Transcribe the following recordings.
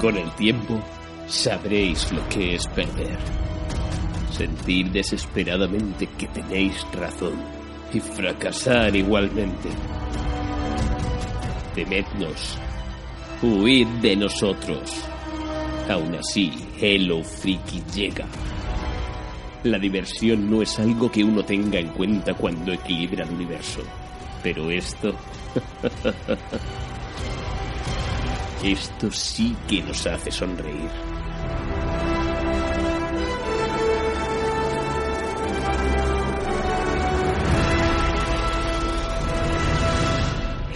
Con el tiempo, sabréis lo que es perder. Sentir desesperadamente que tenéis razón y fracasar igualmente. Temednos, huid de nosotros. Aún así, Hello Freaky llega. La diversión no es algo que uno tenga en cuenta cuando equilibra el universo. Pero esto... esto sí que nos hace sonreír.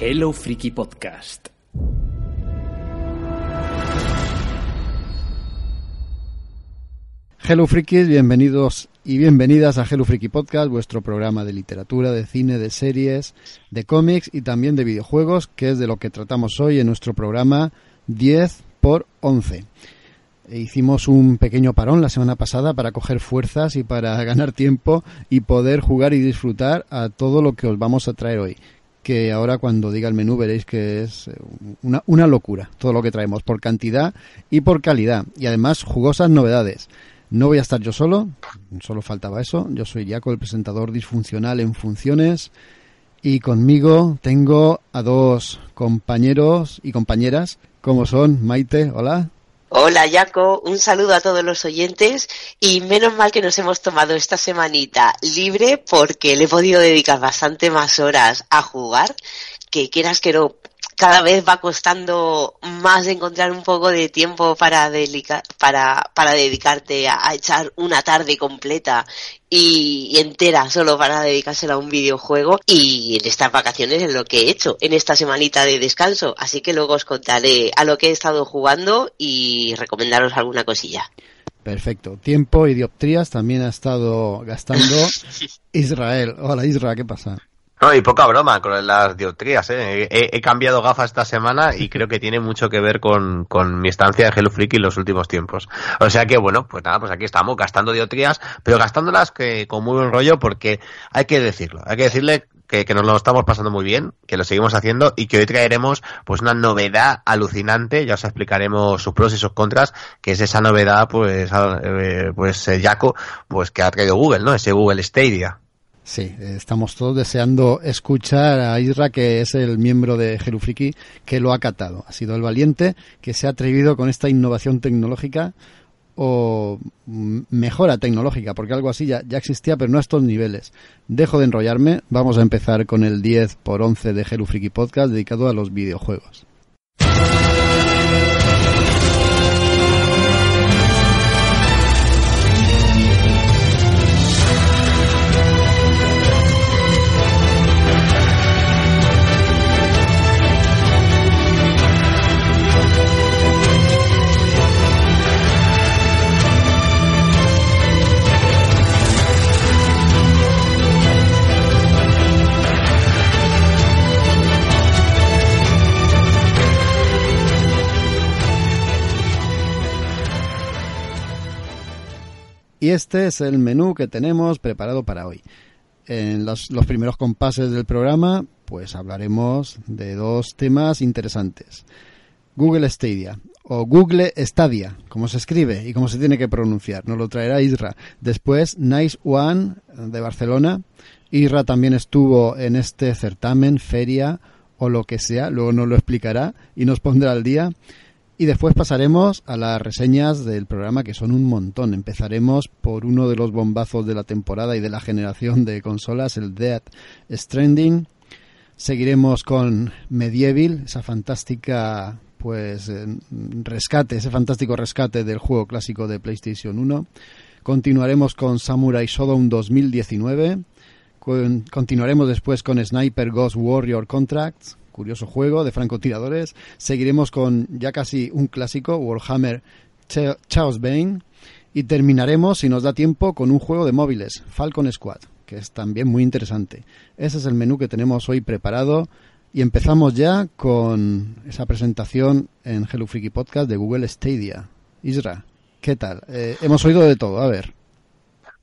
Hello Freaky Podcast. Hello Frikis, bienvenidos y bienvenidas a Hello Freaky Podcast, vuestro programa de literatura, de cine, de series, de cómics y también de videojuegos, que es de lo que tratamos hoy en nuestro programa 10 por 11. E hicimos un pequeño parón la semana pasada para coger fuerzas y para ganar tiempo y poder jugar y disfrutar a todo lo que os vamos a traer hoy. Que ahora cuando diga el menú veréis que es una, una locura todo lo que traemos por cantidad y por calidad. Y además jugosas novedades. No voy a estar yo solo, solo faltaba eso. Yo soy Jaco, el presentador disfuncional en funciones. Y conmigo tengo a dos compañeros y compañeras, como son Maite, hola. Hola Jaco, un saludo a todos los oyentes y menos mal que nos hemos tomado esta semanita libre porque le he podido dedicar bastante más horas a jugar, que quieras que no, cada vez va costando más encontrar un poco de tiempo para, para, para dedicarte a, a, echar una tarde completa y, y, entera solo para dedicársela a un videojuego y en estas vacaciones es lo que he hecho en esta semanita de descanso así que luego os contaré a lo que he estado jugando y recomendaros alguna cosilla. Perfecto. Tiempo y dioptrías también ha estado gastando Israel. Hola Israel, ¿qué pasa? No, y poca broma con las dioptrías, ¿eh? He, he, cambiado gafas esta semana y creo que tiene mucho que ver con, con mi estancia de Hello Freaky en los últimos tiempos. O sea que, bueno, pues nada, pues aquí estamos gastando dioptrías, pero gastándolas que con muy buen rollo porque hay que decirlo, hay que decirle que, que, nos lo estamos pasando muy bien, que lo seguimos haciendo y que hoy traeremos pues una novedad alucinante, ya os explicaremos sus pros y sus contras, que es esa novedad pues eh, pues eh, Jaco, pues que ha traído Google, ¿no? Ese Google Stadia. Sí, estamos todos deseando escuchar a Isra, que es el miembro de Jerufriki, que lo ha catado. Ha sido el valiente que se ha atrevido con esta innovación tecnológica o mejora tecnológica, porque algo así ya, ya, existía, pero no a estos niveles. Dejo de enrollarme, vamos a empezar con el 10 por 11 de Jerufriki Podcast dedicado a los videojuegos. Y este es el menú que tenemos preparado para hoy. En los, primeros compases del programa, pues hablaremos de dos temas interesantes. Google Stadia, o Google Stadia, como se escribe y cómo se tiene que pronunciar. Nos lo traerá Isra. Después, Nice One, de Barcelona. Isra también estuvo en este certamen, feria o lo que sea. Luego nos lo explicará y nos pondrá al día. Y después pasaremos a las reseñas del programa, que son un montón. Empezaremos por uno de los bombazos de la temporada y de la generación de consolas, el Death Stranding. Seguiremos con Medieval, esa fantástica pues rescate, ese fantástico rescate del juego clásico de PlayStation 1. Continuaremos con Samurai Shodown 2019. Con, continuaremos después con Sniper Ghost Warrior Contracts curioso juego de francotiradores. Seguiremos con ya casi un clásico, Warhammer Chaos Bane. Y terminaremos, si nos da tiempo, con un juego de móviles, Falcon Squad, que es también muy interesante. Ese es el menú que tenemos hoy preparado. Y empezamos ya con esa presentación en Hello Freaky Podcast de Google Stadia. Isra, ¿qué tal? Eh, hemos oído de todo, a ver.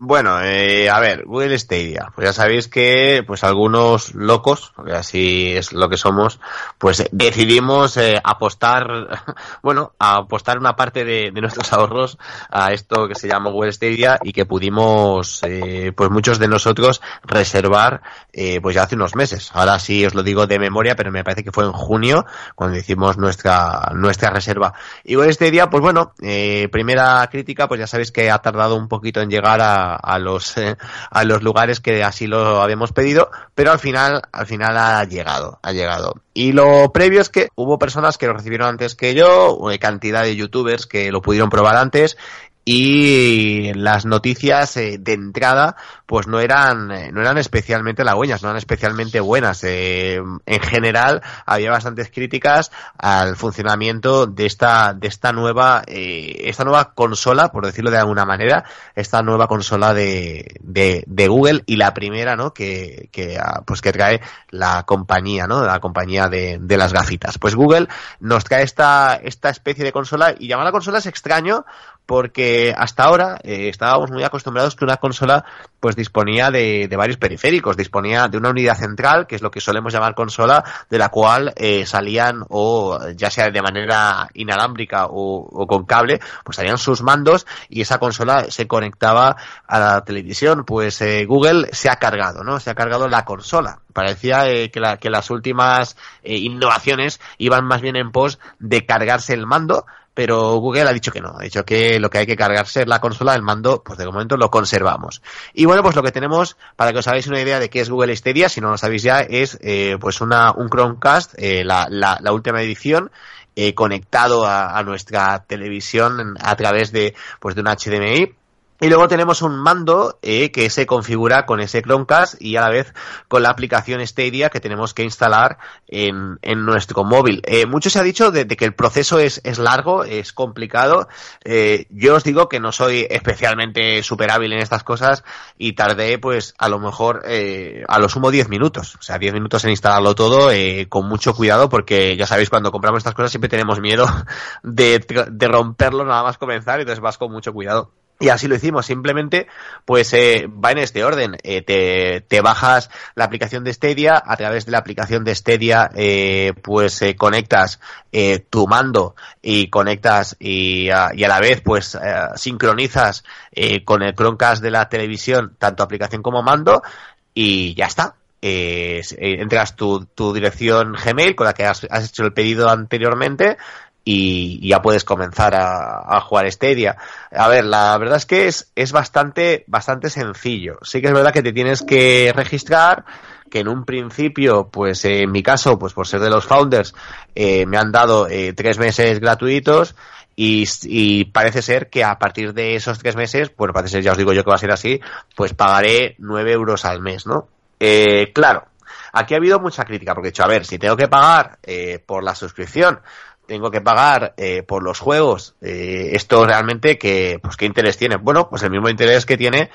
Bueno, eh, a ver, Google Stadia. Pues ya sabéis que, pues algunos locos, porque así es lo que somos, pues decidimos eh, apostar, bueno, apostar una parte de, nuestros ahorros a esto que se llama Google Stadia y que pudimos, eh, pues muchos de nosotros reservar, eh, pues ya hace unos meses. Ahora sí os lo digo de memoria, pero me parece que fue en junio cuando hicimos nuestra nuestra reserva. Y Google Stadia, pues bueno, eh, primera crítica, pues ya sabéis que ha tardado un poquito en llegar a a, los eh, a los lugares que así lo habíamos pedido, pero al final al final ha llegado, ha llegado. Y lo previo es que hubo personas que lo recibieron antes que yo, una cantidad de youtubers que lo pudieron probar antes y las noticias eh, de entrada pues no eran eh, no eran especialmente halagüeñas no eran especialmente buenas. Eh, en general había bastantes críticas al funcionamiento de esta de esta nueva esta nueva consola por decirlo de alguna manera esta nueva consola de, de, de Google y la primera no que, que ah, pues que trae la compañía no la compañía de, de las gafitas. Pues Google nos trae esta esta especie de consola y llamar la consola es extraño porque hasta ahora eh, estábamos muy acostumbrados que una consola pues disponía de, varios periféricos, disponía de una unidad central, que es lo que solemos llamar consola, de la cual eh, salían o ya sea de manera inalámbrica o, con cable, pues salían sus mandos y esa consola se conectaba a la televisión. Pues eh, Google se ha cargado, ¿no? Se ha cargado la consola. Parecía que, que las últimas innovaciones iban más bien en pos de cargarse el mando, pero Google ha dicho que no, ha dicho que lo que hay que cargarse es la consola, el mando, pues de momento lo conservamos. Y bueno, pues lo que tenemos, para que os hagáis una idea de qué es Google Stadia, si no lo sabéis ya, es eh, pues una, un Chromecast, eh, la, la, la, última edición, eh, conectado a, a, nuestra televisión a través de, pues de un HDMI y luego tenemos un mando eh, que se configura con ese Chromecast y a la vez con la aplicación Stadia que tenemos que instalar en, en nuestro móvil. Eh, mucho se ha dicho de, que el proceso es, es largo, es complicado. Eh, yo os digo que no soy especialmente super hábil en estas cosas y tardé pues a lo mejor eh, a lo sumo 10 minutos. O sea, 10 minutos en instalarlo todo eh, con mucho cuidado porque ya sabéis cuando compramos estas cosas siempre tenemos miedo de, de romperlo nada más comenzar y entonces vas con mucho cuidado. Y así lo hicimos, simplemente pues eh, va en este orden. Eh, te, te, bajas la aplicación de Stadia, a través de la aplicación de Stadia eh, pues eh, conectas eh, tu mando y conectas y, a, y a la vez pues sincronizas con el Chromecast de la televisión, tanto aplicación como mando y ya está. entras tu, tu dirección Gmail con la que has hecho el pedido anteriormente, y ya puedes comenzar a, jugar Stadia. A ver, la verdad es que es, es bastante, bastante sencillo. Sí que es verdad que te tienes que registrar, que en un principio, pues en mi caso, pues por ser de los founders, eh, me han dado eh, tres meses gratuitos y, parece ser que a partir de esos tres meses, bueno, parece ser, ya os digo yo que va a ser así, pues pagaré nueve euros al mes, ¿no? Eh, claro, aquí ha habido mucha crítica, porque he dicho, a ver, si tengo que pagar eh, por la suscripción, tengo que pagar eh, por los juegos, eh, esto realmente, que, pues, ¿qué interés tiene? Bueno, pues el mismo interés que tiene,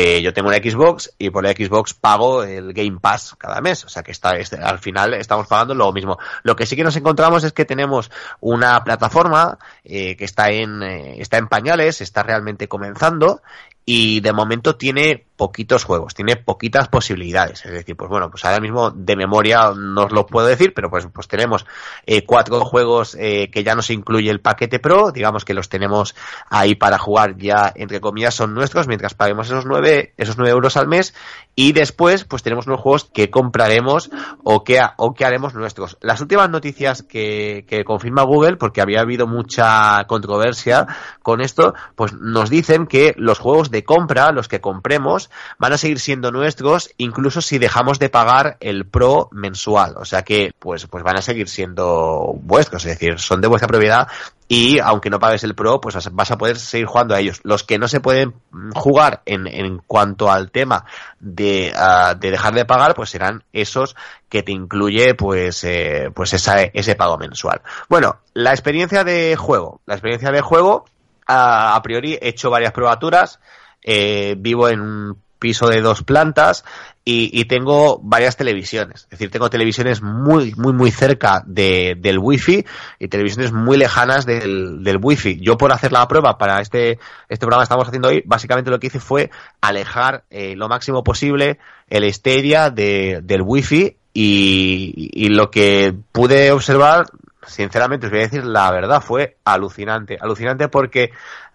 eh, yo tengo una Xbox y por la Xbox pago el Game Pass cada mes, o sea que está, este, al final estamos pagando lo mismo. Lo que sí que nos encontramos es que tenemos una plataforma eh, que está en, eh, está en pañales, está realmente comenzando y de momento tiene poquitos juegos, tiene poquitas posibilidades. Es decir, pues bueno, pues ahora mismo de memoria no os lo puedo decir, pero pues, pues tenemos eh, cuatro juegos eh, que ya nos incluye el paquete Pro, digamos que los tenemos ahí para jugar ya, entre comillas, son nuestros, mientras paguemos esos nueve, esos nueve euros al mes, y después, pues tenemos unos juegos que compraremos o que, o que haremos nuestros. Las últimas noticias que, que confirma Google, porque había habido mucha controversia con esto, pues nos dicen que los juegos de compra, los que compremos, van a seguir siendo nuestros, incluso si dejamos de pagar el Pro mensual. O sea que, pues, pues van a seguir siendo vuestros, es decir, son de vuestra propiedad y aunque no pagues el Pro, pues vas a poder seguir jugando a ellos. Los que no se pueden jugar en, en cuanto al tema de, uh, de dejar de pagar, pues serán esos que te incluye pues, eh, pues esa, ese pago mensual. Bueno, la experiencia de juego. La experiencia de juego, uh, a priori he hecho varias probaturas. Eh, vivo en un piso de dos plantas y, tengo varias televisiones. Es decir, tengo televisiones muy, muy, muy cerca de, del wifi y televisiones muy lejanas del, del wifi. Yo por hacer la prueba para este, este programa que estamos haciendo hoy, básicamente lo que hice fue alejar eh, lo máximo posible el Stadia de, del wifi y, y lo que pude observar sinceramente os voy a decir la verdad, fue alucinante. Alucinante porque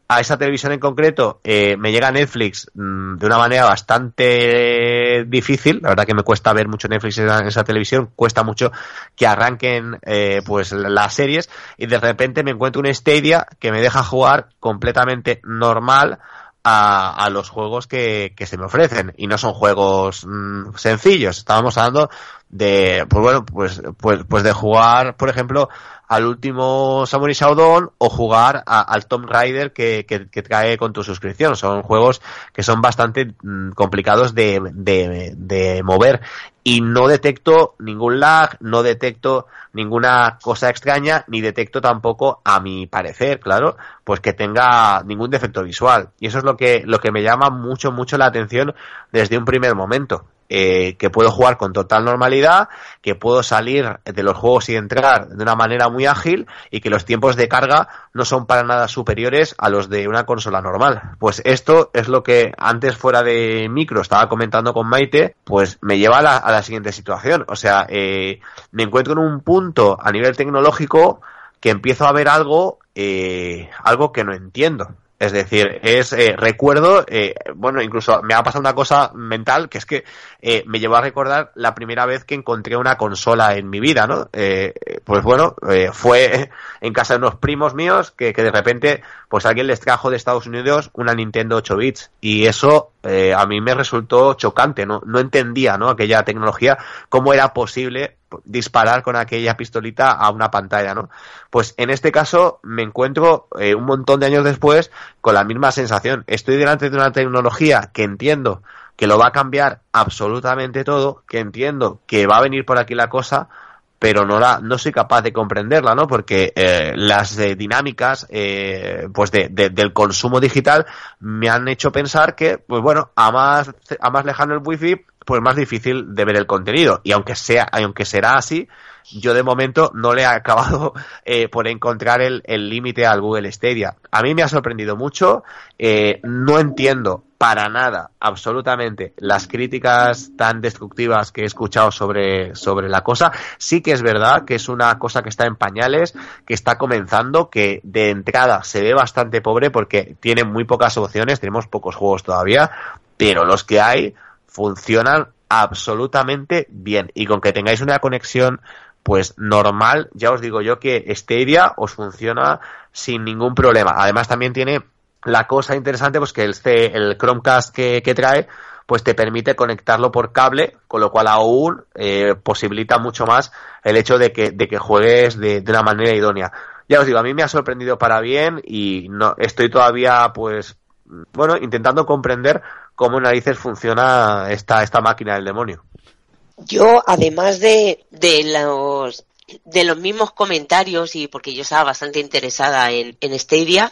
a esa televisión en concreto eh, me llega Netflix mm, de una manera bastante difícil. La verdad que me cuesta ver mucho Netflix en esa, televisión, cuesta mucho que arranquen eh, pues las series y de repente me encuentro un Stadia que me deja jugar completamente normal a, los juegos que, se me ofrecen y no son juegos mm, sencillos. Estábamos hablando de pues bueno pues pues pues de jugar por ejemplo al último Samurai Shodown o jugar al Tomb Raider que, que, trae con tu suscripción. Son juegos que son bastante mm, complicados de, de, de, mover y no detecto ningún lag, no detecto ninguna cosa extraña, ni detecto tampoco, a mi parecer, claro, pues que tenga ningún defecto visual. Y eso es lo que, lo que me llama mucho, mucho la atención desde un primer momento. Eh, que puedo jugar con total normalidad, que puedo salir de los juegos y entrar de una manera muy ágil y que los tiempos de carga no son para nada superiores a los de una consola normal. Pues esto es lo que antes fuera de micro estaba comentando con Maite, pues me lleva a la, siguiente situación. O sea, eh, me encuentro en un punto a nivel tecnológico que empiezo a ver algo, eh, algo que no entiendo. Es decir, es eh, recuerdo, eh, bueno, incluso me ha pasado una cosa mental que es que eh, me llevó a recordar la primera vez que encontré una consola en mi vida, ¿no? pues bueno, fue en casa de unos primos míos que, que, de repente, pues alguien les trajo de Estados Unidos una Nintendo 8 bits y eso a mí me resultó chocante, ¿no? No entendía, ¿no? Aquella tecnología, cómo era posible disparar con aquella pistolita a una pantalla, ¿no? Pues en este caso me encuentro eh, un montón de años después con la misma sensación. Estoy delante de una tecnología que entiendo que lo va a cambiar absolutamente todo, que entiendo que va a venir por aquí la cosa, pero no la no soy capaz de comprenderla, ¿no? Porque eh, las eh, dinámicas, pues de, del consumo digital me han hecho pensar que, pues bueno, a más a más lejano el wifi, pues más difícil de ver el contenido. Y aunque sea, aunque será así, yo de momento no le he acabado eh, por encontrar el límite al Google Stadia. A mí me ha sorprendido mucho. Eh, no entiendo para nada, absolutamente, las críticas tan destructivas que he escuchado sobre, sobre la cosa. Sí que es verdad que es una cosa que está en pañales, que está comenzando, que de entrada se ve bastante pobre porque tiene muy pocas opciones, tenemos pocos juegos todavía, pero los que hay funcionan absolutamente bien. Y con que tengáis una conexión pues normal, ya os digo yo que Stadia os funciona sin ningún problema. Además también tiene la cosa interesante pues que el, el Chromecast que, trae pues te permite conectarlo por cable, con lo cual aún eh, posibilita mucho más el hecho de que, de que juegues de, de, una manera idónea. Ya os digo, a mí me ha sorprendido para bien y no estoy todavía pues bueno intentando comprender cómo narices funciona esta, esta máquina del demonio. Yo, además de, de los de los mismos comentarios y porque yo estaba bastante interesada en, en Stadia,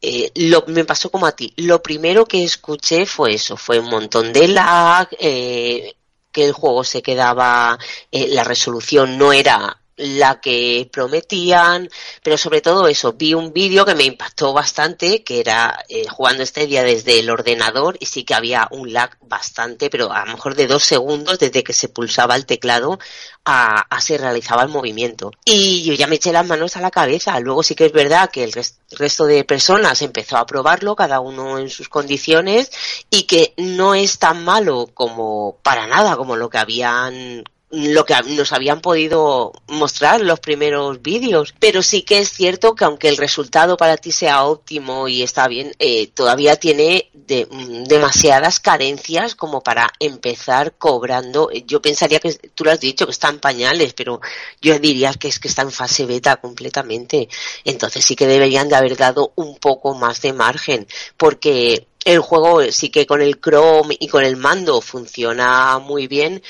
eh, lo, me pasó como a ti. Lo primero que escuché fue eso, fue un montón de lag, eh, que el juego se quedaba, eh, la resolución no era la que prometían, pero sobre todo eso, vi un vídeo que me impactó bastante, que era eh, jugando este día desde el ordenador y sí que había un lag bastante, pero a lo mejor de dos segundos desde que se pulsaba el teclado a, a se realizaba el movimiento. Y yo ya me eché las manos a la cabeza. Luego sí que es verdad que el resto de personas empezó a probarlo, cada uno en sus condiciones, y que no es tan malo como para nada como lo que habían lo que nos habían podido mostrar los primeros vídeos. Pero sí que es cierto que aunque el resultado para ti sea óptimo y está bien, eh, todavía tiene de, mm, demasiadas carencias como para empezar cobrando. Yo pensaría que tú lo has dicho que está en pañales, pero yo diría que es que está en fase beta completamente. Entonces sí que deberían de haber dado un poco más de margen, porque el juego sí que con el Chrome y con el mando funciona muy bien,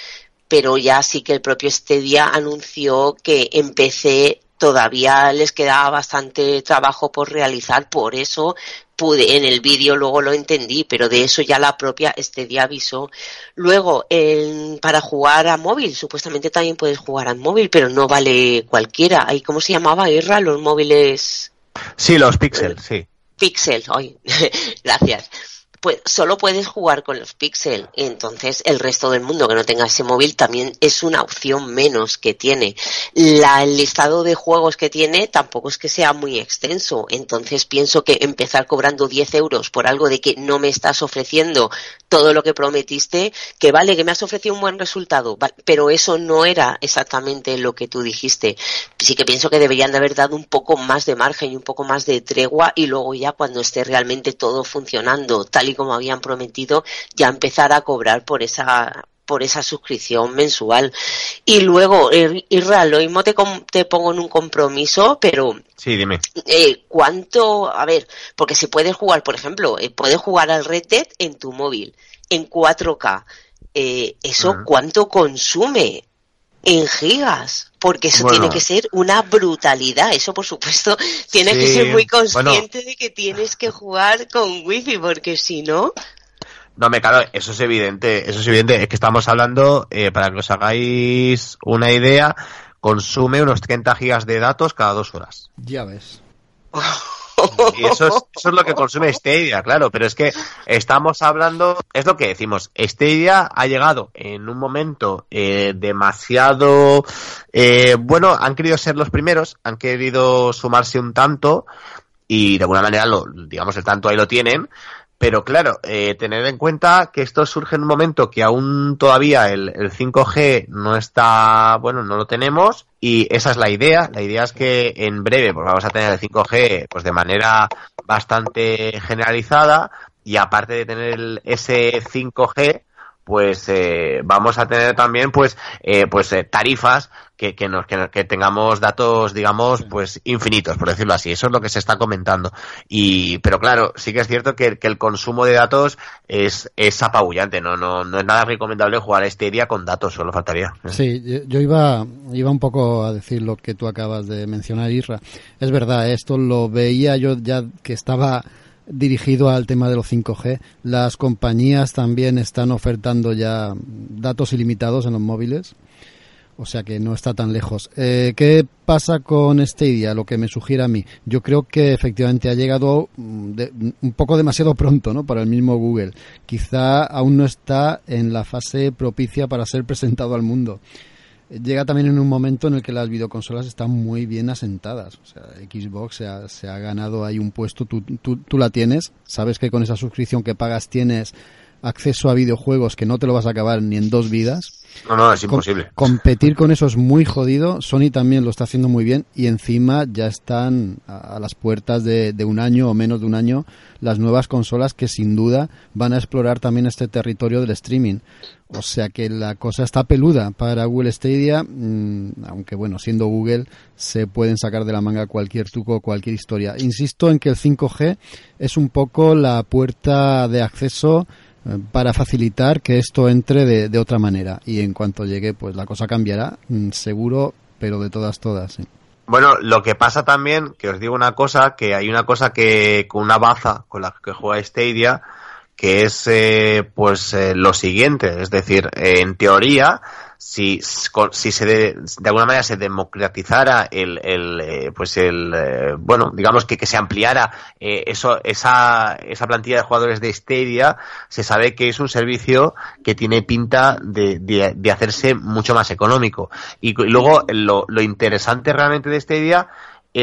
pero ya sí que el propio Stadia anunció que en PC todavía les quedaba bastante trabajo por realizar, por eso pude, en el vídeo luego lo entendí, pero de eso ya la propia este día avisó. Luego, para jugar a móvil, supuestamente también puedes jugar a móvil, pero no vale cualquiera. ¿Hay cómo se llamaba, Irra? Los móviles. Sí, los Pixel, sí. Pixel, hoy. Gracias solo puedes jugar con los Pixel. Entonces, el resto del mundo que no tenga ese móvil también es una opción menos que tiene. La, el listado de juegos que tiene tampoco es que sea muy extenso. Entonces, pienso que empezar cobrando 10 euros por algo de que no me estás ofreciendo todo lo que prometiste, que vale, que me has ofrecido un buen resultado, pero eso no era exactamente lo que tú dijiste. Sí que pienso que deberían de haber dado un poco más de margen y un poco más de tregua y luego ya cuando esté realmente todo funcionando tal y como habían prometido, ya empezar a cobrar por esa por esa suscripción mensual. Y luego, Israel, lo mismo te, te pongo en un compromiso, pero... Sí, dime. Eh, ¿Cuánto? A ver, porque si puedes jugar, por ejemplo, eh, puedes jugar al Red Dead en tu móvil, en 4K. Eh, ¿Eso cuánto consume? En gigas, porque eso tiene que ser una brutalidad. Eso, por supuesto, tienes que ser muy consciente de que tienes que jugar con wifi, porque si no... No, me claro, eso es evidente, eso es evidente. Es que estamos hablando, eh, para que os hagáis una idea, consume unos 30 gigas de datos cada dos horas. Ya ves. Y eso es, eso es lo que consume Stadia, claro, pero es que estamos hablando, es lo que decimos, Stadia ha llegado en un momento eh, demasiado, eh, bueno, han querido ser los primeros, han querido sumarse un tanto y de alguna manera, lo, digamos, el tanto ahí lo tienen, pero claro, eh, tener en cuenta que esto surge en un momento que aún todavía el, 5G no está, bueno, no lo tenemos y esa es la idea. La idea es que en breve pues vamos a tener el 5G pues de manera bastante generalizada y aparte de tener el, ese 5G pues eh, vamos a tener también pues eh, pues eh, tarifas que, que nos que, tengamos datos digamos pues infinitos por decirlo así. Eso es lo que se está comentando. Y pero claro sí que es cierto que, el consumo de datos es es apabullante. No no no es nada recomendable jugar este día con datos solo faltaría sí yo iba iba un poco a decir lo que tú acabas de mencionar Isra. Es verdad esto lo veía yo ya que estaba dirigido al tema de los 5G. Las compañías también están ofertando ya datos ilimitados en los móviles. O sea que no está tan lejos. Eh, ¿Qué pasa con Stadia? Lo que me sugiere a mí. Yo creo que efectivamente ha llegado mm, un poco demasiado pronto, ¿no? Para el mismo Google. Quizá aún no está en la fase propicia para ser presentado al mundo llega también en un momento en el que las videoconsolas están muy bien asentadas. O sea, Xbox se ha, ganado ahí un puesto, tú, la tienes, sabes que con esa suscripción que pagas tienes acceso a videojuegos que no te lo vas a acabar ni en dos vidas. No, no, es imposible. competir con eso es muy jodido. Sony también lo está haciendo muy bien y encima ya están a, las puertas de, de, un año o menos de un año las nuevas consolas que sin duda van a explorar también este territorio del streaming. O sea que la cosa está peluda para Google Stadia, mm, aunque bueno, siendo Google se pueden sacar de la manga cualquier truco, cualquier historia. Insisto en que el 5G es un poco la puerta de acceso para facilitar que esto entre de, otra manera. Y en cuanto llegue pues la cosa cambiará mm, seguro pero de todas todas bueno lo que pasa también que os digo una cosa que hay una cosa que con una baza con la que juega Stadia que es eh, pues eh, lo siguiente, es decir, en teoría, si, si se de, de, alguna manera se democratizara el, el eh, pues el bueno, digamos que, que se ampliara eso, esa, esa plantilla de jugadores de Stadia, se sabe que es un servicio que tiene pinta de, de, de hacerse mucho más económico. Y, y luego lo, lo interesante realmente de Stadia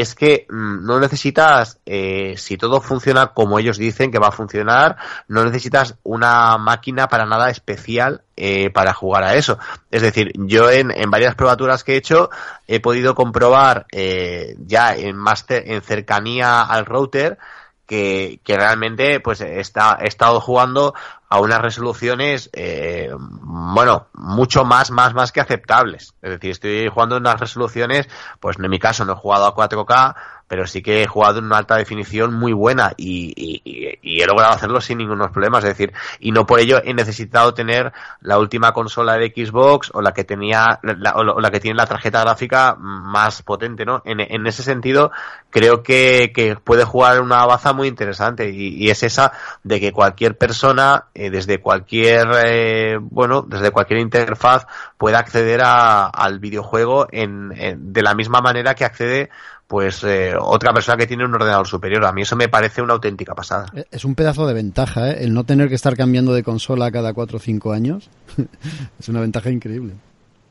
es que mm, no necesitas, eh, si todo funciona como ellos dicen que va a funcionar, no necesitas una máquina para nada especial eh, para jugar a eso. Es decir, yo en, en, varias probaturas que he hecho he podido comprobar eh, ya en, más en cercanía al router que, que realmente pues está, he estado jugando a unas resoluciones, eh, bueno, mucho más, más, más que aceptables. Es decir, estoy jugando en unas resoluciones, pues en mi caso no he jugado a 4K, pero sí que he jugado en una alta definición muy buena y, he logrado hacerlo sin ningunos problemas, es decir, y no por ello he necesitado tener la última consola de Xbox o la que tenía la, o la que tiene la tarjeta gráfica más potente, ¿no? En, ese sentido, creo que, puede jugar una baza muy interesante y, es esa de que cualquier persona eh, desde cualquier eh, bueno desde cualquier interfaz pueda acceder al videojuego en, de la misma manera que accede pues eh, otra persona que tiene un ordenador superior. A mí eso me parece una auténtica pasada. Es un pedazo de ventaja, ¿eh? El no tener que estar cambiando de consola cada cuatro o cinco años. es una ventaja increíble.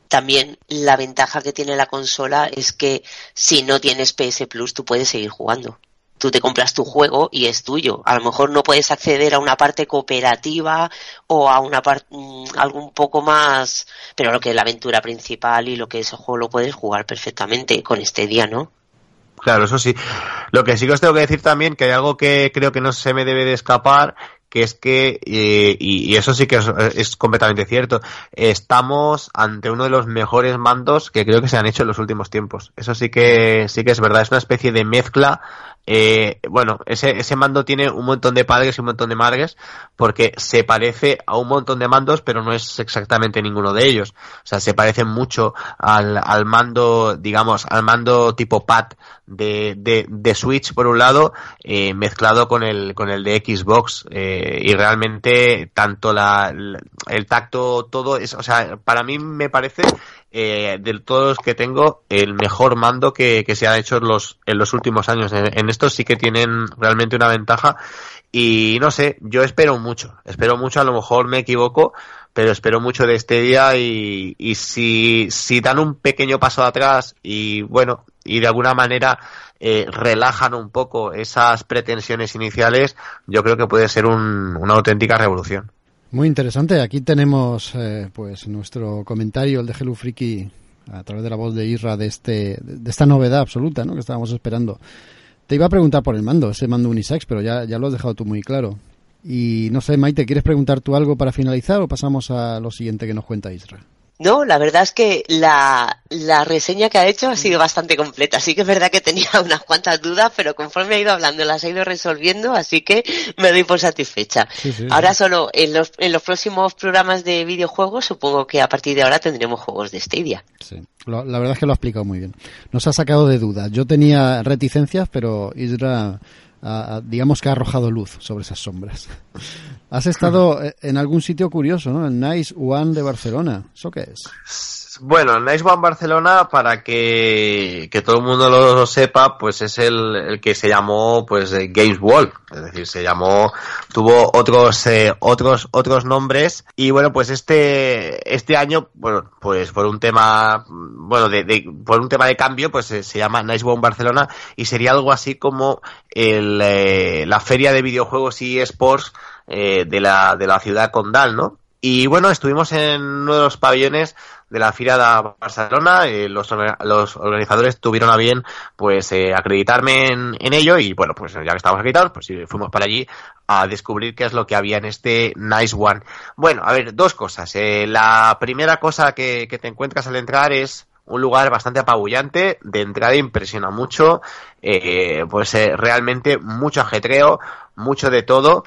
También la ventaja que tiene la consola es que si no tienes PS Plus, tú puedes seguir jugando. Tú te compras tu juego y es tuyo. A lo mejor no puedes acceder a una parte cooperativa o a una parte mm, algo un poco más, pero lo que es la aventura principal y lo que es el juego lo puedes jugar perfectamente con este día, ¿no? Claro, eso sí. Lo que sí que os tengo que decir también, que hay algo que creo que no se me debe de escapar, que es que, eh, y, eso sí que es, completamente cierto, estamos ante uno de los mejores mandos que creo que se han hecho en los últimos tiempos. Eso sí que, sí que es verdad, es una especie de mezcla eh, bueno, ese, ese mando tiene un montón de padres y un montón de madres porque se parece a un montón de mandos, pero no es exactamente ninguno de ellos. O sea, se parece mucho al, al mando, digamos, al mando tipo pad de, de, de Switch por un lado, eh, mezclado con el, con el de Xbox. Eh, y realmente tanto la, el tacto, todo, es, o sea, para mí me parece eh, de todos los que tengo, el mejor mando que, que se ha hecho en los, en los últimos años. En, estos sí que tienen realmente una ventaja. Y no sé, yo espero mucho, espero mucho, a lo mejor me equivoco, pero espero mucho de este día y, y si, si dan un pequeño paso atrás y bueno, y de alguna manera eh, relajan un poco esas pretensiones iniciales, yo creo que puede ser un, una auténtica revolución. Muy interesante. Aquí tenemos eh, pues nuestro comentario, el de Hello Freaky, a través de la voz de Isra, de, este, de esta novedad absoluta ¿no? que estábamos esperando. Te iba a preguntar por el mando, ese mando unisex, pero ya, ya lo has dejado tú muy claro. Y no sé, Maite, ¿quieres preguntar tú algo para finalizar o pasamos a lo siguiente que nos cuenta Isra? No, la verdad es que la, la, reseña que ha hecho ha sido bastante completa. Sí que es verdad que tenía unas cuantas dudas, pero conforme ha ido hablando las ha ido resolviendo, así que me doy por satisfecha. ahora solo en los, en los próximos programas de videojuegos, supongo que a partir de ahora tendremos juegos de Stadia. Sí, la verdad es que lo ha explicado muy bien. Nos ha sacado de dudas. Yo tenía reticencias, pero Isra digamos que ha arrojado luz sobre esas sombras. Has estado en algún sitio curioso, ¿no? En Nice One de Barcelona. ¿Eso qué es? Bueno, Nice One Barcelona, para que, todo el mundo lo, sepa, pues es el, que se llamó pues Games World, es decir, se llamó, tuvo otros eh, otros otros nombres y bueno, pues este este año, bueno, pues por un tema, bueno, de, por un tema de cambio, pues se, llama Nice One Barcelona y sería algo así como el, eh, la feria de videojuegos y esports eh, de la de la ciudad condal, ¿no? Y bueno, estuvimos en uno de los pabellones de la Fira de Barcelona. Eh, los, organizadores tuvieron a bien pues eh, acreditarme en, en, ello y bueno, pues ya que estábamos acreditados, pues fuimos para allí a descubrir qué es lo que había en este Nice One. Bueno, a ver, dos cosas. Eh, la primera cosa que, que te encuentras al entrar es un lugar bastante apabullante, de entrada impresiona mucho, eh, pues eh, realmente mucho ajetreo, mucho de todo,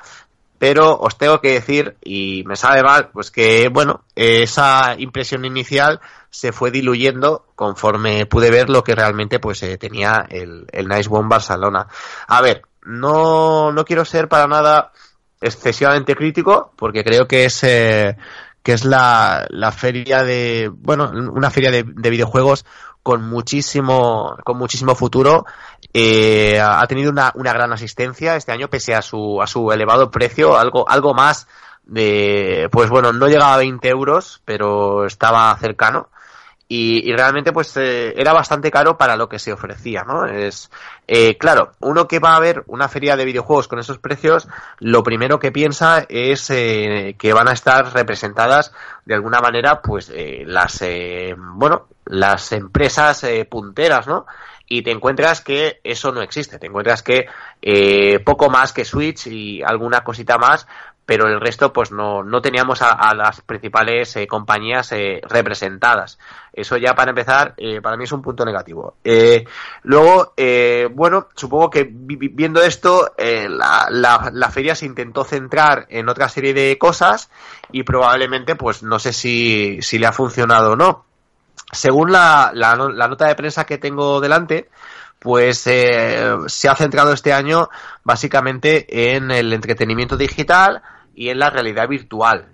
pero os tengo que decir, y me sabe mal, pues que, bueno, esa impresión inicial se fue diluyendo conforme pude ver lo que realmente pues eh, tenía el, el Nice One Barcelona. A ver, no, no quiero ser para nada excesivamente crítico, porque creo que es, eh, que es la, la feria de, bueno, una feria de, de videojuegos con muchísimo, con muchísimo futuro. Eh, ha tenido una, una, gran asistencia este año, pese a su, a su elevado precio, algo, algo más de, pues bueno, no llegaba a 20 euros, pero estaba cercano y, realmente pues eh, era bastante caro para lo que se ofrecía, ¿no? Es eh, claro, uno que va a ver una feria de videojuegos con esos precios, lo primero que piensa es eh, que van a estar representadas de alguna manera pues las bueno las empresas punteras, ¿no? y te encuentras que eso no existe, te encuentras que poco más que Switch y alguna cosita más pero el resto pues no, no teníamos a, las principales eh, compañías eh, representadas. Eso ya para empezar, eh, para mí es un punto negativo. luego, bueno, supongo que viendo esto, la, la, la, feria se intentó centrar en otra serie de cosas y probablemente pues no sé si, si le ha funcionado o no. Según la, la, nota de prensa que tengo delante, pues eh, se ha centrado este año básicamente en el entretenimiento digital y en la realidad virtual.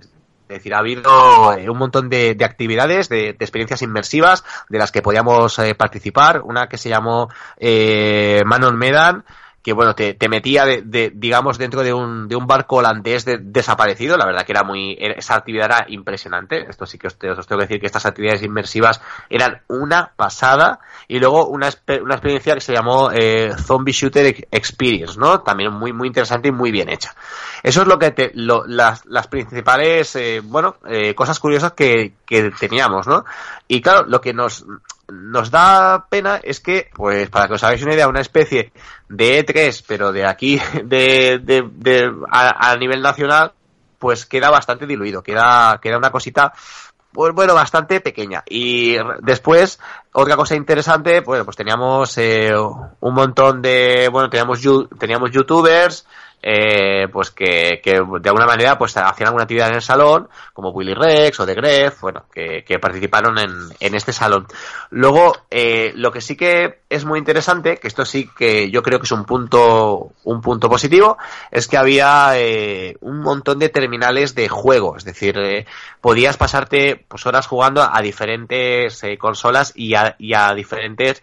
Es decir, ha habido eh, un montón de, actividades, de, experiencias inmersivas de las que podíamos eh, participar. Una que se llamó eh, Manon Medan, que bueno, te, te metía, de, digamos, dentro de un, de un barco holandés desaparecido. La verdad que era muy, esa actividad era impresionante. Esto sí que os, tengo que decir que estas actividades inmersivas eran una pasada. Y luego una, una experiencia que se llamó eh, Zombie Shooter Experience, ¿no? También muy, muy interesante y muy bien hecha. Eso es lo que te, lo, las, las principales, eh, bueno, eh, cosas curiosas que, que teníamos, ¿no? Y claro, lo que nos, nos da pena es que, pues para que os hagáis una idea, una especie de E3, pero de aquí, de, de, de a, nivel nacional, pues queda bastante diluido, queda, queda una cosita, pues bueno, bastante pequeña. Y después, otra cosa interesante, pues, pues teníamos eh, un montón de, bueno, teníamos, teníamos youtubers, eh, pues que, que, de alguna manera pues hacían alguna actividad en el salón, como Willy Rex o The Gref, bueno, que, que participaron en, en, este salón. Luego, eh, lo que sí que es muy interesante, que esto sí que yo creo que es un punto, un punto positivo, es que había eh, un montón de terminales de juego, es decir, eh, podías pasarte pues horas jugando a diferentes eh, consolas y a, y a diferentes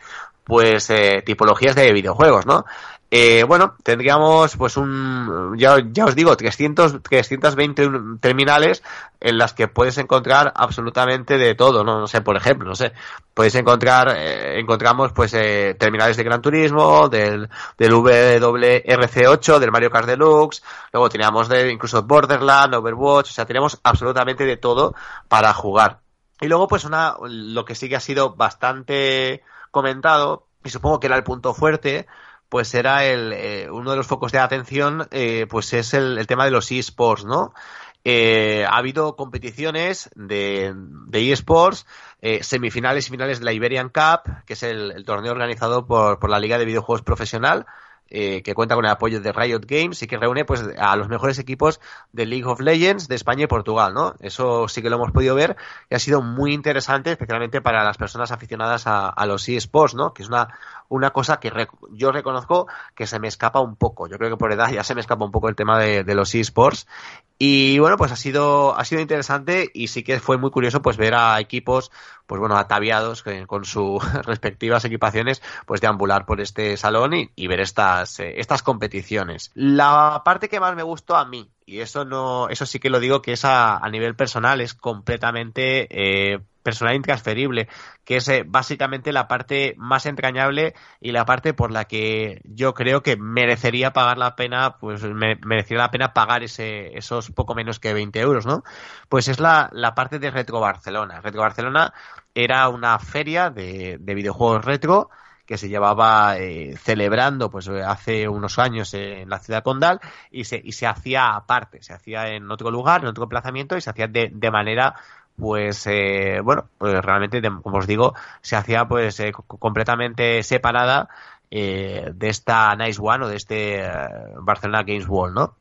pues eh, tipologías de videojuegos, ¿no? Eh, bueno, tendríamos pues un, ya, ya os digo, 300, 320 terminales en las que puedes encontrar absolutamente de todo, ¿no? No sé, por ejemplo, no sé, puedes encontrar, eh, encontramos pues eh, terminales de Gran Turismo, del, del WRC8, del Mario Kart Deluxe, luego teníamos de incluso Borderland, Overwatch, o sea, tenemos absolutamente de todo para jugar. Y luego pues una, lo que sí que ha sido bastante comentado, y supongo que era el punto fuerte, pues era el, eh, uno de los focos de atención, eh, pues es el, tema de los eSports, ¿no? Eh, ha habido competiciones de, de eSports, semifinales y finales de la Iberian Cup, que es el, torneo organizado por, por la Liga de Videojuegos Profesional, eh, que cuenta con el apoyo de Riot Games y que reúne pues a los mejores equipos de League of Legends de España y Portugal, ¿no? Eso sí que lo hemos podido ver y ha sido muy interesante, especialmente para las personas aficionadas a, los eSports, ¿no? Que es una, una cosa que yo reconozco que se me escapa un poco. Yo creo que por edad ya se me escapa un poco el tema de los eSports. Y bueno, pues ha sido, ha sido interesante y sí que fue muy curioso pues ver a equipos, pues bueno, ataviados con sus respectivas equipaciones, pues deambular por este salón y, ver estas, eh, estas competiciones. La parte que más me gustó a mí, y eso no, eso sí que lo digo que es a, a nivel personal, es completamente eh, personal intransferible, que es eh, básicamente la parte más entrañable y la parte por la que yo creo que merecería pagar la pena, pues me, merecería la pena pagar ese, esos poco menos que 20 euros, ¿no? Pues es la, la parte de Retro Barcelona. Retro Barcelona era una feria de, de videojuegos retro que se llevaba eh, celebrando pues hace unos años en la ciudad condal y se, y se hacía aparte, se hacía en otro lugar, en otro emplazamiento y se hacía de, de manera pues eh, bueno, pues realmente, como os digo, se hacía pues eh, completamente separada eh, de esta Nice One o de este eh, Barcelona Games World, ¿no?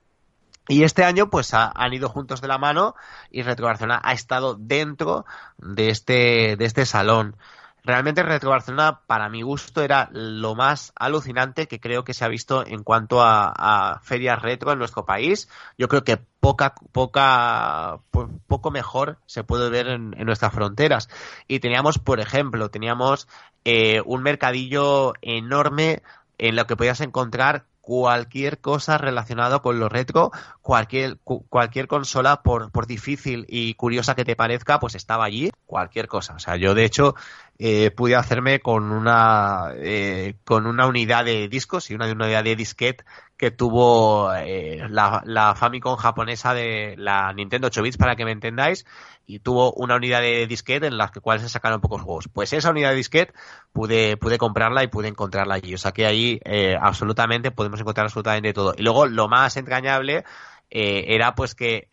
Y este año, pues han ido juntos de la mano y Retro Barcelona ha estado dentro de este, de este salón. Realmente Retro Barcelona, para mi gusto, era lo más alucinante que creo que se ha visto en cuanto a, ferias retro en nuestro país. Yo creo que poca, poca, poco mejor se puede ver en, nuestras fronteras. Y teníamos, por ejemplo, teníamos eh, un mercadillo enorme en lo que podías encontrar cualquier cosa relacionada con lo retro, cualquier, cualquier consola, por, por difícil y curiosa que te parezca, pues estaba allí, cualquier cosa. O sea, yo de hecho eh, pude hacerme con una, eh, con una unidad de discos y una, una unidad de disquete que tuvo eh, la, la, Famicom japonesa de la Nintendo 8 bits para que me entendáis y tuvo una unidad de disquete en la cual se sacaron pocos juegos. Pues esa unidad de disquete pude, pude comprarla y pude encontrarla allí. O sea que ahí eh, absolutamente podemos encontrar absolutamente todo. Y luego lo más entrañable era pues que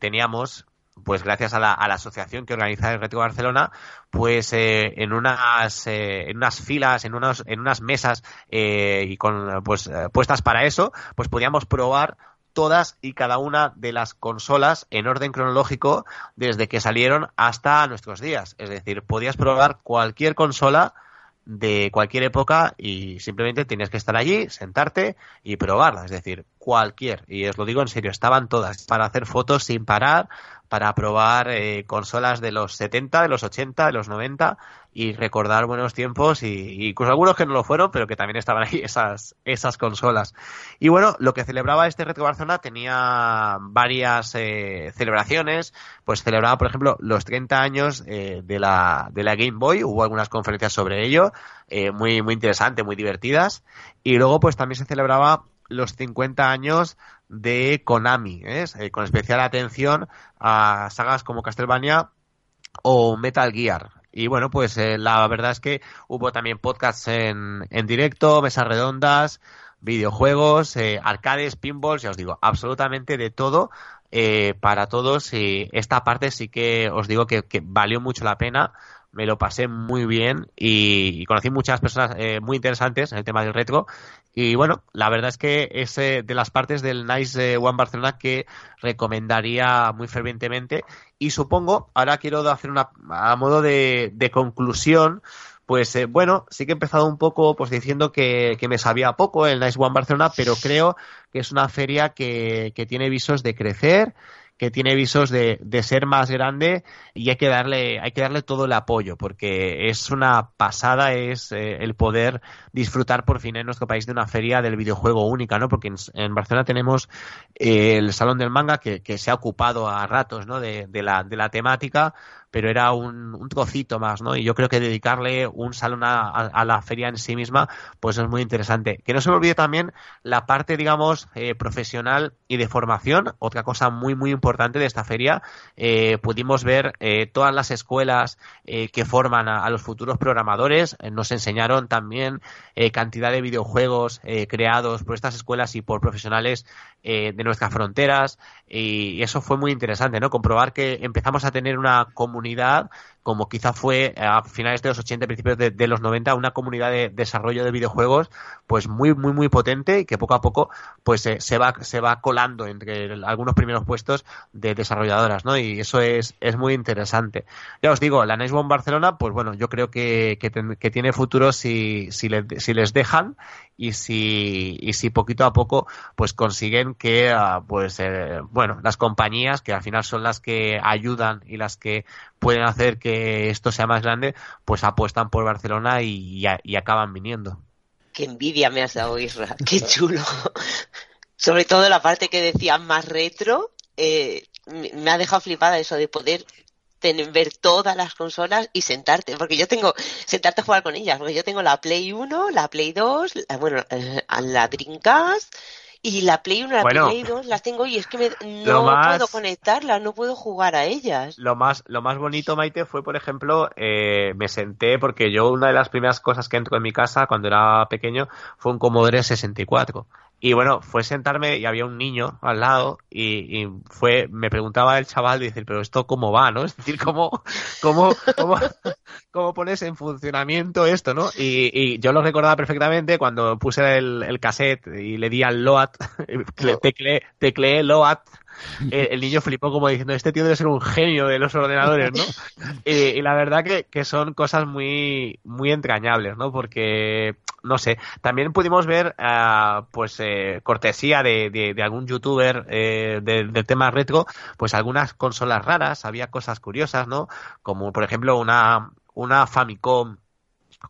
teníamos pues gracias a la, a la, asociación que organiza el Retro Barcelona, pues eh, en unas eh, en unas filas, en unos en unas mesas eh, y con pues puestas para eso, pues podíamos probar todas y cada una de las consolas en orden cronológico desde que salieron hasta nuestros días. Es decir, podías probar cualquier consola de cualquier época y simplemente tenías que estar allí, sentarte y probarla. Es decir, cualquier. Y os lo digo en serio, estaban todas para hacer fotos sin parar, para probar eh, consolas de los 70, de los 80, de los 90 y recordar buenos tiempos y, incluso algunos que no lo fueron, pero que también estaban ahí esas, esas consolas. Y bueno, lo que celebraba este Retro Barcelona tenía varias eh, celebraciones, pues celebraba, por ejemplo, los 30 años eh, de, la, de la Game Boy, hubo algunas conferencias sobre ello, muy, muy interesantes, muy divertidas, y luego pues también se celebraba los 50 años de Konami, ¿eh? Eh, con especial atención a sagas como Castlevania o Metal Gear. Y bueno, pues eh, la verdad es que hubo también podcasts en, en directo, mesas redondas, videojuegos, arcades, pinballs, ya os digo, absolutamente de todo para todos. Y esta parte sí que os digo que valió mucho la pena me lo pasé muy bien y, conocí muchas personas eh, muy interesantes en el tema del retro. Y bueno, la verdad es que es de las partes del Nice eh, One Barcelona que recomendaría muy fervientemente. Y supongo, ahora quiero hacer una a modo de, conclusión. Pues eh, bueno, sí que he empezado un poco pues diciendo que, que, me sabía poco el Nice One Barcelona, pero creo que es una feria que, que tiene visos de crecer, que tiene visos de, de, ser más grande y hay que darle hay que darle todo el apoyo porque es una pasada es eh, el poder disfrutar por fin en nuestro país de una feria del videojuego única no porque en, Barcelona tenemos eh, el salón del manga que, que, se ha ocupado a ratos no de, de la de la temática pero era un, un, trocito más, ¿no? Y yo creo que dedicarle un salón a, a, la feria en sí misma, pues es muy interesante. Que no se me olvide también la parte, digamos, eh, profesional y de formación, otra cosa muy, muy importante de esta feria. Eh, pudimos ver eh, todas las escuelas eh, que forman a, los futuros programadores, eh, nos enseñaron también eh, cantidad de videojuegos creados por estas escuelas y por profesionales de nuestras fronteras, y eso fue muy interesante, ¿no? Comprobar que empezamos a tener una comunidad comunidad como quizá fue a finales de los 80, principios de, los 90, una comunidad de desarrollo de videojuegos pues muy, muy, muy potente y que poco a poco pues eh, se, va, se va colando entre algunos primeros puestos de desarrolladoras, ¿no? Y eso es, es muy interesante. Ya os digo, la Nice One Barcelona, pues bueno, yo creo que, que, que tiene futuro si, si, le, si les dejan y si, y si poquito a poco pues consiguen que uh, pues eh, bueno las compañías que al final son las que ayudan y las que pueden hacer que esto sea más grande, pues apuestan por Barcelona y, acaban viniendo. Qué envidia me has dado, Isra. Qué chulo. Sobre todo la parte que decía más retro, eh, me ha dejado flipada eso de poder tener, ver todas las consolas y sentarte, porque yo tengo, sentarte a jugar con ellas, porque yo tengo la Play 1, la Play 2, la, bueno, eh, la Dreamcast, y la Play 1, la bueno, Play 2 las tengo y es que me, no más, puedo conectarlas, no puedo jugar a ellas. Lo más, lo más bonito, Maite, fue, por ejemplo, eh, me senté porque yo una de las primeras cosas que entro en mi casa cuando era pequeño fue un Commodore 64. Y bueno, fue sentarme y había un niño al lado y, y fue, me preguntaba el chaval, decir, pero esto cómo va, ¿no? Es decir, cómo, cómo, cómo, cómo pones en funcionamiento esto, ¿no? Y, y, yo lo recordaba perfectamente cuando puse el, el cassette y le di al LOAT, tecleé, tecleé LOAT el, el, niño flipó como diciendo, este tío debe ser un genio de los ordenadores, ¿no? y, y, la verdad que, que, son cosas muy, muy entrañables, ¿no? Porque, no sé, también pudimos ver, uh, pues, eh, cortesía de, de, de, algún youtuber eh, del de tema retro, pues algunas consolas raras, había cosas curiosas, ¿no? Como, por ejemplo, una, una Famicom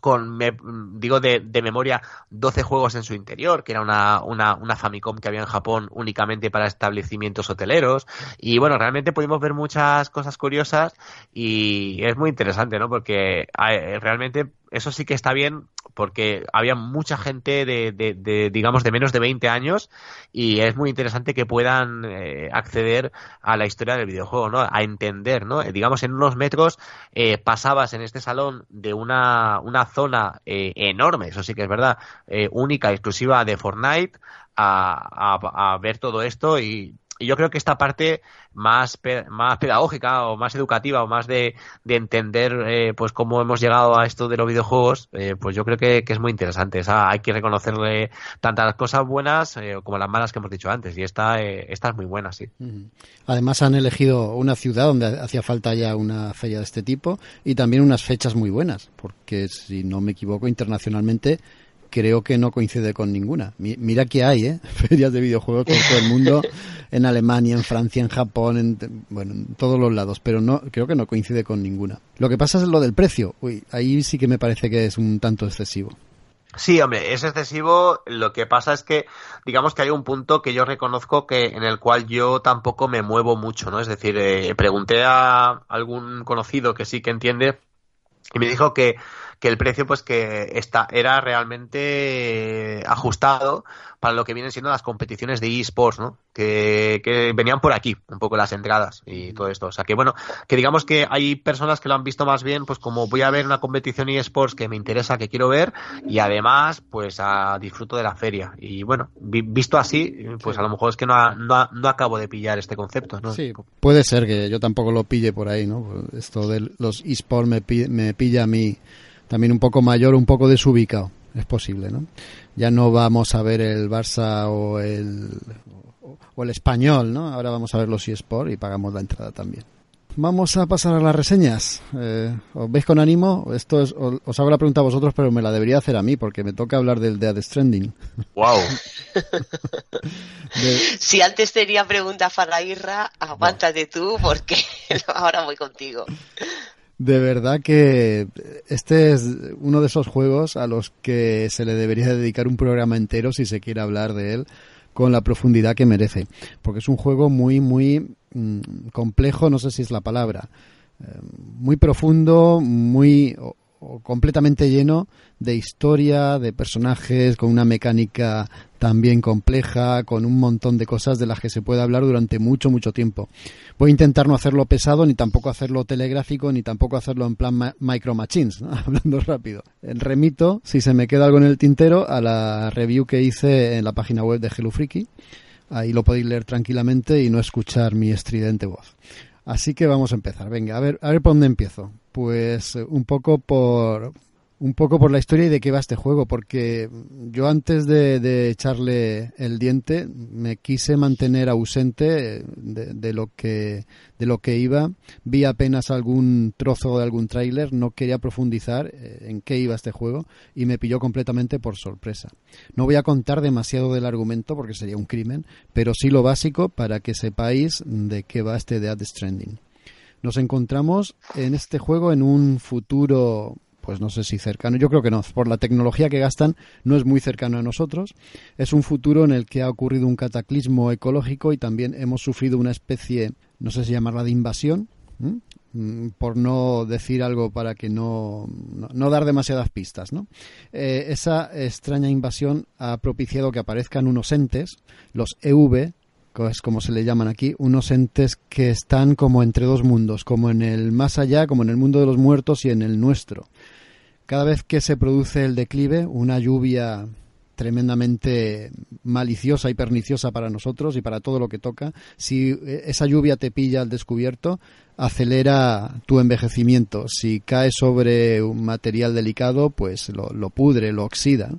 con, me, digo de, de, memoria, 12 juegos en su interior, que era una, una, una, Famicom que había en Japón únicamente para establecimientos hoteleros. Y bueno, realmente pudimos ver muchas cosas curiosas y es muy interesante, ¿no? Porque eh, realmente eso sí que está bien porque había mucha gente de, de, de, digamos, de menos de 20 años y es muy interesante que puedan eh, acceder a la historia del videojuego, ¿no? A entender, ¿no? digamos, en unos metros eh, pasabas en este salón de una, una zona eh, enorme, eso sí que es verdad, eh, única, exclusiva de Fortnite, a, a ver todo esto y yo creo que esta parte más, más pedagógica o más educativa o más de, de entender eh, pues cómo hemos llegado a esto de los videojuegos, eh, pues yo creo que, es muy interesante. hay que reconocerle tantas cosas buenas eh, como las malas que hemos dicho antes y esta, esta es muy buena, sí. Además han elegido una ciudad donde hacía falta ya una feria de este tipo y también unas fechas muy buenas, porque si no me equivoco internacionalmente creo que no coincide con ninguna. Mira que hay, ¿eh? Ferias de videojuegos por todo el mundo, en Alemania, en Francia, en Japón, en, bueno, en todos los lados, pero no, creo que no coincide con ninguna. Lo que pasa es lo del precio. Uy, ahí sí que me parece que es un tanto excesivo. Sí, hombre, es excesivo. Lo que pasa es que, digamos que hay un punto que yo reconozco que en el cual yo tampoco me muevo mucho, ¿no? Es decir, eh, pregunté a algún conocido que sí que entiende y me dijo que que el precio pues que está, era realmente ajustado para lo que vienen siendo las competiciones de eSports, ¿no? Que, que, venían por aquí, un poco las entradas y todo esto. O sea que bueno, que digamos que hay personas que lo han visto más bien, pues como voy a ver una competición eSports que me interesa, que quiero ver, y además, pues a, disfruto de la feria. Y bueno, visto así, pues a lo mejor es que no, no, no, acabo de pillar este concepto, ¿no? Sí, puede ser que yo tampoco lo pille por ahí, ¿no? Esto de los eSports me, me pilla a mí también un poco mayor, un poco desubicado. Es posible, ¿no? Ya no vamos a ver el Barça o el, o el español, ¿no? Ahora vamos a ver los eSports y pagamos la entrada también. Vamos a pasar a las reseñas. Eh, ¿Os veis con ánimo? Esto es, os, hago la pregunta a vosotros, pero me la debería hacer a mí, porque me toca hablar del Dead Stranding. ¡Wow! Si antes tenía pregunta para Irra, aguántate tú, porque ahora voy contigo. De verdad que este es uno de esos juegos a los que se le debería dedicar un programa entero si se quiere hablar de él con la profundidad que merece. Porque es un juego muy, muy mm, complejo, no sé si es la palabra, eh, muy profundo, muy completamente lleno de historia, de personajes, con una mecánica también compleja, con un montón de cosas de las que se puede hablar durante mucho, mucho tiempo. Voy a intentar no hacerlo pesado, ni tampoco hacerlo telegráfico, ni tampoco hacerlo en plan micro machines, hablando rápido. Remito, si se me queda algo en el tintero, a la review que hice en la página web de Hello Freaky. Ahí lo podéis leer tranquilamente y no escuchar mi estridente voz. Así que vamos a empezar. Venga, a ver, a ver por dónde empiezo. Pues eh, un poco por un poco por la historia y de qué va este juego, porque yo antes de, echarle el diente me quise mantener ausente de, lo que de lo que iba, vi apenas algún trozo de algún tráiler, no quería profundizar eh, en qué iba este juego y me pilló completamente por sorpresa. No voy a contar demasiado del argumento porque sería un crimen, pero sí lo básico para que sepáis de qué va este Dead Stranding. Nos encontramos en este juego en un futuro pues no sé si cercano, yo creo que no, por la tecnología que gastan no es muy cercano a nosotros. Es un futuro en el que ha ocurrido un cataclismo ecológico y también hemos sufrido una especie, no sé si llamarla de invasión, mm, por no decir algo para que no, no, dar demasiadas pistas. ¿no? Eh, esa extraña invasión ha propiciado que aparezcan unos entes, los EV, es como se le llaman aquí, unos entes que están como entre dos mundos, como en el más allá, como en el mundo de los muertos y en el nuestro. Cada vez que se produce el declive, una lluvia tremendamente maliciosa y perniciosa para nosotros y para todo lo que toca. Si esa lluvia te pilla al descubierto, acelera tu envejecimiento. Si cae sobre un material delicado, pues lo, pudre, lo oxida.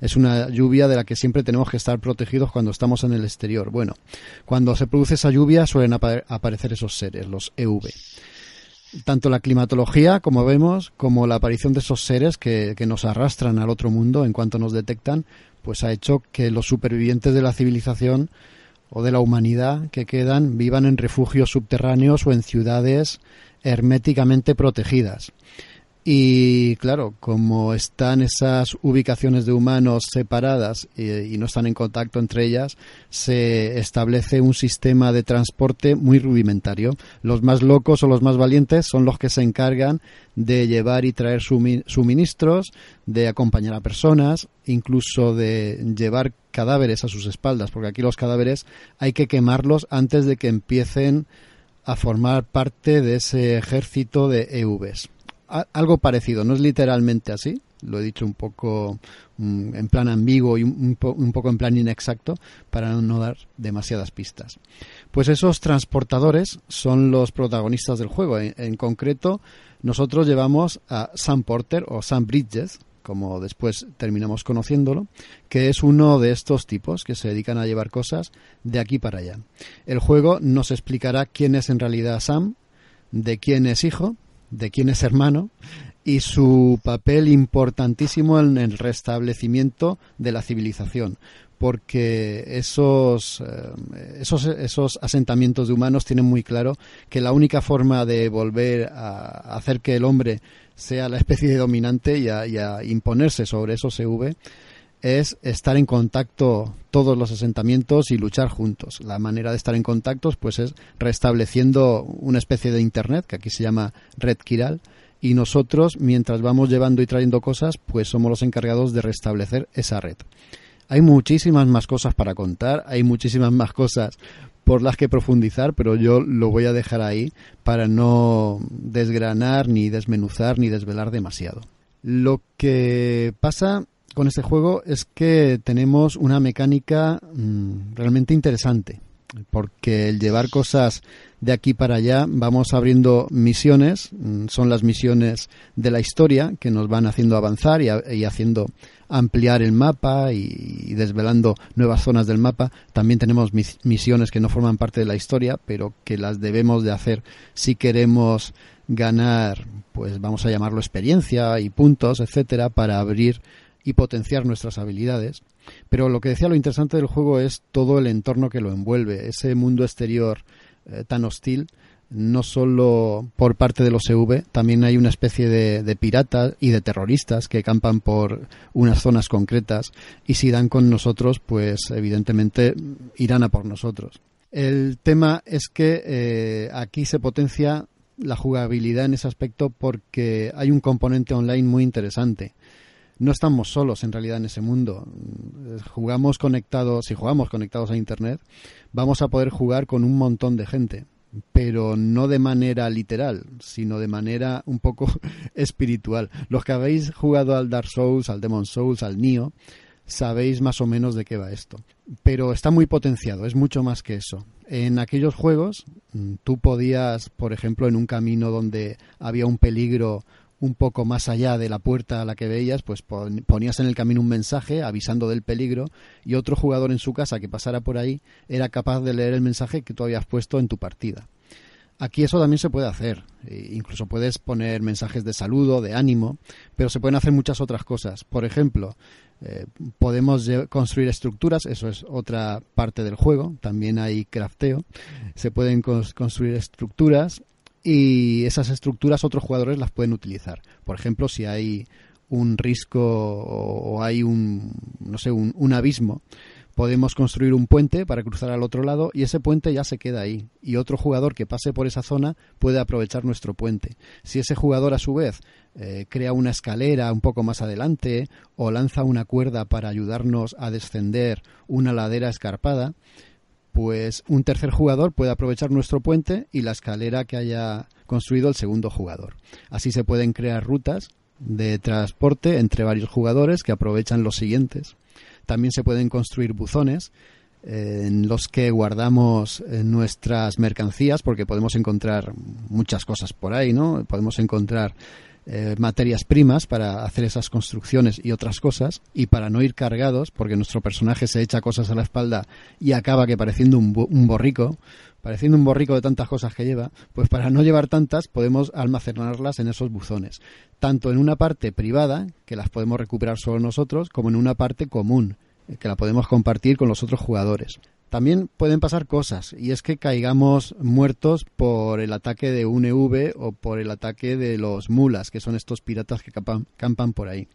Es una lluvia de la que siempre tenemos que estar protegidos cuando estamos en el exterior. Bueno, cuando se produce esa lluvia suelen aparecer esos seres, los EV tanto la climatología, como vemos, como la aparición de esos seres que, que, nos arrastran al otro mundo en cuanto nos detectan, pues ha hecho que los supervivientes de la civilización o de la humanidad que quedan vivan en refugios subterráneos o en ciudades herméticamente protegidas. Y claro, como están esas ubicaciones de humanos separadas y, no están en contacto entre ellas, se establece un sistema de transporte muy rudimentario. Los más locos o los más valientes son los que se encargan de llevar y traer suministros, de acompañar a personas, incluso de llevar cadáveres a sus espaldas, porque aquí los cadáveres hay que quemarlos antes de que empiecen a formar parte de ese ejército de EVs algo parecido, no es literalmente así, Lo he dicho un poco mm, en plan ambiguo y un, un, poco en plan inexacto para no dar demasiadas pistas. Pues esos transportadores son los protagonistas del juego. En, concreto, nosotros llevamos a Sam Porter o Sam Bridges, como después terminamos conociéndolo, que es uno de estos tipos que se dedican a llevar cosas de aquí para allá. El juego nos explicará quién es en realidad Sam, de quién es hijo, de quién es hermano y su papel importantísimo en el restablecimiento de la civilización porque esos, eh, esos, esos asentamientos de humanos tienen muy claro que la única forma de volver a hacer que el hombre sea la especie dominante y a, imponerse sobre esos CV es estar en contacto todos los asentamientos y luchar juntos. La manera de estar en contacto pues es restableciendo una especie de internet que aquí se llama Red Kiral y nosotros mientras vamos llevando y trayendo cosas pues somos los encargados de restablecer esa red. Hay muchísimas más cosas para contar, hay muchísimas más cosas por las que profundizar, pero yo lo voy a dejar ahí para no desgranar, ni desmenuzar, ni desvelar demasiado. Lo que pasa con este juego es que tenemos una mecánica mm, realmente interesante, porque el llevar cosas de aquí para allá vamos abriendo misiones, mm, son las misiones de la historia que nos van haciendo avanzar y, haciendo ampliar el mapa y, desvelando nuevas zonas del mapa. También tenemos misiones que no forman parte de la historia, pero que las debemos de hacer si queremos ganar, pues vamos a llamarlo experiencia y puntos, etcétera, para abrir y potenciar nuestras habilidades. Pero lo que decía lo interesante del juego es todo el entorno que lo envuelve, ese mundo exterior eh, tan hostil, no solo por parte de los EV, también hay una especie de, piratas y de terroristas que campan por unas zonas concretas y si dan con nosotros, pues evidentemente irán a por nosotros. El tema es que eh, aquí se potencia la jugabilidad en ese aspecto porque hay un componente online muy interesante no estamos solos en realidad en ese mundo. Jugamos conectados, si jugamos conectados a Internet, vamos a poder jugar con un montón de gente, pero no de manera literal, sino de manera un poco espiritual. Los que habéis jugado al Dark Souls, al Demon Souls, al Nioh, sabéis más o menos de qué va esto. Pero está muy potenciado, es mucho más que eso. En aquellos juegos, mm, tú podías, por ejemplo, en un camino donde había un peligro un poco más allá de la puerta a la que veías, pues ponías en el camino un mensaje avisando del peligro y otro jugador en su casa que pasara por ahí era capaz de leer el mensaje que tú habías puesto en tu partida. Aquí eso también se puede hacer. E incluso puedes poner mensajes de saludo, de ánimo, pero se pueden hacer muchas otras cosas. Por ejemplo, eh, podemos construir estructuras, eso es otra parte del juego. También hay crafteo. Se pueden construir estructuras y esas estructuras otros jugadores las pueden utilizar. Por ejemplo, si hay un risco o hay un, no sé, un, un, abismo, podemos construir un puente para cruzar al otro lado y ese puente ya se queda ahí. Y otro jugador que pase por esa zona puede aprovechar nuestro puente. Si ese jugador a su vez eh, crea una escalera un poco más adelante o lanza una cuerda para ayudarnos a descender una ladera escarpada, pues un tercer jugador puede aprovechar nuestro puente y la escalera que haya construido el segundo jugador. Así se pueden crear rutas de transporte entre varios jugadores que aprovechan los siguientes. También se pueden construir buzones eh, en los que guardamos eh, nuestras mercancías porque podemos encontrar muchas cosas por ahí, ¿no? Podemos encontrar eh, materias primas para hacer esas construcciones y otras cosas y para no ir cargados porque nuestro personaje se echa cosas a la espalda y acaba que pareciendo un, un borrico pareciendo un borrico de tantas cosas que lleva, pues para no llevar tantas podemos almacenarlas en esos buzones, tanto en una parte privada, que las podemos recuperar solo nosotros, como en una parte común, que la podemos compartir con los otros jugadores. También pueden pasar cosas, y es que caigamos muertos por el ataque de un EV o por el ataque de los mulas, que son estos piratas que campan, por ahí.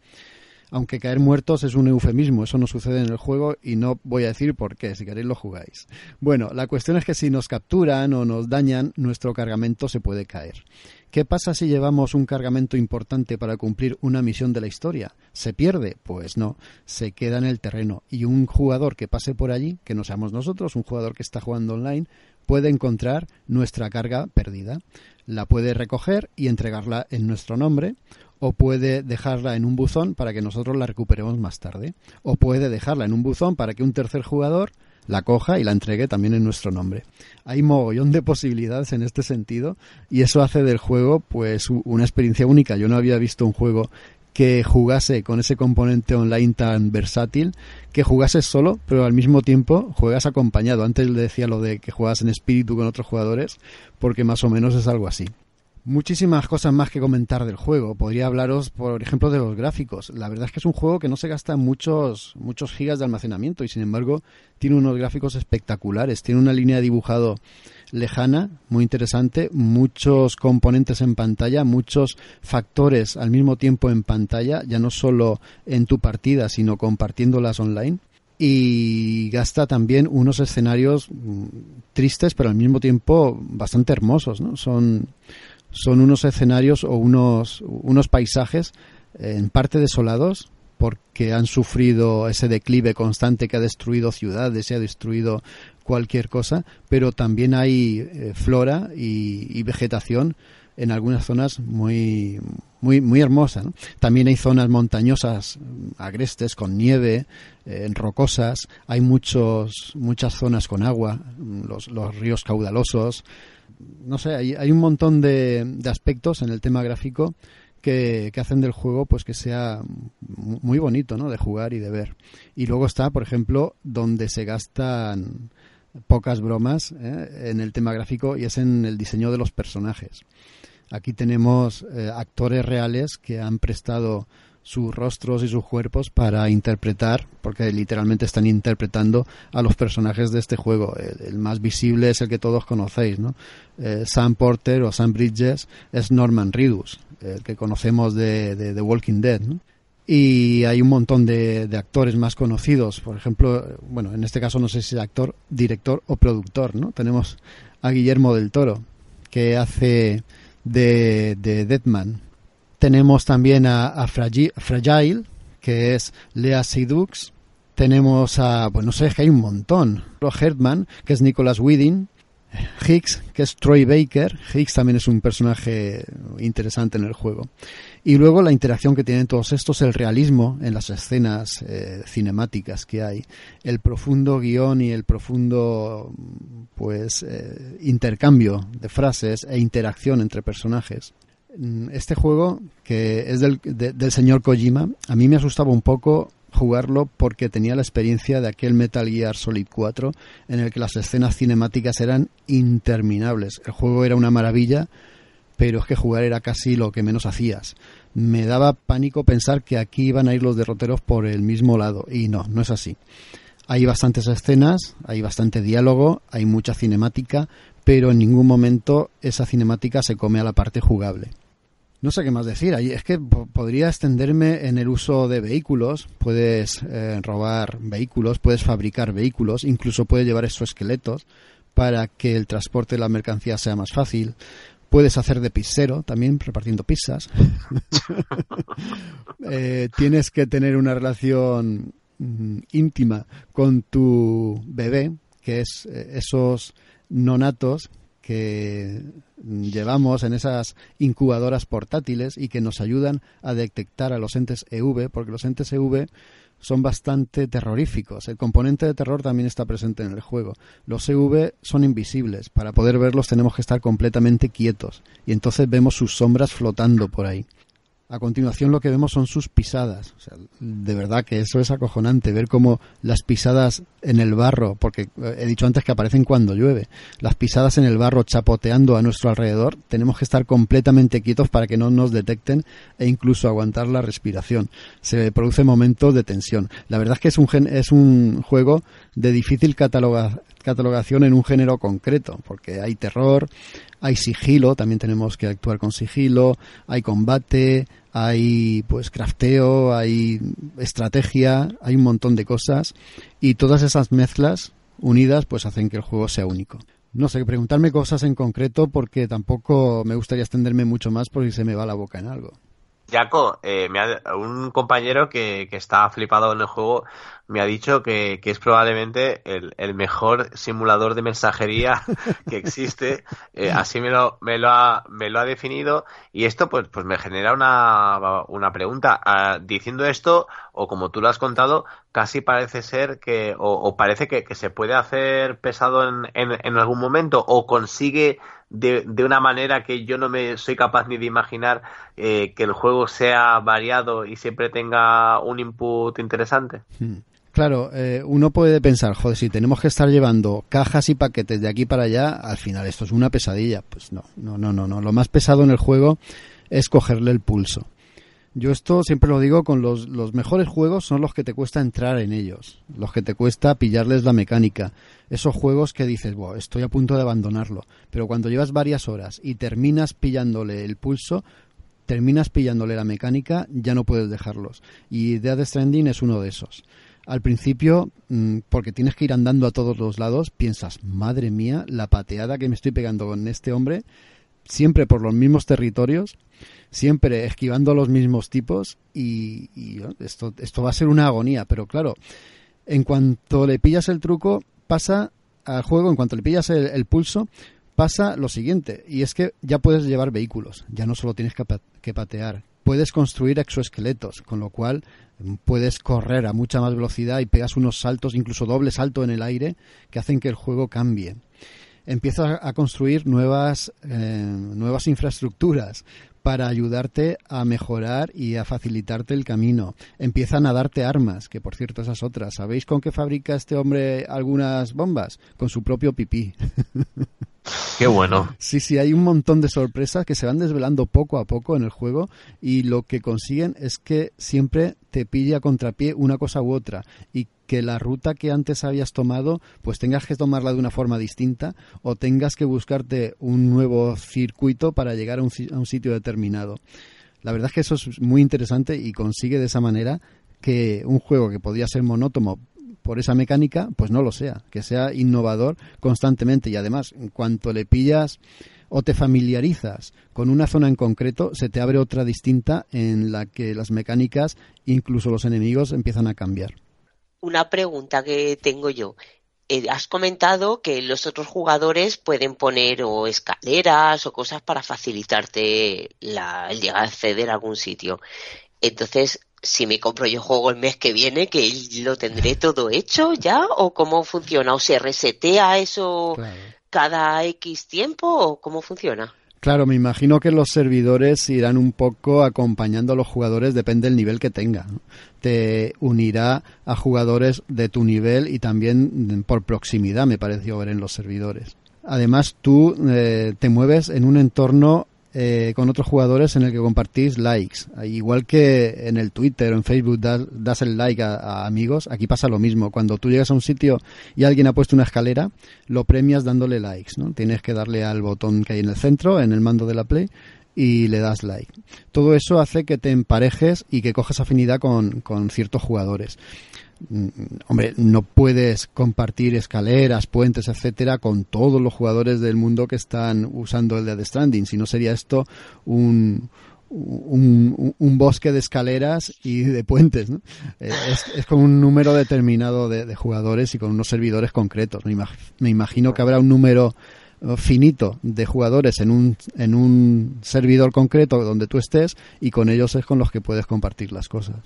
Aunque caer muertos es un eufemismo, eso no sucede en el juego y no voy a decir por qué, si queréis lo jugáis. Bueno, la cuestión es que si nos capturan o nos dañan, nuestro cargamento se puede caer. ¿Qué pasa si llevamos un cargamento importante para cumplir una misión de la historia? ¿Se pierde? Pues no, se queda en el terreno y un jugador que pase por allí, que no seamos nosotros, un jugador que está jugando online, puede encontrar nuestra carga perdida. La puede recoger y entregarla en nuestro nombre o puede dejarla en un buzón para que nosotros la recuperemos más tarde, o puede dejarla en un buzón para que un tercer jugador la coja y la entregue también en nuestro nombre. Hay mogollón de posibilidades en este sentido y eso hace del juego pues una experiencia única. Yo no había visto un juego que jugase con ese componente online tan versátil, que jugases solo, pero al mismo tiempo juegas acompañado. Antes le decía lo de que juegas en espíritu con otros jugadores, porque más o menos es algo así. Muchísimas cosas más que comentar del juego. Podría hablaros, por ejemplo, de los gráficos. La verdad es que es un juego que no se gasta muchos, muchos gigas de almacenamiento y, sin embargo, tiene unos gráficos espectaculares. Tiene una línea de dibujado lejana, muy interesante, muchos componentes en pantalla, muchos factores al mismo tiempo en pantalla, ya no solo en tu partida, sino compartiéndolas online. Y gasta también unos escenarios mm, tristes, pero al mismo tiempo bastante hermosos, ¿no? Son son unos escenarios o unos, unos paisajes en parte desolados porque han sufrido ese declive constante que ha destruido ciudades y ha destruido cualquier cosa, pero también hay eh, flora y, vegetación en algunas zonas muy muy muy hermosa. También hay zonas montañosas agrestes con nieve, eh, rocosas. Hay muchos muchas zonas con agua, los, los ríos caudalosos, no sé, hay, un montón de, de, aspectos en el tema gráfico que, que, hacen del juego pues que sea muy bonito, ¿no? De jugar y de ver. Y luego está, por ejemplo, donde se gastan pocas bromas ¿eh? en el tema gráfico y es en el diseño de los personajes. Aquí tenemos eh, actores reales que han prestado sus rostros y sus cuerpos para interpretar, porque literalmente están interpretando a los personajes de este juego. El, más visible es el que todos conocéis, ¿no? Eh, Sam Porter o Sam Bridges es Norman Reedus, el que conocemos de, The Walking Dead, Y hay un montón de, actores más conocidos, por ejemplo, bueno, en este caso no sé si es actor, director o productor, ¿no? Tenemos a Guillermo del Toro, que hace de, de Deadman, tenemos también a, Fragile, que es Lea Seydoux. Tenemos a, bueno, no sé, que hay un montón. Herdman, que es Nicholas Whedon. Higgs, que es Troy Baker. Higgs también es un personaje interesante en el juego. Y luego la interacción que tienen todos estos, el realismo en las escenas eh, cinemáticas que hay, el profundo guion y el profundo pues eh, intercambio de frases e interacción entre personajes. Mm, este juego, que es del, del señor Kojima, a mí me asustaba un poco jugarlo porque tenía la experiencia de aquel Metal Gear Solid 4 en el que las escenas cinemáticas eran interminables. El juego era una maravilla, pero es que jugar era casi lo que menos hacías. Me daba pánico pensar que aquí iban a ir los derroteros por el mismo lado y no, no es así. Hay bastantes escenas, hay bastante diálogo, hay mucha cinemática, pero en ningún momento esa cinemática se come a la parte jugable. No sé qué más decir. Es que podría extenderme en el uso de vehículos. Puedes eh, robar vehículos, puedes fabricar vehículos, incluso puedes llevar esqueletos para que el transporte de la mercancía sea más fácil. Puedes hacer de pizzero también, repartiendo pizzas. Eh, tienes que tener una relación mm, íntima con tu bebé, que es eh, esos nonatos que llevamos en esas incubadoras portátiles y que nos ayudan a detectar a los entes EV, porque los entes EV son bastante terroríficos. El componente de terror también está presente en el juego. Los EV son invisibles. Para poder verlos tenemos que estar completamente quietos. Y entonces vemos sus sombras flotando por ahí. A continuación lo que vemos son sus pisadas. de verdad que eso es acojonante, ver cómo las pisadas en el barro, porque eh, he dicho antes que aparecen cuando llueve, las pisadas en el barro chapoteando a nuestro alrededor, tenemos que estar completamente quietos para que no nos detecten e incluso aguantar la respiración. Se produce momentos de tensión. La verdad es que es un, es un juego de difícil catalogación en un género concreto, porque hay terror, hay sigilo, también tenemos que actuar con sigilo, hay combate, hay pues crafteo, hay estrategia, hay un montón de cosas y todas esas mezclas unidas pues hacen que el juego sea único. No sé, preguntarme cosas en concreto porque tampoco me gustaría extenderme mucho más porque se me va la boca en algo. Jaco, eh, un compañero que, que está flipado en el juego me ha dicho que, es probablemente el, mejor simulador de mensajería que existe. Eh, así me lo, me, lo ha, me lo ha definido. Y esto pues, pues me genera una, una pregunta. Ah, diciendo esto, o como tú lo has contado, casi parece ser que, o, parece que, se puede hacer pesado en, en, algún momento, o consigue de, de, una manera que yo no me soy capaz ni de imaginar eh, que el juego sea variado y siempre tenga un input interesante. Hmm. Claro, eh, uno puede pensar, joder, si tenemos que estar llevando cajas y paquetes de aquí para allá, al final esto es una pesadilla. Pues no, no, no, no, no. Lo más pesado en el juego es cogerle el pulso. Yo esto siempre lo digo con los, los mejores juegos son los que te cuesta entrar en ellos, los que te cuesta pillarles la mecánica. Esos juegos que dices, wow, estoy a punto de abandonarlo. Pero cuando llevas varias horas y terminas pillándole el pulso, terminas pillándole la mecánica, ya no puedes dejarlos. Y Dead Stranding es uno de esos al principio, mm, porque tienes que ir andando a todos los lados, piensas, madre mía, la pateada que me estoy pegando con este hombre, siempre por los mismos territorios, siempre esquivando los mismos tipos y, esto, esto va a ser una agonía, pero claro, en cuanto le pillas el truco, pasa al juego, en cuanto le pillas el, pulso, pasa lo siguiente, y es que ya puedes llevar vehículos, ya no solo tienes que patear, puedes construir exoesqueletos, con lo cual puedes correr a mucha más velocidad y pegas unos saltos, incluso doble salto en el aire, que hacen que el juego cambie. Empiezas a construir nuevas, eh, nuevas infraestructuras para ayudarte a mejorar y a facilitarte el camino. Empiezan a darte armas, que por cierto esas otras. ¿Sabéis con qué fabrica este hombre algunas bombas? Con su propio pipí. Qué bueno. Sí, sí, hay un montón de sorpresas que se van desvelando poco a poco en el juego y lo que consiguen es que siempre te pille a contrapié una cosa u otra y que la ruta que antes habías tomado pues tengas que tomarla de una forma distinta o tengas que buscarte un nuevo circuito para llegar a un, a un sitio determinado. La verdad es que eso es muy interesante y consigue de esa manera que un juego que podía ser monótono por esa mecánica, pues no lo sea, que sea innovador constantemente y además en cuanto le pillas o te familiarizas con una zona en concreto, se te abre otra distinta en la que las mecánicas, incluso los enemigos, empiezan a cambiar. Una pregunta que tengo yo. Eh, has comentado que los otros jugadores pueden poner o escaleras o cosas para facilitarte el llegar a acceder a algún sitio. Entonces, si me compro yo juego el mes que viene, que lo tendré todo hecho ya, o cómo funciona, o se resetea eso cada X tiempo, o cómo funciona. Claro, me imagino que los servidores irán un poco acompañando a los jugadores, depende del nivel que tenga. Te unirá a jugadores de tu nivel y también por proximidad, me pareció ver en los servidores. Además, tú eh, te mueves en un entorno eh, con otros jugadores en el que compartís likes. Igual que en el Twitter o en Facebook das, el like a, amigos, aquí pasa lo mismo. Cuando tú llegas a un sitio y alguien ha puesto una escalera, lo premias dándole likes. ¿no? Tienes que darle al botón que hay en el centro, en el mando de la Play, y le das like. Todo eso hace que te emparejes y que cojas afinidad con, con ciertos jugadores. Mm, hombre, no puedes compartir escaleras, puentes, etcétera, con todos los jugadores del mundo que están usando el Dead Stranding. Si no sería esto un, un, bosque de escaleras y de puentes. Eh, es, con un número determinado de, jugadores y con unos servidores concretos. Me, imagino que habrá un número finito de jugadores en un, en un servidor concreto donde tú estés y con ellos es con los que puedes compartir las cosas.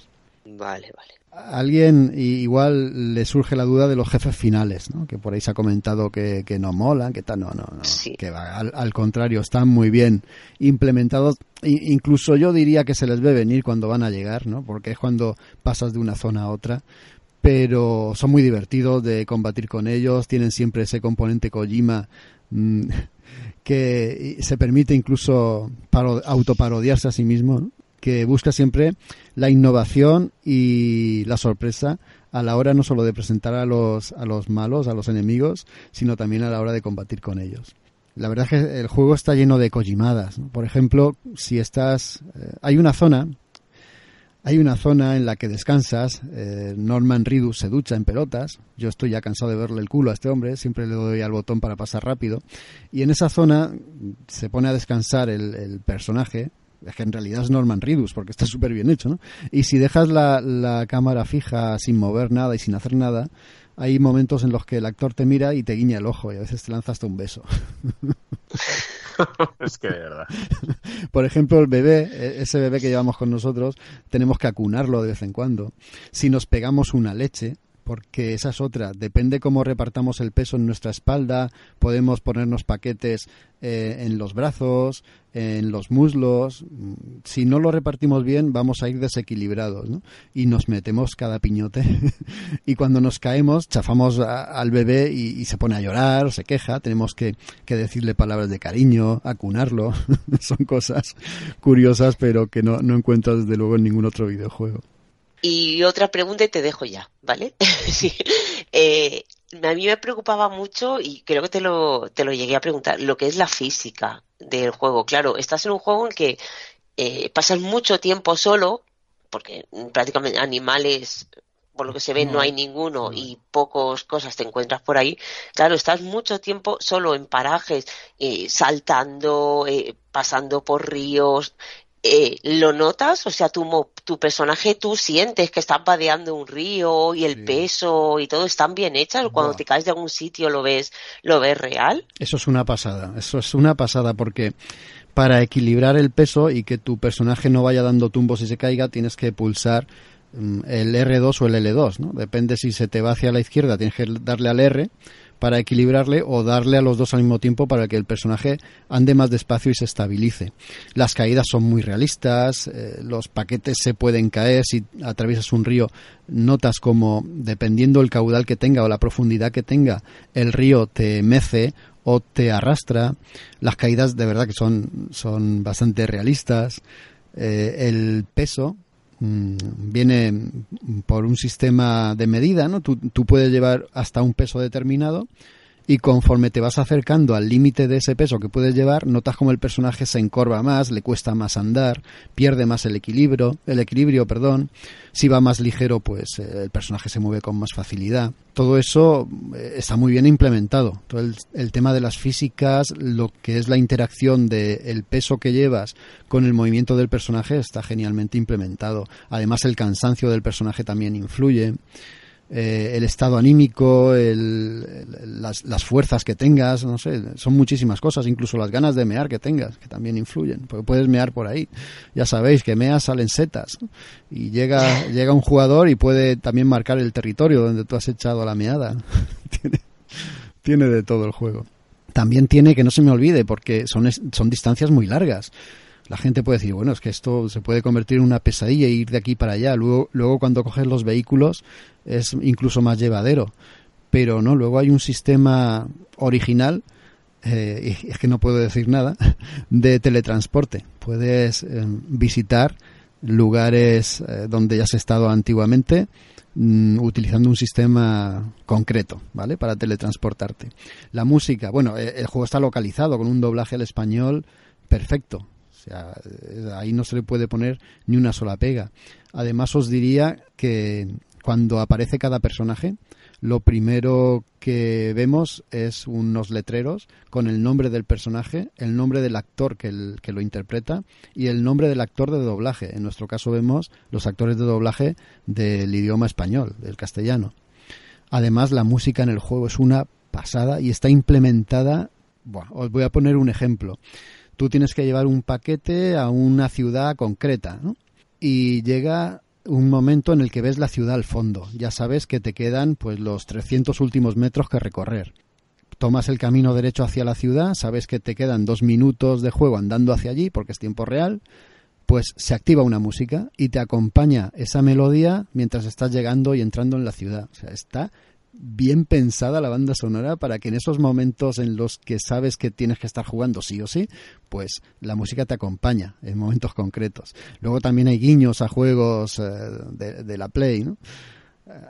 Vale, vale alguien igual le surge la duda de los jefes finales, ¿no? que por ahí se ha comentado que, que no molan, que tal, no, no, no, que va, al, contrario, están muy bien implementados, incluso yo diría que se les ve venir cuando van a llegar, ¿no? porque es cuando pasas de una zona a otra, pero son muy divertidos de combatir con ellos, tienen siempre ese componente Kojima que se permite incluso autoparodiarse a sí mismo, que busca siempre la innovación y la sorpresa a la hora no solo de presentar a los, a los malos, a los enemigos, sino también a la hora de combatir con ellos. La verdad es que el juego está lleno de kojimadas. Por ejemplo, si estás... Eh, hay una zona hay una zona en la que descansas, eh, Norman Ridus se ducha en pelotas, yo estoy ya cansado de verle el culo a este hombre, siempre le doy al botón para pasar rápido, y en esa zona se pone a descansar el personaje, que en realidad es Norman Reedus, porque está súper bien hecho, ¿no? Y si dejas la cámara fija sin mover nada y sin hacer nada, hay momentos en los que el actor te mira y te guiña el ojo y a veces te lanza hasta un beso. es que de verdad. Por ejemplo, el bebé, e-, ese bebé que llevamos con nosotros, tenemos que acunarlo de vez en cuando. Si nos pegamos una leche, porque esa es otra. Depende cómo repartamos el peso en nuestra espalda, podemos ponernos paquetes eh, en los brazos, en los muslos. Si no lo repartimos bien, vamos a ir desequilibrados, ¿no? Y nos metemos cada piñote. y cuando nos caemos, chafamos al bebé y, se pone a llorar, se queja. Tenemos que, que decirle palabras de cariño, acunarlo. Son cosas curiosas, pero que no, no desde luego en ningún otro videojuego. Y otra pregunta y te dejo ya, ¿vale? sí. Eh, a mí me preocupaba mucho y creo que te lo, te lo llegué a preguntar, lo que es la física del juego. Claro, estás en un juego en que eh, pasas mucho tiempo solo, porque prácticamente animales, por lo que se ve, no, hay ninguno y pocas cosas te encuentras por ahí. Claro, estás mucho tiempo solo en parajes, eh, saltando, eh, pasando por ríos, eh, ¿lo notas? O sea, tu, tu personaje, tú sientes que estás vadeando un río y el peso y todo están bien hechas. Cuando te caes de algún sitio lo ves, lo ves real. Eso es una pasada, eso es una pasada porque para equilibrar el peso y que tu personaje no vaya dando tumbos y se caiga, tienes que pulsar mm, el R2 o el L2, ¿no? Depende si se te va hacia la izquierda, tienes que darle al R para equilibrarle o darle a los dos al mismo tiempo para que el personaje ande más despacio y se estabilice. Las caídas son muy realistas, eh, los paquetes se pueden caer, si atraviesas un río notas como dependiendo el caudal que tenga o la profundidad que tenga, el río te mece o te arrastra. Las caídas de verdad que son, son bastante realistas. Eh, el peso viene por un sistema de medida, ¿no? Tú, tú, puedes llevar hasta un peso determinado y conforme te vas acercando al límite de ese peso que puedes llevar, notas como el personaje se encorva más, le cuesta más andar, pierde más el equilibrio, el equilibrio, perdón. Si va más ligero, pues eh, el personaje se mueve con más facilidad. Todo eso eh, está muy bien implementado. Todo el, tema de las físicas, lo que es la interacción del peso que llevas con el movimiento del personaje está genialmente implementado. Además, el cansancio del personaje también influye. Eh, el estado anímico, las, fuerzas que tengas, no sé, son muchísimas cosas, incluso las ganas de mear que tengas, que también influyen, porque puedes mear por ahí. Ya sabéis que meas salen setas y llega, llega un jugador y puede también marcar el territorio donde tú has echado la meada. tiene, tiene de todo el juego. También tiene, que no se me olvide, porque son, son distancias muy largas la gente puede decir, bueno, es que esto se puede convertir en una pesadilla e ir de aquí para allá. Luego, luego cuando coges los vehículos es incluso más llevadero. Pero no, luego hay un sistema original, eh, es que no puedo decir nada, de teletransporte. Puedes eh, visitar lugares eh, donde ya has estado antiguamente mm, utilizando un sistema concreto, ¿vale? Para teletransportarte. La música, bueno, el juego está localizado con un doblaje al español perfecto eh, ahí no se le puede poner ni una sola pega. Además, os diría que cuando aparece cada personaje, lo primero que vemos es unos letreros con el nombre del personaje, el nombre del actor que, que, lo interpreta y el nombre del actor de doblaje. En nuestro caso vemos los actores de doblaje del idioma español, del castellano. Además, la música en el juego es una pasada y está implementada. Os voy a poner un ejemplo tú tienes que llevar un paquete a una ciudad concreta, ¿no? Y llega un momento en el que ves la ciudad al fondo. Ya sabes que te quedan pues los 300 últimos metros que recorrer. Tomas el camino derecho hacia la ciudad, sabes que te quedan dos minutos de juego andando hacia allí porque es tiempo real, pues se activa una música y te acompaña esa melodía mientras estás llegando y entrando en la ciudad. O sea, está bien pensada la banda sonora para que en esos momentos en los que sabes que tienes que estar jugando sí o sí, pues la música te acompaña en momentos concretos. Luego también hay guiños a juegos eh, de, la Play, ¿no?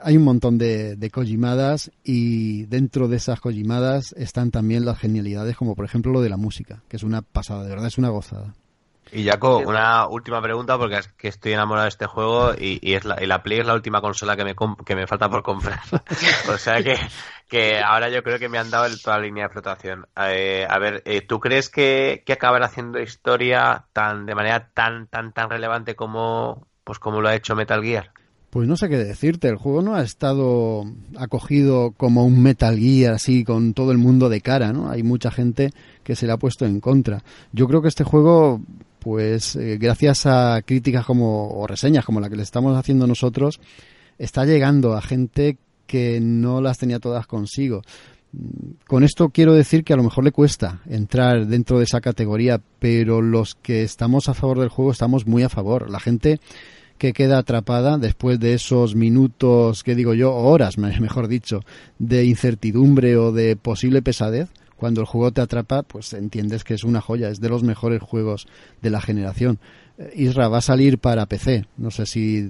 Hay un montón de, de cojimadas y dentro de esas cojimadas están también las genialidades como por ejemplo lo de la música, que es una pasada, de verdad es una gozada. Y Jaco, una última pregunta porque es que estoy enamorado de este juego y, es la, y la Play es la última consola que me, que me falta por comprar. o sea que, que ahora yo creo que me han dado el, toda la línea de flotación. Eh, a ver, eh, ¿tú crees que, que acabará haciendo historia tan de manera tan tan tan relevante como pues como lo ha hecho Metal Gear? Pues no sé qué decirte, el juego no ha estado acogido como un Metal Gear así con todo el mundo de cara, ¿no? Hay mucha gente que se le ha puesto en contra. Yo creo que este juego pues eh, gracias a críticas como o reseñas como la que le estamos haciendo nosotros, está llegando a gente que no las tenía todas consigo. Con esto quiero decir que a lo mejor le cuesta entrar dentro de esa categoría, pero los que estamos a favor del juego estamos muy a favor. La gente que queda atrapada después de esos minutos, que digo yo, horas, mejor dicho, de incertidumbre o de posible pesadez, cuando el juego te atrapa, pues entiendes que es una joya, es de los mejores juegos de la generación. Eh, Isra va a salir para PC. No sé si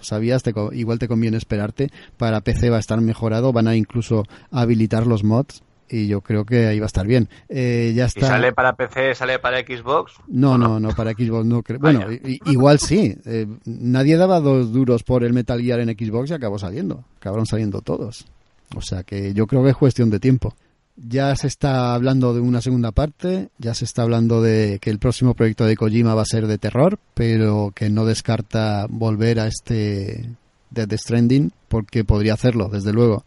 sabías, igual te conviene esperarte. Para PC va a estar mejorado, van a incluso habilitar los mods y yo creo que ahí va a estar bien. Eh, ya está. ¿Y sale para PC, sale para Xbox? No, no, no, para Xbox no creo. Bueno, igual sí. Eh, nadie daba dos duros por el Metal Gear en Xbox y acabó saliendo. Acabaron saliendo todos. O sea que yo creo que es cuestión de tiempo. Ya se está hablando de una segunda parte, ya se está hablando de que el próximo proyecto de Kojima va a ser de terror, pero que no descarta volver a este Death Stranding porque podría hacerlo, desde luego.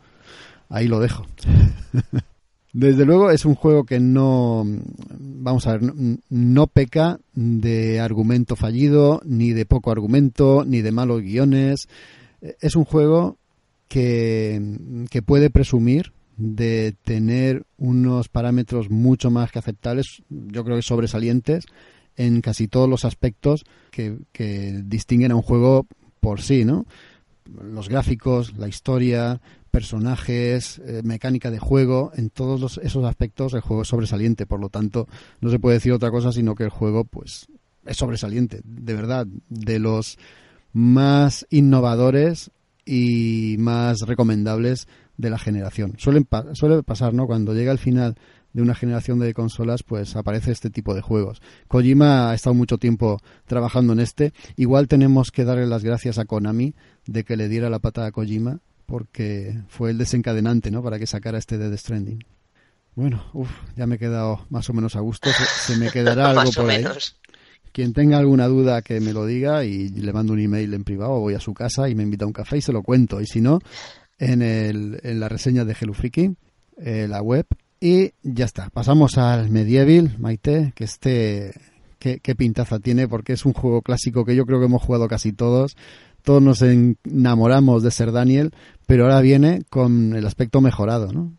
Ahí lo dejo. Desde luego es un juego que no, vamos a ver, no, peca de argumento fallido, ni de poco argumento, ni de malos guiones. Es un juego que, que puede presumir de tener unos parámetros mucho más que aceptables, yo creo que sobresalientes, en casi todos los aspectos que, que distinguen a un juego por sí, ¿no? Los gráficos, la historia, personajes, eh, mecánica de juego, en todos esos aspectos el juego es sobresaliente, por lo tanto no se puede decir otra cosa sino que el juego pues es sobresaliente, de verdad, de los más innovadores y más recomendables de la generación. Suelen suele pasar, ¿no? Cuando llega el final de una generación de consolas, pues aparece este tipo de juegos. Kojima ha estado mucho tiempo trabajando en este. Igual tenemos que darle las gracias a Konami de que le diera la pata a Kojima, porque fue el desencadenante, ¿no? Para que sacara este Dead Stranding. Bueno, uff, ya me he quedado más o menos a gusto. Se, me quedará algo por ahí. Quien tenga alguna duda que me lo diga y le mando un email en privado, voy a su casa y me invita a un café y se lo cuento. Y si no, en, el, en la reseña de Hello eh, la web. Y ya está. Pasamos al Medieval, Maite, que este, qué, qué pintaza tiene, porque es un juego clásico que yo creo que hemos jugado casi todos. Todos nos enamoramos de ser Daniel, pero ahora viene con el aspecto mejorado, ¿no?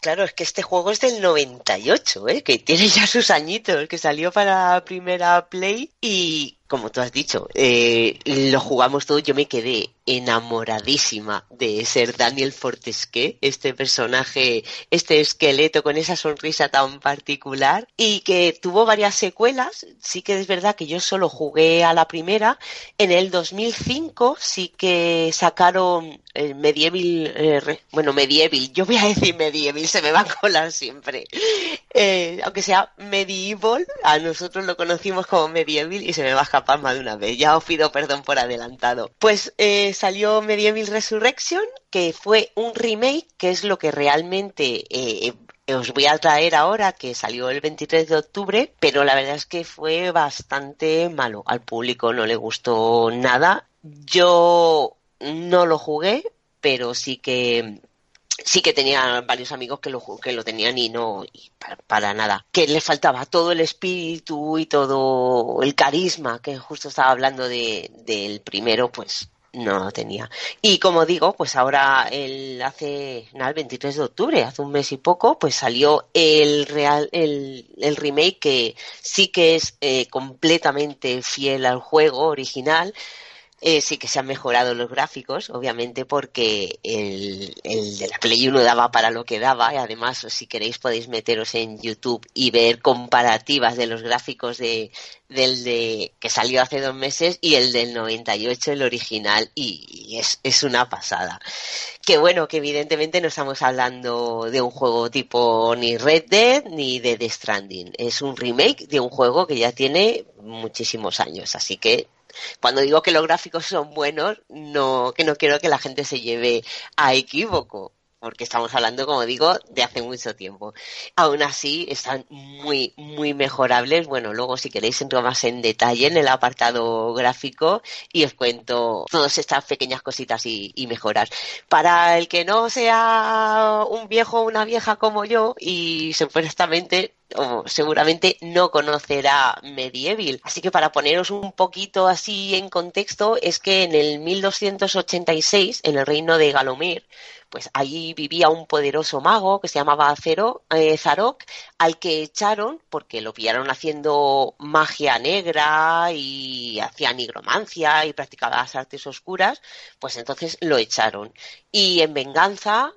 Claro, es que este juego es del 98, ¿eh? que tiene ya sus añitos, que salió para primera Play y, como tú has dicho, eh, lo jugamos todo. Yo me quedé enamoradísima de ser Daniel Fortesque, este personaje, este esqueleto con esa sonrisa tan particular y que tuvo varias secuelas. Sí que es verdad que yo solo jugué a la primera. En el 2005 sí que sacaron el Medieval, eh, bueno, Medieval, yo voy a decir Medieval, se me va a colar siempre. Eh, aunque sea Medieval, a nosotros lo conocimos como Medieval y se me va a escapar más de una vez. Ya os pido perdón por adelantado. Pues eh, salió Medieval Resurrection, que fue un remake, que es lo que realmente eh, os voy a traer ahora, que salió el 23 de octubre, pero la verdad es que fue bastante malo. Al público no le gustó nada. Yo no lo jugué, pero sí que sí que tenía varios amigos que lo, que lo tenían y no para, nada. Que le faltaba todo el espíritu y todo el carisma, que justo estaba hablando de, del primero, pues no lo tenía. Y como digo, pues ahora el hace nada, el 23 de octubre, hace un mes y poco, pues salió el real el, el remake que sí que es eh, completamente fiel al juego original eh, sí que se han mejorado los gráficos, obviamente, porque el, el, de la Play 1 daba para lo que daba. Y además, si queréis, podéis meteros en YouTube y ver comparativas de los gráficos de, del de que salió hace dos meses y el del 98, el original, y, es, es una pasada. Que bueno, que evidentemente no estamos hablando de un juego tipo ni Red Dead ni de The Stranding. Es un remake de un juego que ya tiene muchísimos años, así que cuando digo que los gráficos son buenos, no, que no quiero que la gente se lleve a equívoco. Porque estamos hablando, como digo, de hace mucho tiempo. Aún así, están muy, muy mejorables. Bueno, luego si queréis entro más en detalle en el apartado gráfico y os cuento todas estas pequeñas cositas y, mejoras. Para el que no sea un viejo o una vieja como yo y supuestamente o seguramente no conocerá Medieval. Así que para poneros un poquito así en contexto, es que en el 1286, en el reino de Galomir, pues allí vivía un poderoso mago que se llamaba Zero, eh, Zarok, al que echaron porque lo pillaron haciendo magia negra y hacía nigromancia y practicaba las artes oscuras, pues entonces lo echaron. Y en venganza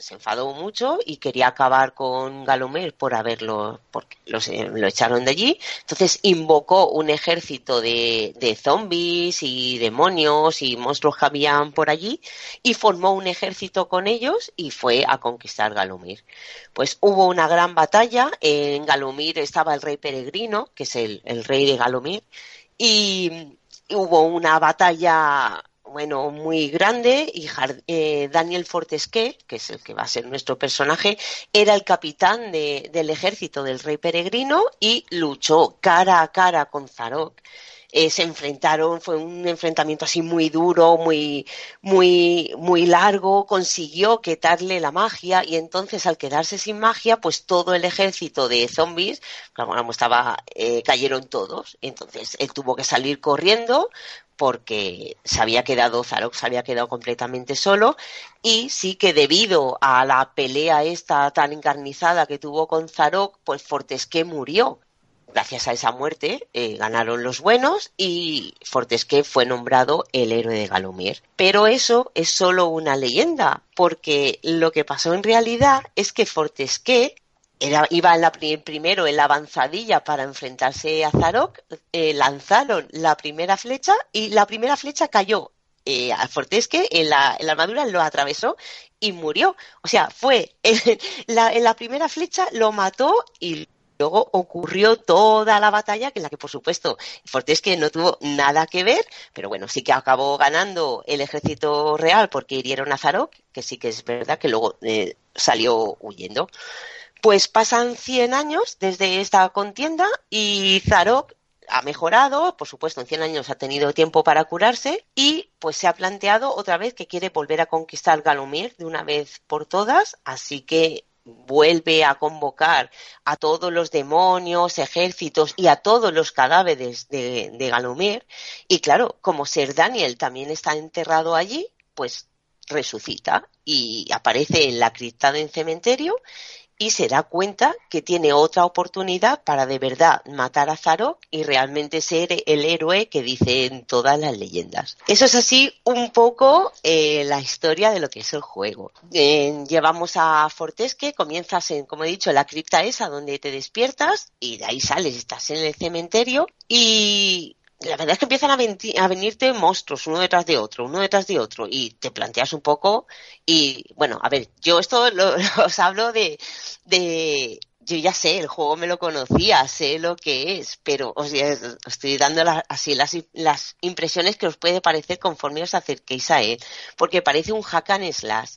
se enfadó mucho y quería acabar con Galomer por haberlo, porque lo echaron de allí. Entonces invocó un ejército de, de, zombies y demonios y monstruos que habían por allí y formó un ejército con ellos y fue a conquistar Galumir. Pues hubo una gran batalla. En Galumir estaba el rey peregrino, que es el, el rey de Galumir, y hubo una batalla bueno, muy grande y eh, Daniel Fortesque, que es el que va a ser nuestro personaje, era el capitán del ejército del rey peregrino y luchó cara a cara con Zarok. Eh, se enfrentaron, fue un enfrentamiento así muy duro, muy, muy, muy largo, consiguió quitarle la magia y entonces al quedarse sin magia, pues todo el ejército de zombies, como estaba, eh, cayeron todos. Entonces él tuvo que salir corriendo, porque se había quedado, Zarok se había quedado completamente solo y sí que debido a la pelea esta tan encarnizada que tuvo con Zarok, pues Fortesque murió. Gracias a esa muerte eh, ganaron los buenos y Fortesque fue nombrado el héroe de Galomir. Pero eso es solo una leyenda, porque lo que pasó en realidad es que Fortesque iba en la primero en la avanzadilla para enfrentarse a Zarok, eh, lanzaron la primera flecha y la primera flecha cayó eh, a Fortesque en la, armadura, lo atravesó y murió. O sea, fue en la, en la primera flecha, lo mató y luego ocurrió toda la batalla, en la que por supuesto Fortesque no tuvo nada que ver, pero bueno, sí que acabó ganando el ejército real porque hirieron a Zarok, que sí que es verdad que luego eh, salió huyendo. Pues pasan 100 años desde esta contienda y Zarok ha mejorado, por supuesto, en 100 años ha tenido tiempo para curarse y pues se ha planteado otra vez que quiere volver a conquistar Galumir de una vez por todas, así que vuelve a convocar a todos los demonios, ejércitos y a todos los cadáveres de, de Galumir y claro, como Ser Daniel también está enterrado allí, pues resucita y aparece en la cripta del cementerio y se da cuenta que tiene otra oportunidad para de verdad matar a Zarok y realmente ser el héroe que dicen todas las leyendas. Eso es así un poco eh, la historia de lo que es el juego. Eh, llevamos a Fortesque, comienzas en, como he dicho, la cripta esa donde te despiertas y de ahí sales, estás en el cementerio y la verdad es que empiezan a, venirte monstruos uno detrás de otro, uno detrás de otro, y te planteas un poco, y bueno, a ver, yo esto lo, os hablo de, de, yo ya sé, el juego me lo conocía, sé lo que es, pero os, estoy dando así las, las, impresiones que os puede parecer conforme os acerquéis a él, porque parece un hack and slash.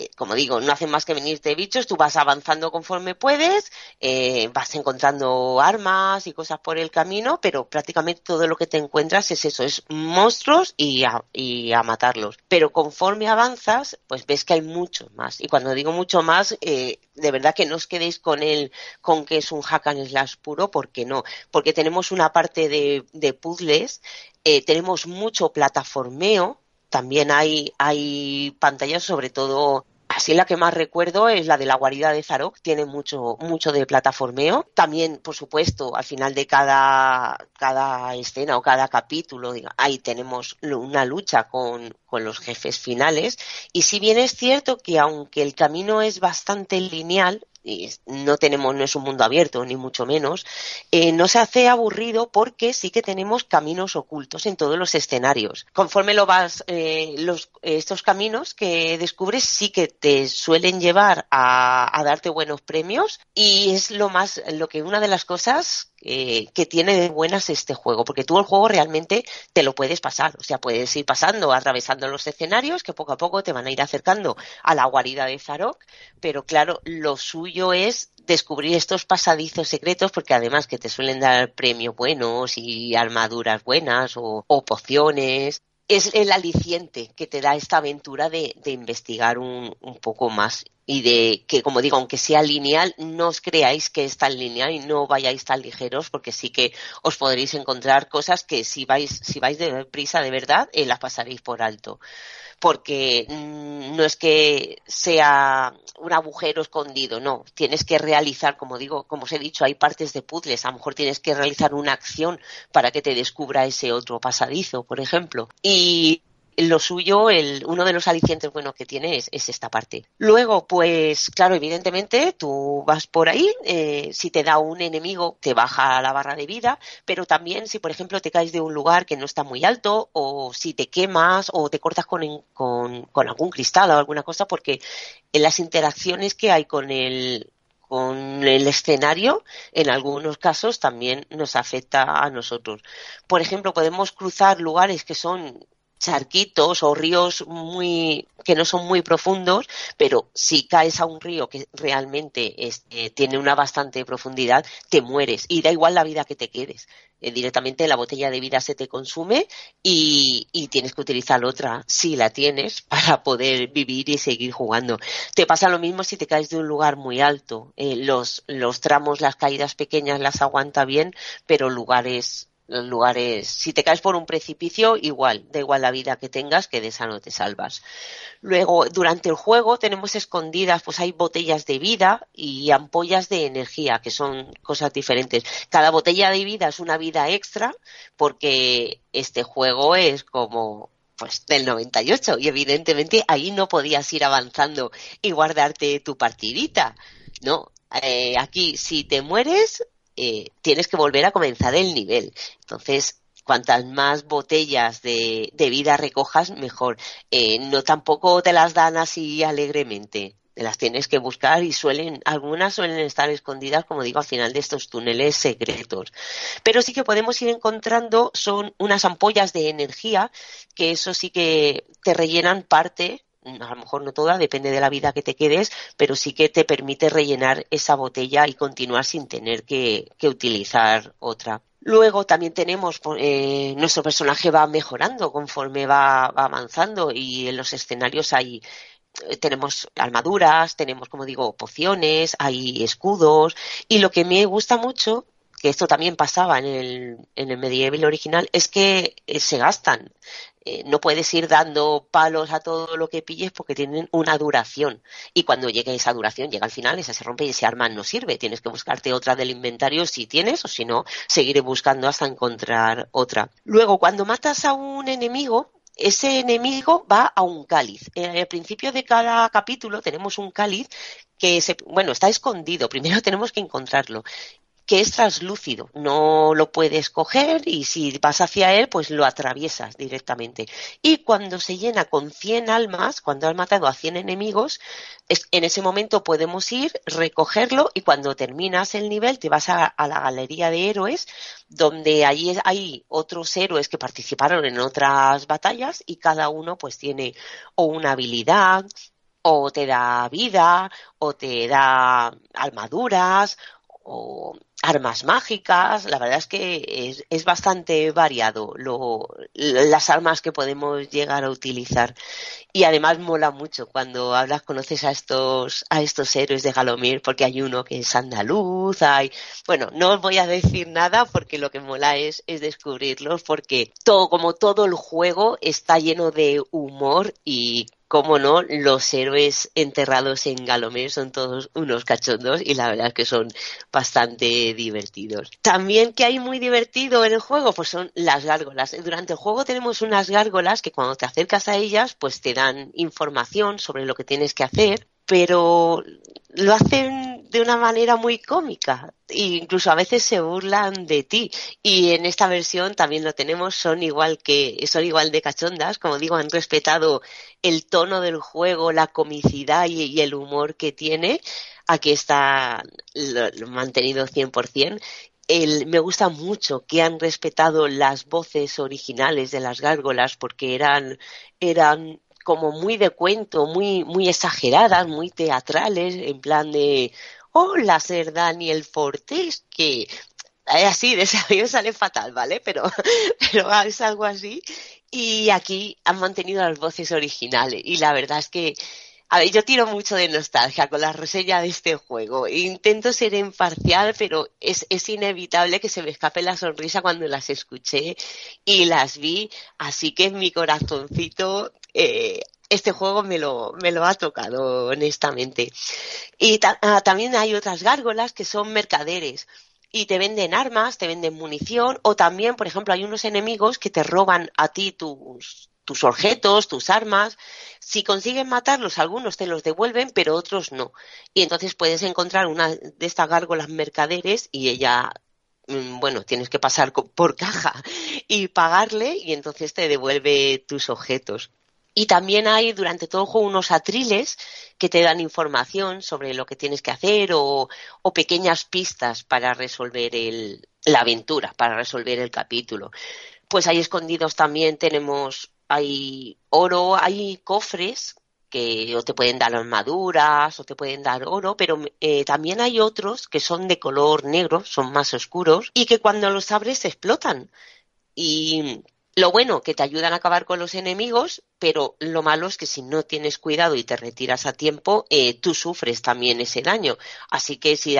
Eh, como digo, no hacen más que venirte bichos, tú vas avanzando conforme puedes, eh, vas encontrando armas y cosas por el camino, pero prácticamente todo lo que te encuentras es eso, es monstruos y a, matarlos. Pero conforme avanzas, pues ves que hay mucho más. Y cuando digo mucho más, eh, de verdad que no os quedéis con él, con que es un hack and slash puro, porque no, porque tenemos una parte de, de puzzles, tenemos mucho plataformeo, también hay, hay pantallas, sobre todo Así la que más recuerdo es la de la guarida de Zarok, tiene mucho, mucho de plataformeo. También, por supuesto, al final de cada, cada escena o cada capítulo, ahí tenemos una lucha con, con los jefes finales. Y si bien es cierto que aunque el camino es bastante lineal, no tenemos, no es un mundo abierto, ni mucho menos, eh, no se hace aburrido porque sí que tenemos caminos ocultos en todos los escenarios. Conforme lo vas, eh, los, estos caminos que descubres sí que te suelen llevar a, darte buenos premios y es lo más, lo que una de las cosas que tiene de buenas este juego, porque tú el juego realmente te lo puedes pasar, o sea, puedes ir pasando, atravesando los escenarios que poco a poco te van a ir acercando a la guarida de Zarok, pero claro, lo suyo es descubrir estos pasadizos secretos, porque además que te suelen dar premios buenos y armaduras buenas o, pociones, es el aliciente que te da esta aventura de, investigar un, un, poco más y de que, como digo, aunque sea lineal, no os creáis que es tan lineal y no vayáis tan ligeros, porque sí que os podréis encontrar cosas que si vais, si vais de prisa de verdad, eh, las pasaréis por alto. Porque mm, no es que sea un agujero escondido, no. Tienes que realizar, como digo, como os he dicho, hay partes de puzzles. A lo mejor tienes que realizar una acción para que te descubra ese otro pasadizo, por ejemplo. Y lo suyo, el, uno de los alicientes buenos que tiene es, esta parte. Luego, pues claro, evidentemente tú vas por ahí, eh, si te da un enemigo te baja la barra de vida, pero también si por ejemplo te caes de un lugar que no está muy alto o si te quemas o te cortas con, con, con algún cristal o alguna cosa, porque en las interacciones que hay con el, con el escenario, en algunos casos también nos afecta a nosotros. Por ejemplo, podemos cruzar lugares que son charquitos o ríos muy que no son muy profundos, pero si caes a un río que realmente este, tiene una bastante profundidad, te mueres y da igual la vida que te quedes. Eh, directamente la botella de vida se te consume y, tienes que utilizar otra si la tienes para poder vivir y seguir jugando. Te pasa lo mismo si te caes de un lugar muy alto. Eh, los, los tramos, las caídas pequeñas las aguanta bien, pero lugares los lugares, si te caes por un precipicio, igual, da igual la vida que tengas, que de esa no te salvas. Luego, durante el juego tenemos escondidas, pues hay botellas de vida y ampollas de energía, que son cosas diferentes. Cada botella de vida es una vida extra, porque este juego es como pues del 98 y evidentemente ahí no podías ir avanzando y guardarte tu partidita. No, eh, aquí si te mueres eh, tienes que volver a comenzar el nivel. Entonces, cuantas más botellas de, vida recojas, mejor. Eh, no tampoco te las dan así alegremente. Te las tienes que buscar y suelen, algunas suelen estar escondidas, como digo, al final de estos túneles secretos. Pero sí que podemos ir encontrando, son unas ampollas de energía, que eso sí que te rellenan parte a lo mejor no toda, depende de la vida que te quedes, pero sí que te permite rellenar esa botella y continuar sin tener que, utilizar otra. Luego también tenemos, eh, nuestro personaje va mejorando conforme va, avanzando y en los escenarios hay eh, tenemos armaduras, tenemos, como digo, pociones, hay escudos y lo que me gusta mucho que esto también pasaba en el, en el medieval original, es que eh, se gastan. Eh, no puedes ir dando palos a todo lo que pilles porque tienen una duración. Y cuando llegue esa duración, llega al final, esa se rompe y ese arma no sirve. Tienes que buscarte otra del inventario si tienes, o si no, seguiré buscando hasta encontrar otra. Luego, cuando matas a un enemigo, ese enemigo va a un cáliz. Al principio de cada capítulo tenemos un cáliz que se, bueno, está escondido. Primero tenemos que encontrarlo que es translúcido, no lo puedes coger y si vas hacia él, pues lo atraviesas directamente. Y cuando se llena con 100 almas, cuando has matado a 100 enemigos, en ese momento podemos ir, recogerlo y cuando terminas el nivel te vas a, la galería de héroes, donde allí hay otros héroes que participaron en otras batallas y cada uno pues tiene o una habilidad, o te da vida, o te da armaduras, o armas mágicas, la verdad es que es, bastante variado lo, las armas que podemos llegar a utilizar. Y además mola mucho cuando hablas, conoces a estos, a estos héroes de Galomir porque hay uno que es andaluz, hay, bueno, no os voy a decir nada porque lo que mola es, es descubrirlos porque todo, como todo el juego está lleno de humor y cómo no, los héroes enterrados en Galomir son todos unos cachondos y la verdad es que son bastante divertidos. También que hay muy divertido en el juego, pues son las gárgolas. Durante el juego tenemos unas gárgolas que cuando te acercas a ellas, pues te dan información sobre lo que tienes que hacer pero lo hacen de una manera muy cómica e incluso a veces se burlan de ti. Y en esta versión también lo tenemos son igual que son igual de cachondas. Como digo han respetado el tono del juego la comicidad y, el humor que tiene. Aquí está lo, mantenido 100% el, me gusta mucho que han respetado las voces originales de las gárgolas porque eran, eran como muy de cuento, muy, muy exageradas, muy teatrales, en plan de hola, ser Daniel Fortes, que así de ese sale fatal, ¿vale? Pero, pero es algo así. Y aquí han mantenido las voces originales. Y la verdad es que a ver, yo tiro mucho de nostalgia con la reseña de este juego. Intento ser imparcial, pero es, es inevitable que se me escape la sonrisa cuando las escuché y las vi. Así que en mi corazoncito eh, este juego me lo, me lo ha tocado, honestamente. Y ah, también hay otras gárgolas que son mercaderes y te venden armas, te venden munición o también, por ejemplo, hay unos enemigos que te roban a ti tus, tus objetos, tus armas. Si consiguen matarlos, algunos te los devuelven, pero otros no. Y entonces puedes encontrar una de estas gárgolas mercaderes y ella mm, bueno, tienes que pasar por caja y pagarle y entonces te devuelve tus objetos. Y también hay durante todo el juego unos atriles que te dan información sobre lo que tienes que hacer o, o pequeñas pistas para resolver el, la aventura, para resolver el capítulo. Pues ahí escondidos también tenemos hay oro, hay cofres que o te pueden dar armaduras o te pueden dar oro, pero eh, también hay otros que son de color negro, son más oscuros y que cuando los abres explotan. Y lo bueno, que te ayudan a acabar con los enemigos, pero lo malo es que si no tienes cuidado y te retiras a tiempo, eh, tú sufres también ese daño. Así que si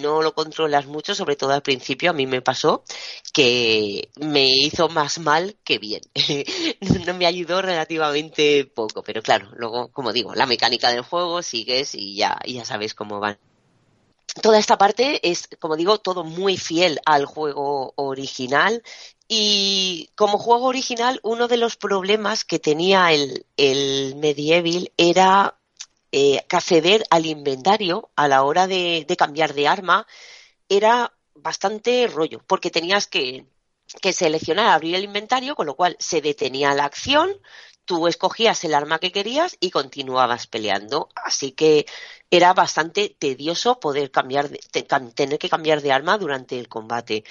no lo controlas mucho, sobre todo al principio, a mí me pasó que me hizo más mal que bien. no me ayudó relativamente poco, pero claro, luego, como digo, la mecánica del juego sigues y ya, ya sabes cómo van toda esta parte es, como digo, todo muy fiel al juego original. Y como juego original, uno de los problemas que tenía el, Medieval era eh, que acceder al inventario a la hora de, cambiar de arma era bastante rollo, porque tenías que, que seleccionar, abrir el inventario, con lo cual se detenía la acción, tú escogías el arma que querías y continuabas peleando. Así que era bastante tedioso poder cambiar, tener que cambiar de arma durante el combate.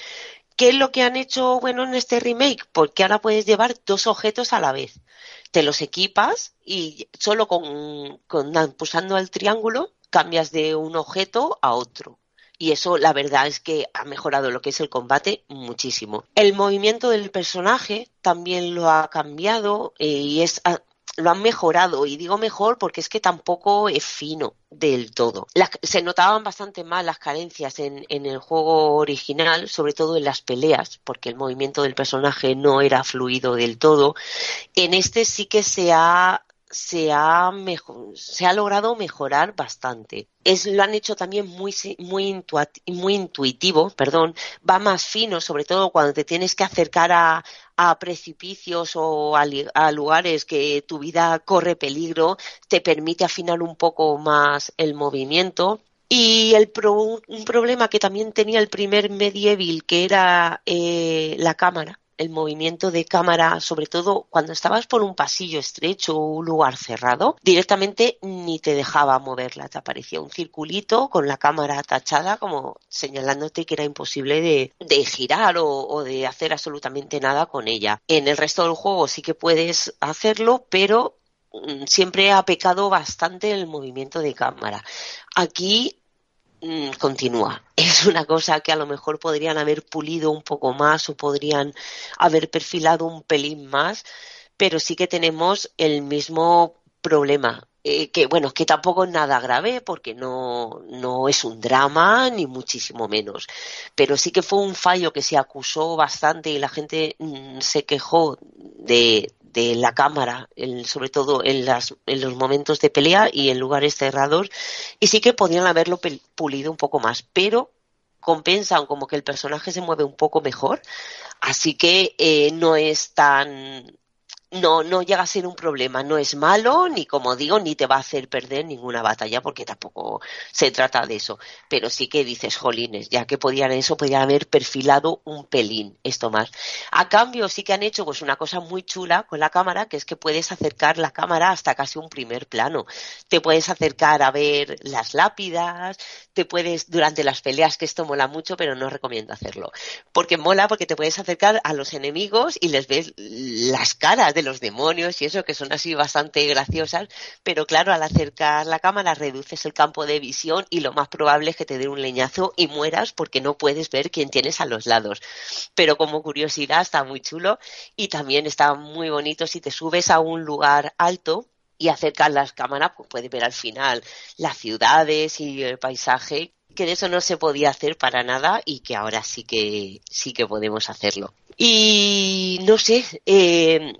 ¿Qué es lo que han hecho bueno en este remake? Porque ahora puedes llevar dos objetos a la vez. Te los equipas y solo con, pulsando el triángulo cambias de un objeto a otro y eso la verdad es que ha mejorado lo que es el combate muchísimo. El movimiento del personaje también lo ha cambiado eh, y es lo han mejorado y digo mejor porque es que tampoco es fino del todo. se notaban bastante más las carencias en, en, el juego original, sobre todo en las peleas, porque el movimiento del personaje no era fluido del todo. En este sí que se ha se ha, se ha logrado mejorar bastante. Es, lo han hecho también muy, muy, muy intuitivo, perdón, va más fino, sobre todo cuando te tienes que acercar a, a precipicios o a, lugares que tu vida corre peligro, te permite afinar un poco más el movimiento. Y el un problema que también tenía el primer Medieval, que era eh, la cámara el movimiento de cámara, sobre todo cuando estabas por un pasillo estrecho o un lugar cerrado, directamente ni te dejaba moverla, te aparecía un circulito con la cámara tachada como señalándote que era imposible de, girar o, o de hacer absolutamente nada con ella. En el resto del juego sí que puedes hacerlo, pero mm, siempre ha pecado bastante el movimiento de cámara. Aquí Mm, continúa. Es una cosa que a lo mejor podrían haber pulido un poco más o podrían haber perfilado un pelín más, pero sí que tenemos el mismo problema. Eh, que bueno, que tampoco es nada grave porque no, no es un drama ni muchísimo menos. Pero sí que fue un fallo que se acusó bastante y la gente mm, se quejó de, de la cámara, sobre todo en, las, en los momentos de pelea y en lugares cerrados, y sí que podían haberlo pulido un poco más, pero compensan como que el personaje se mueve un poco mejor, así que eh, no es tan no, no llega a ser un problema, no es malo, ni como digo, ni te va a hacer perder ninguna batalla, porque tampoco se trata de eso. Pero sí que dices, jolines, ya que podían eso, podían haber perfilado un pelín esto más. A cambio, sí que han hecho pues una cosa muy chula con la cámara, que es que puedes acercar la cámara hasta casi un primer plano. Te puedes acercar a ver las lápidas, te puedes, durante las peleas, que esto mola mucho, pero no recomiendo hacerlo. Porque mola, porque te puedes acercar a los enemigos y les ves las caras los demonios y eso, que son así bastante graciosas, pero claro, al acercar la cámara reduces el campo de visión y lo más probable es que te dé un leñazo y mueras porque no puedes ver quién tienes a los lados. Pero como curiosidad está muy chulo y también está muy bonito si te subes a un lugar alto y acercas las cámaras, pues puedes ver al final las ciudades y el paisaje que de eso no se podía hacer para nada y que ahora sí que sí que podemos hacerlo. Y no sé, eh,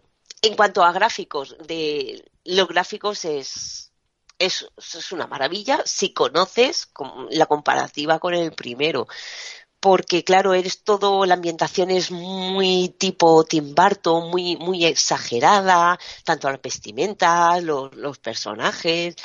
en cuanto a gráficos, de los gráficos es, es, una maravilla si conoces la comparativa con el primero. Porque, claro, eres todo, la ambientación es muy tipo Tim Burton, muy, muy exagerada, tanto la vestimenta, los, los personajes.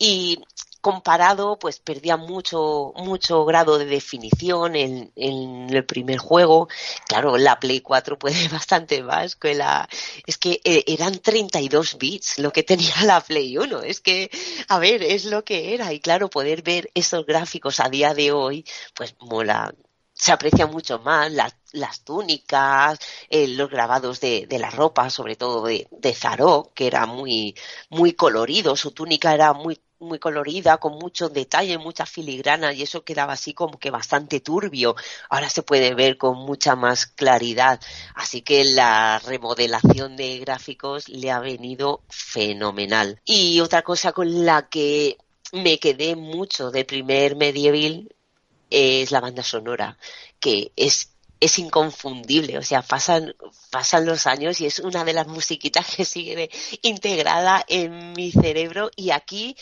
Y comparado, pues perdía mucho, mucho grado de definición en, en, el primer juego. Claro, la Play 4 puede bastante más que la, es que eh, eran 32 bits lo que tenía la Play 1. Es que, a ver, es lo que era. Y claro, poder ver esos gráficos a día de hoy, pues mola, se aprecia mucho más las, las túnicas, eh, los grabados de, de, la ropa, sobre todo de, de Zaró, que era muy, muy colorido, su túnica era muy muy colorida, con mucho detalle, mucha filigrana y eso quedaba así como que bastante turbio. Ahora se puede ver con mucha más claridad. Así que la remodelación de gráficos le ha venido fenomenal. Y otra cosa con la que me quedé mucho de primer medieval es la banda sonora, que es es inconfundible, o sea, pasan, pasan los años y es una de las musiquitas que sigue integrada en mi cerebro y aquí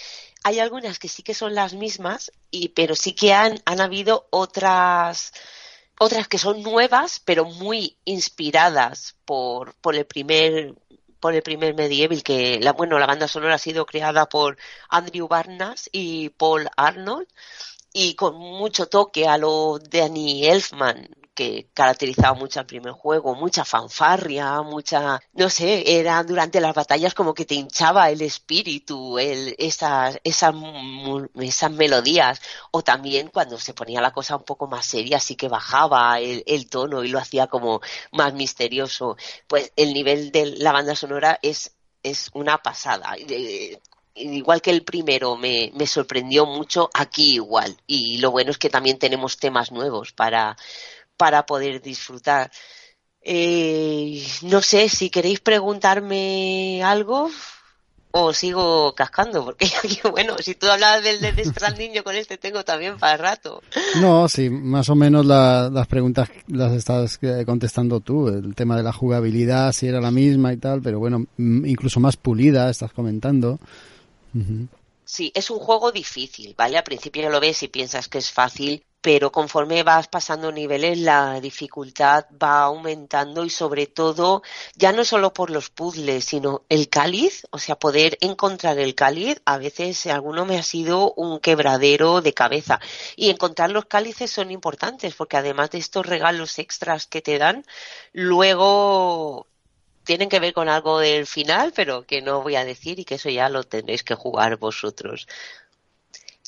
hay algunas que sí que son las mismas, y, pero sí que han, han habido otras, otras que son nuevas, pero muy inspiradas por, por el primer por el primer medieval que la bueno la banda sonora ha sido creada por Andrew Barnas y Paul Arnold y con mucho toque a lo de Danny Elfman que caracterizaba mucho al primer juego, mucha fanfarria, mucha, no sé, era durante las batallas como que te hinchaba el espíritu, el, esas, esas, esas melodías, o también cuando se ponía la cosa un poco más seria, sí que bajaba el, el tono y lo hacía como más misterioso. Pues el nivel de la banda sonora es, es una pasada igual que el primero me, me, sorprendió mucho, aquí igual. Y lo bueno es que también tenemos temas nuevos para, para poder disfrutar. Eh, no sé si queréis preguntarme algo o sigo cascando, porque bueno, si tú hablabas del de Stranding, yo con este tengo también para rato. No, sí, más o menos las preguntas las estás eh, contestando tú, el tema de la jugabilidad, si era la misma y tal, pero bueno, mm, incluso más pulida, estás comentando. Sí, es un juego difícil, ¿vale? Al principio lo ves y piensas que es fácil, pero conforme vas pasando niveles la dificultad va aumentando y sobre todo ya no solo por los puzzles sino el cáliz, o sea poder encontrar el cáliz a veces alguno me ha sido un quebradero de cabeza y encontrar los cálices son importantes porque además de estos regalos extras que te dan luego tienen que ver con algo del final, pero que no voy a decir y que eso ya lo tendréis que jugar vosotros.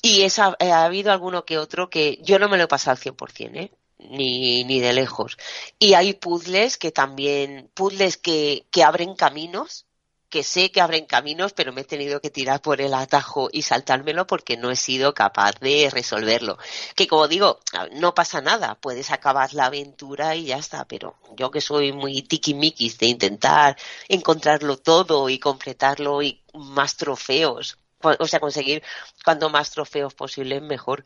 Y eh, ha habido alguno que otro que yo no me lo he pasado al 100%, ¿eh? Ni, ni de lejos. Y hay puzzles que también, puzzles que, que abren caminos, que sé que abren caminos, pero me he tenido que tirar por el atajo y saltármelo porque no he sido capaz de resolverlo. Que como digo, no pasa nada, puedes acabar la aventura y ya está, pero yo que soy muy tiquimiquis de intentar encontrarlo todo y completarlo y más trofeos o sea, conseguir cuanto más trofeos posibles, mejor.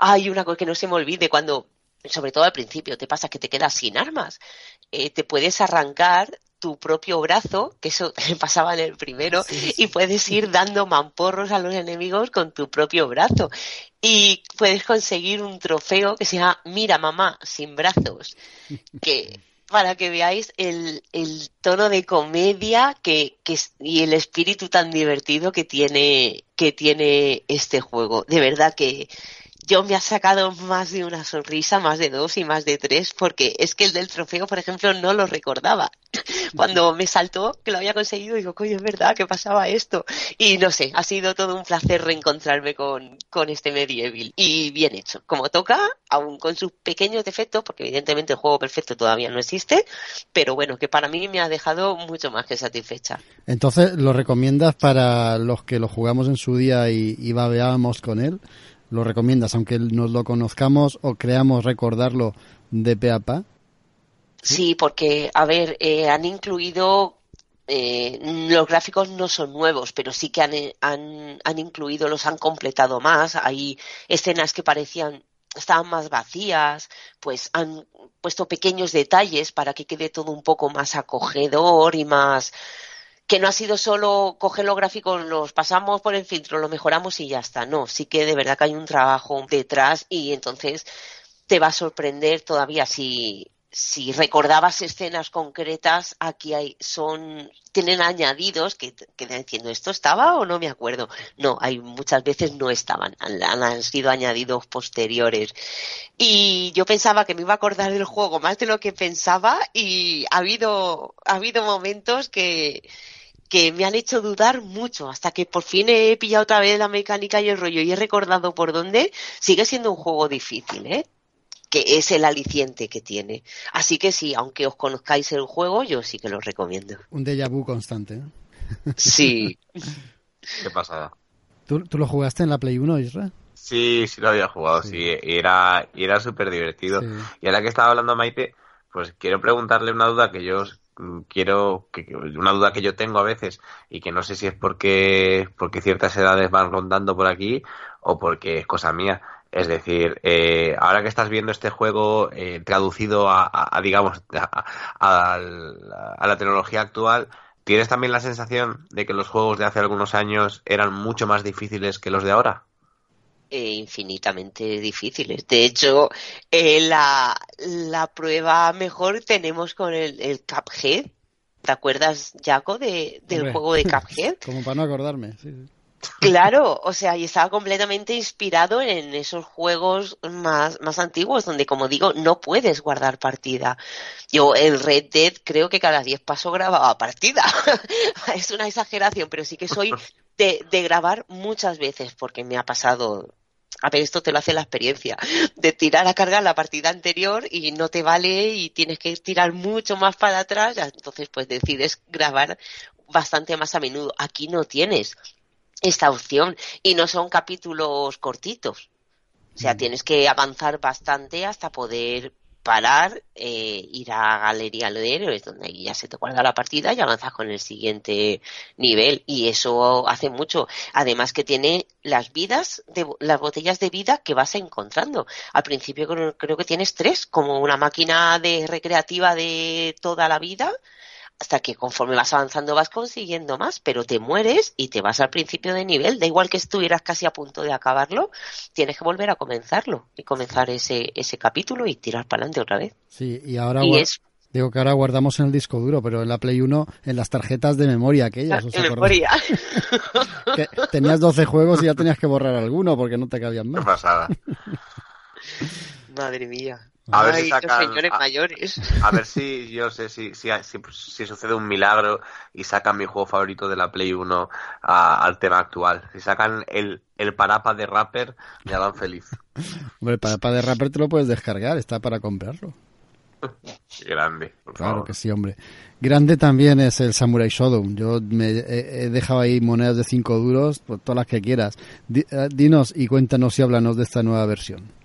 Hay una cosa que no se me olvide cuando, sobre todo al principio, te pasa que te quedas sin armas. Eh, te puedes arrancar tu propio brazo, que eso pasaba en el primero, y puedes ir dando mamporros a los enemigos con tu propio brazo. Y puedes conseguir un trofeo que se llama Mira mamá, sin brazos, que para que veáis el, el tono de comedia que, que, y el espíritu tan divertido que tiene, que tiene este juego. De verdad que yo me ha sacado más de una sonrisa, más de dos y más de tres, porque es que el del trofeo, por ejemplo, no lo recordaba. Cuando me saltó que lo había conseguido, digo, coño, es verdad que pasaba esto. Y no sé, ha sido todo un placer reencontrarme con, con este Medieval. Y bien hecho. Como toca, aún con sus pequeños defectos, porque evidentemente el juego perfecto todavía no existe, pero bueno, que para mí me ha dejado mucho más que satisfecha. Entonces, ¿lo recomiendas para los que lo jugamos en su día y, y babeábamos con él? Lo recomiendas, aunque nos lo conozcamos o creamos recordarlo de pe a pa? Sí, porque, a ver, eh, han incluido eh, los gráficos no son nuevos, pero sí que han, han, han, incluido, los han completado más. Hay escenas que parecían estaban más vacías, pues han puesto pequeños detalles para que quede todo un poco más acogedor y más que no ha sido solo coger los gráficos, los pasamos por el filtro, lo mejoramos y ya está. No, sí que de verdad que hay un trabajo detrás y entonces te va a sorprender todavía si, si recordabas escenas concretas, aquí hay, son, tienen añadidos que, que diciendo esto estaba o no me acuerdo. No, hay muchas veces no estaban, han, han, sido añadidos posteriores. Y yo pensaba que me iba a acordar del juego más de lo que pensaba y ha habido, ha habido momentos que, que me han hecho dudar mucho hasta que por fin he pillado otra vez la mecánica y el rollo y he recordado por dónde. Sigue siendo un juego difícil, ¿eh? Que es el aliciente que tiene. Así que sí, aunque os conozcáis el juego, yo sí que lo recomiendo. Un déjà vu constante. ¿eh? Sí. Qué pasada. ¿Tú, ¿Tú, lo jugaste en la Play 1, Israel? Sí, sí lo había jugado, sí. sí. Y era, y era súper divertido. Sí. Y ahora que estaba hablando Maite, pues quiero preguntarle una duda que yo quiero que una duda que yo tengo a veces y que no sé si es porque porque ciertas edades van rondando por aquí o porque es cosa mía es decir, eh, ahora que estás viendo este juego eh, traducido a, a, a digamos, a, a, la tecnología actual, ¿tienes también la sensación de que los juegos de hace algunos años eran mucho más difíciles que los de ahora? Eh, infinitamente difíciles. De hecho, eh, la, la, prueba mejor tenemos con el, el Cuphead. ¿Te acuerdas, Jaco, de, del Hombre, juego de Cuphead? Como para no acordarme, sí, sí. Claro, o sea, y estaba completamente inspirado en esos juegos más, más antiguos, donde, como digo, no puedes guardar partida. Yo, el Red Dead, creo que cada 10 pasos grababa partida. es una exageración, pero sí que soy de, de grabar muchas veces, porque me ha pasado a ver, esto te lo hace la experiencia, de tirar a cargar la partida anterior y no te vale y tienes que tirar mucho más para atrás, entonces pues decides grabar bastante más a menudo. Aquí no tienes esta opción y no son capítulos cortitos. O sea, tienes que avanzar bastante hasta poder parar, eh, ir a Galería de Héroes, donde ya se te guarda la partida y avanzas con el siguiente nivel. Y eso hace mucho. Además que tiene las vidas, de, las botellas de vida que vas encontrando. Al principio creo, creo que tienes tres, como una máquina de recreativa de toda la vida hasta que conforme vas avanzando vas consiguiendo más, pero te mueres y te vas al principio de nivel, da igual que estuvieras casi a punto de acabarlo, tienes que volver a comenzarlo y comenzar ese, ese capítulo y tirar para adelante otra vez. Sí, y ahora y es, digo que ahora guardamos en el disco duro, pero en la Play 1 en las tarjetas de memoria aquellas. ¿os memoria. que tenías 12 juegos y ya tenías que borrar alguno porque no te cabían más. Qué pasada. Madre mía. A ver Ay, si sacan, señores a, mayores. a, ver si yo sé si, si, si, si, sucede un milagro y sacan mi juego favorito de la Play 1 a, al tema actual. Si sacan el, el parapa de rapper, me hagan feliz. Hombre, el parapa de rapper te lo puedes descargar, está para comprarlo. Grande. claro favor. que sí, hombre. Grande también es el Samurai Shodown. Yo me he, he dejado ahí monedas de 5 duros, pues todas las que quieras. D dinos y cuéntanos y háblanos de esta nueva versión.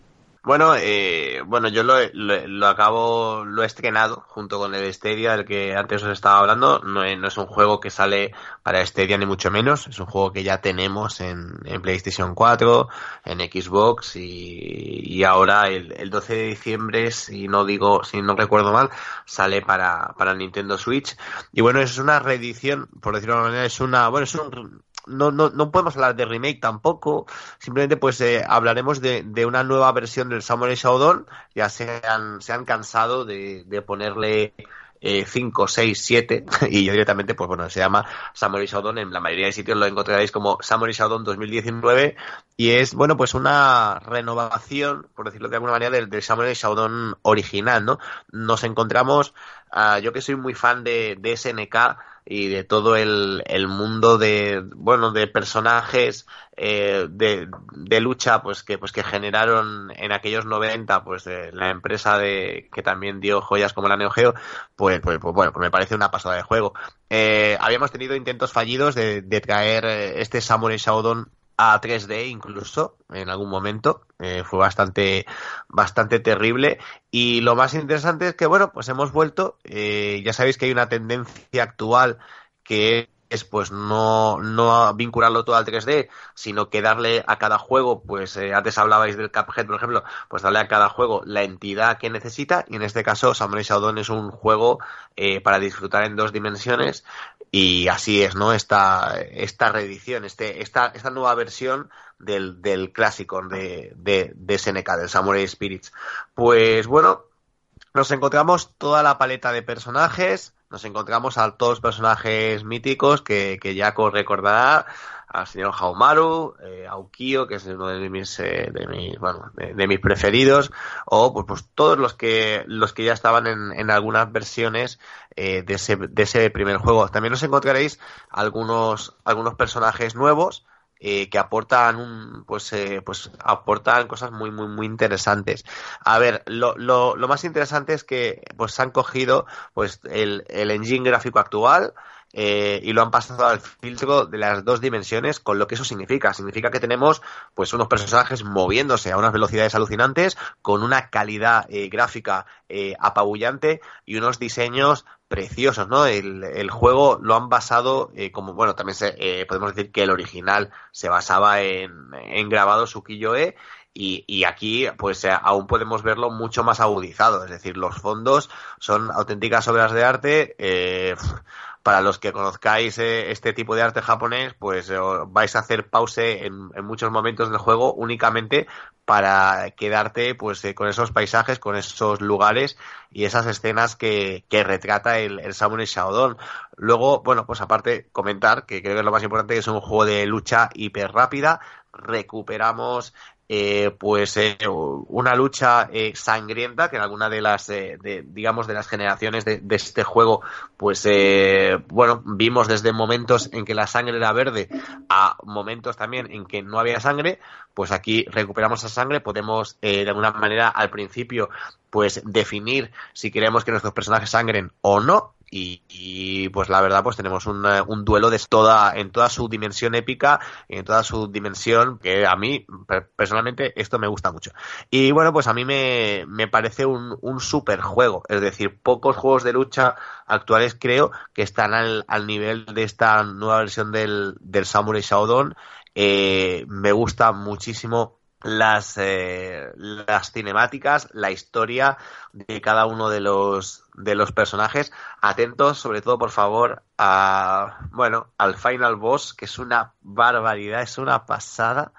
Bueno, eh, bueno, yo lo, lo, lo, acabo, lo he estrenado junto con el Stadia, del que antes os estaba hablando. No, no, es un juego que sale para Stadia ni mucho menos. Es un juego que ya tenemos en, en PlayStation 4, en Xbox y, y ahora el, el, 12 de diciembre, si no digo, si no recuerdo mal, sale para, para Nintendo Switch. Y bueno, es una reedición, por decirlo de alguna manera, es una, bueno, es un, no, no, no podemos hablar de remake tampoco, simplemente pues eh, hablaremos de, de, una nueva versión del Samurai Shodown, ya se han, se han cansado de, de ponerle 5, 6, 7 y yo directamente, pues bueno, se llama Samurai Shodown, en la mayoría de sitios lo encontraréis como Samurai Shodown 2019 y es, bueno, pues una renovación, por decirlo de alguna manera, del, Samurai Shodown original, ¿no? Nos encontramos, uh, yo que soy muy fan de SNK, y de todo el, el mundo de bueno de personajes eh, de, de, lucha pues que pues que generaron en aquellos 90 pues de la empresa de que también dio joyas como la Neo Geo pues, pues, pues bueno pues me parece una pasada de juego. Eh, habíamos tenido intentos fallidos de, de traer eh, este Samurai Shodown a 3D incluso en algún momento eh, fue bastante bastante terrible. Y lo más interesante es que bueno pues hemos vuelto eh, ya sabéis que hay una tendencia actual que es pues no, no vincularlo todo al 3D, sino que darle a cada juego, pues eh, antes hablabais del Cuphead, por ejemplo, pues darle a cada juego la entidad que necesita, y en este caso Samurai Shodown es un juego eh, para disfrutar en dos dimensiones, y así es, ¿no? Esta, esta reedición, este, esta, esta nueva versión del, del clásico de, de, de SNK, del Samurai Spirits. Pues bueno, nos encontramos toda la paleta de personajes, nos encontramos a todos los personajes míticos que, que Jaco recordará, al señor Haumaru, eh, a Ukio, que es uno de mis, eh, de mis, bueno, de, mis preferidos, o pues, pues todos los que, los que ya estaban en, en algunas versiones eh, de, ese, de ese primer juego. También nos encontraréis algunos, algunos personajes nuevos, eh, que aportan un, pues eh, pues aportan cosas muy muy muy interesantes a ver lo, lo, lo más interesante es que pues han cogido pues el, el engine gráfico actual eh, y lo han pasado al filtro de las dos dimensiones con lo que eso significa significa que tenemos pues unos personajes moviéndose a unas velocidades alucinantes con una calidad eh, gráfica eh, apabullante y unos diseños preciosos, ¿no? El, el, juego lo han basado, eh, como bueno, también se, eh, podemos decir que el original se basaba en, en grabado Sukiyo-e y, y, aquí pues eh, aún podemos verlo mucho más agudizado, es decir, los fondos son auténticas obras de arte. Eh, para los que conozcáis eh, este tipo de arte japonés, pues eh, vais a hacer pause en, en, muchos momentos del juego únicamente para quedarte pues eh, con esos paisajes, con esos lugares y esas escenas que, que retrata el, el Samurai. Luego, bueno, pues aparte comentar que creo que es lo más importante, que es un juego de lucha hiper rápida, recuperamos eh, pues eh, una lucha eh, sangrienta que en alguna de las eh, de, digamos de las generaciones de, este juego pues eh, bueno vimos desde momentos en que la sangre era verde a momentos también en que no había sangre pues aquí recuperamos esa sangre podemos eh, de alguna manera al principio pues definir si queremos que nuestros personajes sangren o no y, pues la verdad pues tenemos un, un, duelo de toda en toda su dimensión épica en toda su dimensión que a mí personalmente esto me gusta mucho. Y bueno pues a mí me, me parece un, un super juego. Es decir pocos juegos de lucha actuales creo que están al, al nivel de esta nueva versión del, del Samurai Shodown. Eh, me gusta muchísimo las, eh, las cinemáticas, la historia de cada uno de los, de los personajes. Atentos, sobre todo, por favor, a, bueno, al Final Boss, que es una barbaridad, es una pasada.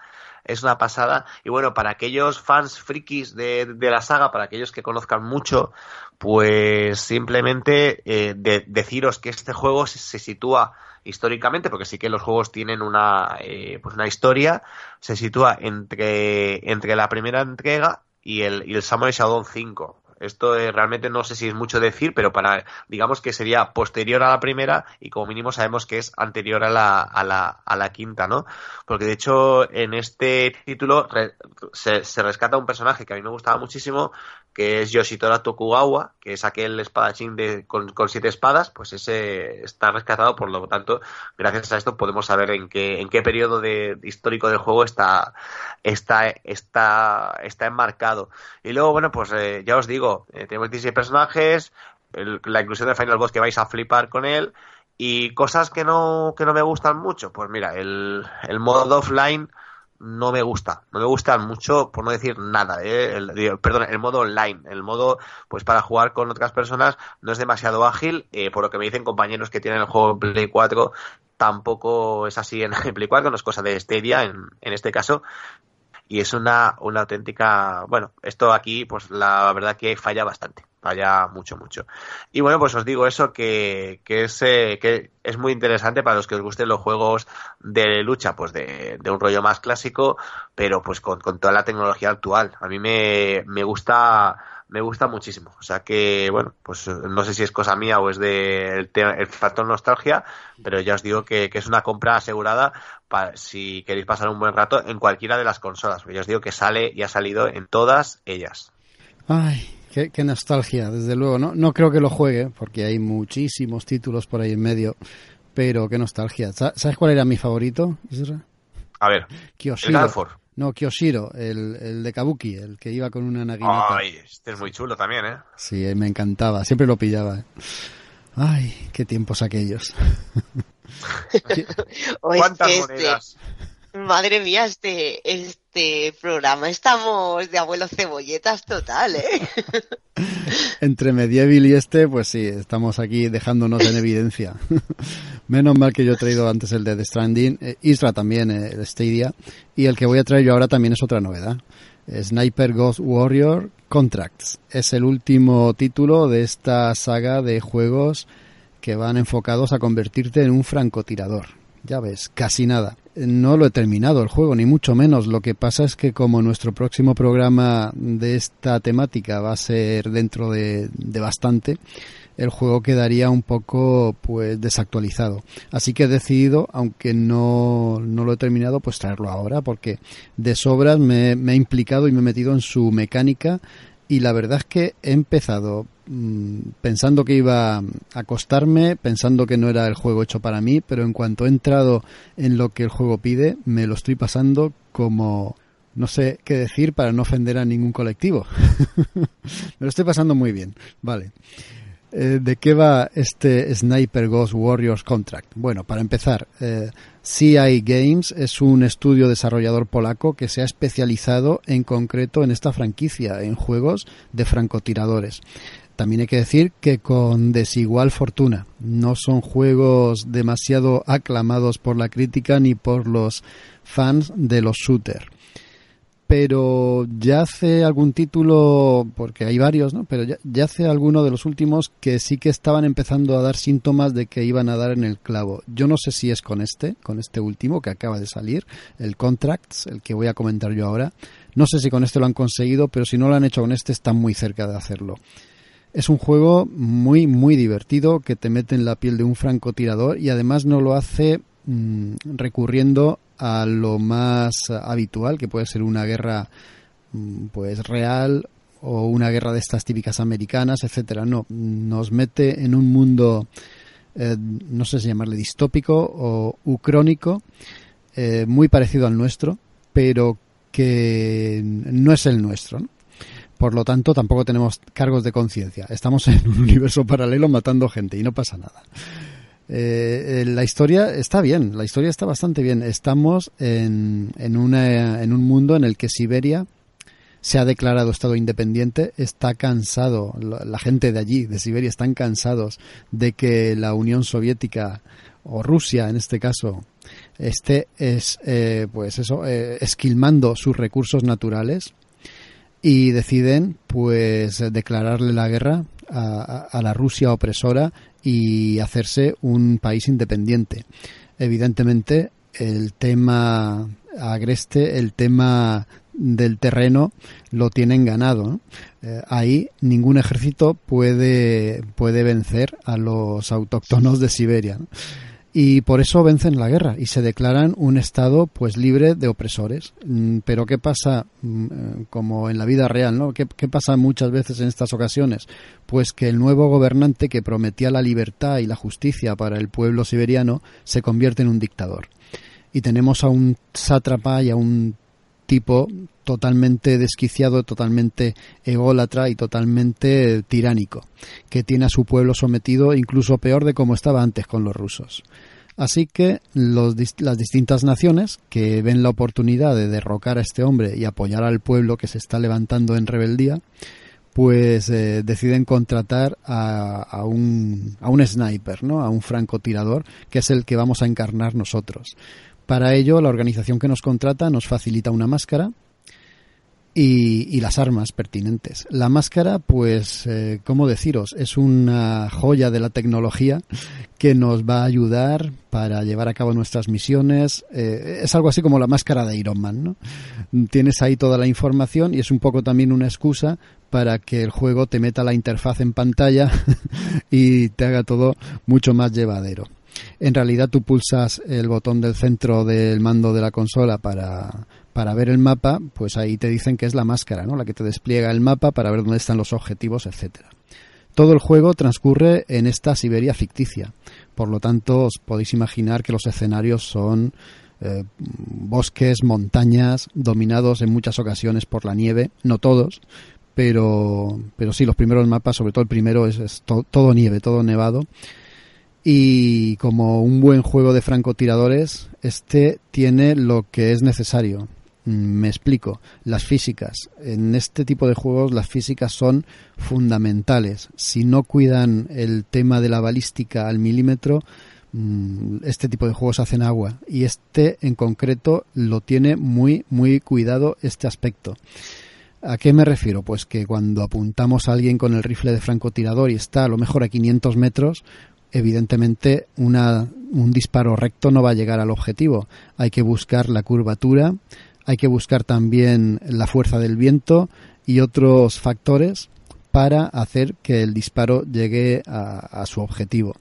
Es una pasada. Y bueno, para aquellos fans frikis de, de la saga, para aquellos que conozcan mucho, pues simplemente eh, de, deciros que este juego se, se sitúa históricamente, porque sí que los juegos tienen una, eh, pues una historia, se sitúa entre, entre la primera entrega y el, y el Samurai Shodown 5. Esto eh, realmente no sé si es mucho decir, pero para, digamos que sería posterior a la primera y como mínimo sabemos que es anterior a la, a la, a la quinta, ¿no? Porque de hecho en este título re, se, se rescata un personaje que a mí me gustaba muchísimo, que es Yoshitora Tokugawa, que es aquel espadachín de, con, siete espadas, pues ese está rescatado, por lo tanto, gracias a esto podemos saber en qué, en qué periodo de, histórico del juego está, está, está, está enmarcado. Y luego, bueno, pues eh, ya os digo, eh, tenemos 16 personajes, el, la inclusión de Final Boss que vais a flipar con él, y cosas que no, que no me gustan mucho, pues mira, el, el modo offline no me gusta. No me gusta mucho, por no decir nada. ¿eh? El, perdón, el modo online. El modo, pues para jugar con otras personas no es demasiado ágil. Eh, por lo que me dicen compañeros que tienen el juego Play 4, tampoco es así en, Play 4, no es cosa de Stadia en, en este caso y es una, una auténtica, bueno, esto aquí pues la verdad que falla bastante, falla mucho, mucho. Y bueno, pues os digo eso que, que, es, eh, que es muy interesante para los que os gusten los juegos de lucha, pues de, de un rollo más clásico, pero pues con, con toda la tecnología actual. A mí me, me gusta me gusta muchísimo. O sea que, bueno, pues no sé si es cosa mía o es de el, factor nostalgia, pero ya os digo que, es una compra asegurada para, si queréis pasar un buen rato en cualquiera de las consolas. Ya os digo que sale y ha salido en todas ellas. Ay, qué, nostalgia, desde luego. No, no creo que lo juegue, porque hay muchísimos títulos por ahí en medio, pero qué nostalgia. ¿Sabes cuál era mi favorito, A ver, el no, Kyoshiro, el, el, de Kabuki, el que iba con una naginata. Ay, este es muy chulo también, ¿eh? Sí, me encantaba, siempre lo pillaba. ¿eh? Ay, qué tiempos aquellos. ¿Cuántas este, monedas? Madre mía, este, este programa estamos de abuelos cebolletas total, ¿eh? Entre Medieval y este, pues sí, estamos aquí dejándonos en evidencia. Menos mal que yo he traído antes el de The Stranding, eh, Isra también, eh, el Stadia, y el que voy a traer yo ahora también es otra novedad. Sniper Ghost Warrior Contracts. Es el último título de esta saga de juegos que van enfocados a convertirte en un francotirador. Ya ves, casi nada no lo he terminado el juego, ni mucho menos. Lo que pasa es que como nuestro próximo programa de esta temática va a ser dentro de, bastante, el juego quedaría un poco pues desactualizado. Así que he decidido, aunque no, no lo he terminado, pues traerlo ahora, porque de sobras me, me he implicado y me he metido en su mecánica y la verdad es que he empezado pensando que iba a acostarme, pensando que no era el juego hecho para mí, pero en cuanto he entrado en lo que el juego pide, me lo estoy pasando como no sé qué decir para no ofender a ningún colectivo. me lo estoy pasando muy bien, vale. Eh, ¿De qué va este Sniper Ghost Warriors Contract? Bueno, para empezar, eh, CI Games es un estudio desarrollador polaco que se ha especializado en concreto en esta franquicia, en juegos de francotiradores. También hay que decir que con desigual fortuna. No son juegos demasiado aclamados por la crítica ni por los fans de los shooters pero ya hace algún título, porque hay varios, ¿no? Pero ya, hace alguno de los últimos que sí que estaban empezando a dar síntomas de que iban a dar en el clavo. Yo no sé si es con este, con este último que acaba de salir, el Contracts, el que voy a comentar yo ahora. No sé si con este lo han conseguido, pero si no lo han hecho con este, están muy cerca de hacerlo. Es un juego muy, muy divertido que te mete en la piel de un francotirador y además no lo hace mm, recurriendo a lo más habitual, que puede ser una guerra mm, pues real o una guerra de estas típicas americanas, etcétera. No, nos mete en un mundo, eh, no sé si llamarle distópico o ucrónico, eh, muy parecido al nuestro, pero que no es el nuestro. Por lo tanto, tampoco tenemos cargos de conciencia. Estamos en un universo paralelo matando gente y no pasa nada. Eh, la historia está bien, la historia está bastante bien. Estamos en, en, una, en un mundo en el que Siberia se ha declarado Estado independiente, está cansado, la, gente de allí, de Siberia, están cansados de que la Unión Soviética o Rusia, en este caso, esté es, eh, pues eso, eh, esquilmando sus recursos naturales y deciden pues declararle la guerra a, la Rusia opresora y hacerse un país independiente. Evidentemente, el tema agreste, el tema del terreno lo tienen ganado. Eh, ahí ningún ejército puede, puede vencer a los autóctonos de Siberia y por eso vencen la guerra y se declaran un estado pues libre de opresores. Mm, pero qué pasa mm, eh, como en la vida real no ¿Qué, pasa muchas veces en estas ocasiones pues que el nuevo gobernante que prometía la libertad y la justicia para el pueblo siberiano se convierte en un dictador. Y tenemos a un sátrapa y a un tipo totalmente desquiciado, totalmente ególatra y totalmente tiránico, que tiene a su pueblo sometido incluso peor de como estaba antes con los rusos. Así que los, las distintas naciones que ven la oportunidad de derrocar a este hombre y apoyar al pueblo que se está levantando en rebeldía, pues eh, deciden contratar a, un, a un sniper, ¿no? a un francotirador, que es el que vamos a encarnar nosotros. Para ello, la organización que nos contrata nos facilita una máscara y, las armas pertinentes. La máscara, pues, eh, ¿cómo deciros? Es una joya de la tecnología que nos va a ayudar para llevar a cabo nuestras misiones. Eh, es algo así como la máscara de Iron Man, ¿no? Tienes ahí toda la información y es un poco también una excusa para que el juego te meta la interfaz en pantalla y te haga todo mucho más llevadero. En realidad tú pulsas el botón del centro del mando de la consola para, para ver el mapa, pues ahí te dicen que es la máscara, ¿no? La que te despliega el mapa para ver dónde están los objetivos, etcétera. Todo el juego transcurre en esta Siberia ficticia. Por lo tanto, os podéis imaginar que los escenarios son eh, bosques, montañas, dominados en muchas ocasiones por la nieve, no todos, pero, pero sí, los primeros mapas, sobre todo el primero, es, todo nieve, todo nevado. Y como un buen juego de francotiradores, este tiene lo que es necesario. Mm, me explico. Las físicas. En este tipo de juegos las físicas son fundamentales. Si no cuidan el tema de la balística al milímetro, mm, este tipo de juegos hacen agua. Y este en concreto lo tiene muy, muy cuidado este aspecto. ¿A qué me refiero? Pues que cuando apuntamos a alguien con el rifle de francotirador y está a lo mejor a 500 metros, evidentemente una, un disparo recto no va a llegar al objetivo. Hay que buscar la curvatura, hay que buscar también la fuerza del viento y otros factores para hacer que el disparo llegue a, su objetivo.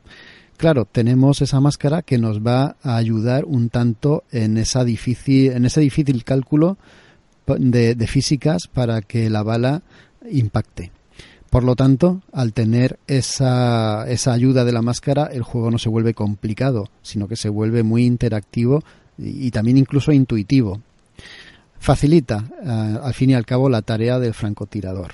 Claro, tenemos esa máscara que nos va a ayudar un tanto en esa difícil, en ese difícil cálculo de, físicas para que la bala impacte. Por lo tanto, al tener esa, esa ayuda de la máscara, el juego no se vuelve complicado, sino que se vuelve muy interactivo y, también incluso intuitivo. Facilita, eh, al fin y al cabo, la tarea del francotirador.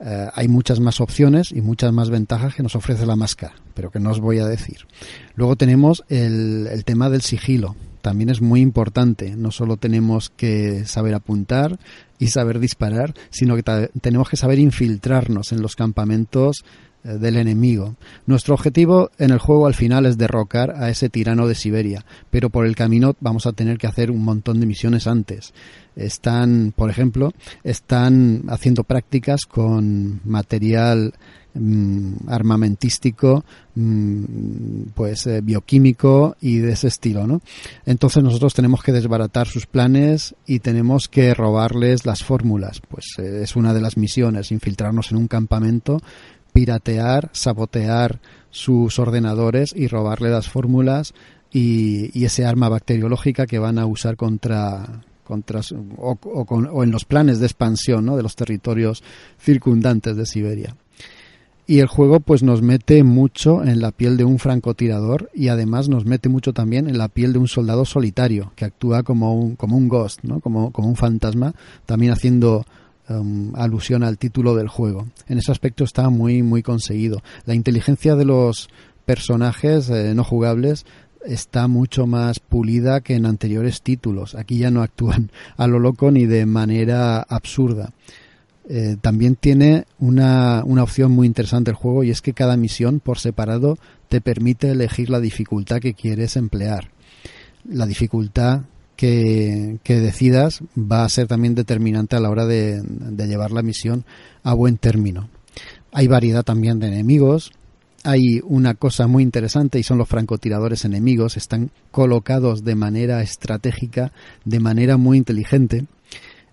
Eh, hay muchas más opciones y muchas más ventajas que nos ofrece la máscara, pero que no os voy a decir. Luego tenemos el, el tema del sigilo también es muy importante. No solo tenemos que saber apuntar y saber disparar, sino que tenemos que saber infiltrarnos en los campamentos del enemigo. Nuestro objetivo en el juego al final es derrocar a ese tirano de Siberia, pero por el camino vamos a tener que hacer un montón de misiones antes. Están, por ejemplo, están haciendo prácticas con material Mm, armamentístico, mm, pues eh, bioquímico y de ese estilo, ¿no? Entonces nosotros tenemos que desbaratar sus planes y tenemos que robarles las fórmulas. Pues eh, es una de las misiones, infiltrarnos en un campamento, piratear, sabotear sus ordenadores y robarle las fórmulas y, ese arma bacteriológica que van a usar contra contra o, o, o, en los planes de expansión ¿no? de los territorios circundantes de Siberia y el juego pues nos mete mucho en la piel de un francotirador y además nos mete mucho también en la piel de un soldado solitario que actúa como un, como un ghost, ¿no? como, como un fantasma, también haciendo um, alusión al título del juego. En ese aspecto está muy, muy conseguido. La inteligencia de los personajes eh, no jugables está mucho más pulida que en anteriores títulos. Aquí ya no actúan a lo loco ni de manera absurda. Eh, también tiene una, una, opción muy interesante el juego y es que cada misión por separado te permite elegir la dificultad que quieres emplear. La dificultad que, decidas va a ser también determinante a la hora de, llevar la misión a buen término. Hay variedad también de enemigos, hay una cosa muy interesante y son los francotiradores enemigos. Están colocados de manera estratégica, de manera muy inteligente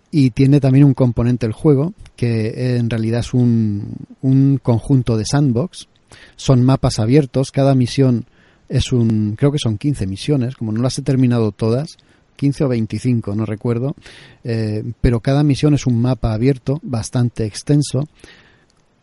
y tiene también un componente el juego que en realidad es un, un conjunto de sandbox. Son mapas abiertos, cada misión es un, creo que son 15 misiones, como no las he terminado todas, 15 o 25, no recuerdo, eh, pero cada misión es un mapa abierto, bastante extenso,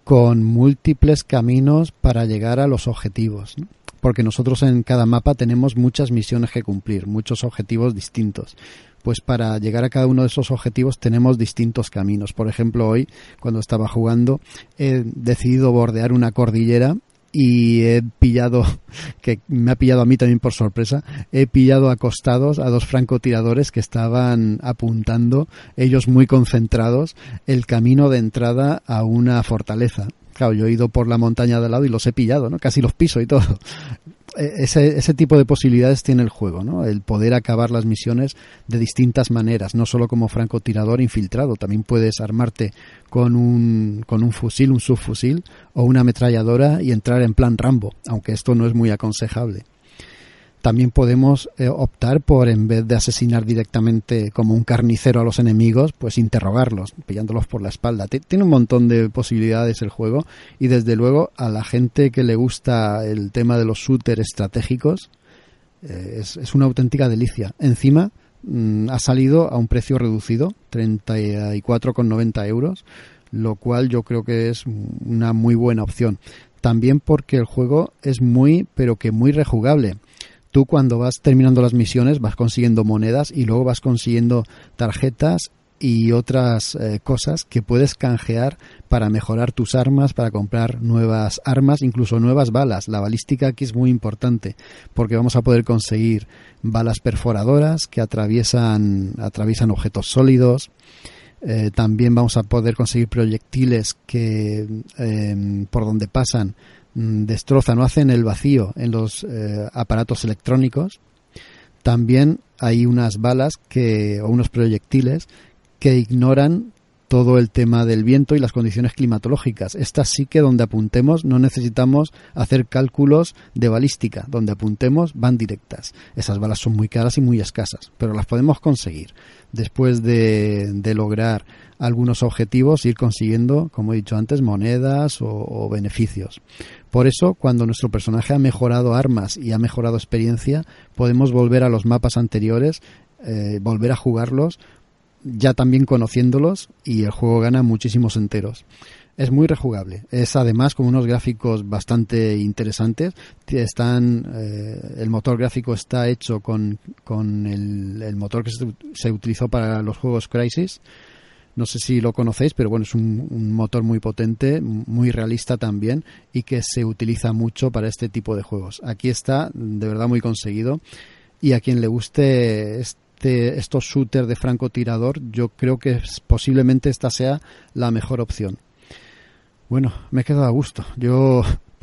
con múltiples caminos para llegar a los objetivos. Porque nosotros en cada mapa tenemos muchas misiones que cumplir, muchos objetivos distintos pues para llegar a cada uno de esos objetivos tenemos distintos caminos. Por ejemplo, hoy, cuando estaba jugando, he decidido bordear una cordillera y he pillado, que me ha pillado a mí también por sorpresa, he pillado acostados a dos francotiradores que estaban apuntando, ellos muy concentrados, el camino de entrada a una fortaleza. Claro, yo he ido por la montaña de al lado y los he pillado, ¿no? Casi los piso y todo. E, ese, ese tipo de posibilidades tiene el juego, ¿no? El poder acabar las misiones de distintas maneras, no solo como francotirador infiltrado, también puedes armarte con un, con un fusil, un subfusil o una ametralladora y entrar en plan Rambo, aunque esto no es muy aconsejable también podemos eh, optar por, en vez de asesinar directamente como un carnicero a los enemigos, pues interrogarlos, pillándolos por la espalda. Tiene un montón de posibilidades el juego y desde luego a la gente que le gusta el tema de los shooters estratégicos eh, es, una auténtica delicia. Encima mm, ha salido a un precio reducido, 34,90 euros, lo cual yo creo que es una muy buena opción. También porque el juego es muy, pero que muy rejugable tú cuando vas terminando las misiones vas consiguiendo monedas y luego vas consiguiendo tarjetas y otras eh, cosas que puedes canjear para mejorar tus armas, para comprar nuevas armas, incluso nuevas balas. La balística aquí es muy importante porque vamos a poder conseguir balas perforadoras que atraviesan, atraviesan objetos sólidos. Eh, también vamos a poder conseguir proyectiles que eh, por donde pasan destrozan o hacen el vacío en los eh, aparatos electrónicos. También hay unas balas que, o unos proyectiles que ignoran todo el tema del viento y las condiciones climatológicas. Estas sí que donde apuntemos no necesitamos hacer cálculos de balística. Donde apuntemos van directas. Esas balas son muy caras y muy escasas, pero las podemos conseguir. Después de, de lograr algunos objetivos, ir consiguiendo, como he dicho antes, monedas o beneficios. Por eso, cuando nuestro personaje ha mejorado armas y ha mejorado experiencia, podemos volver a los mapas anteriores, eh, volver a jugarlos, ya también conociéndolos, y el juego gana muchísimos enteros. Es muy rejugable. Es además con unos gráficos bastante interesantes. Están, eh, el motor gráfico está hecho con, con el, motor que se, utilizó para los juegos Crisis no sé si lo conocéis, pero bueno, es un, motor muy potente, muy realista también y que se utiliza mucho para este tipo de juegos. Aquí está, de verdad, muy conseguido. Y a quien le guste estos shooters de francotirador, yo creo que posiblemente esta sea la mejor opción. Bueno, me he quedado a gusto. Yo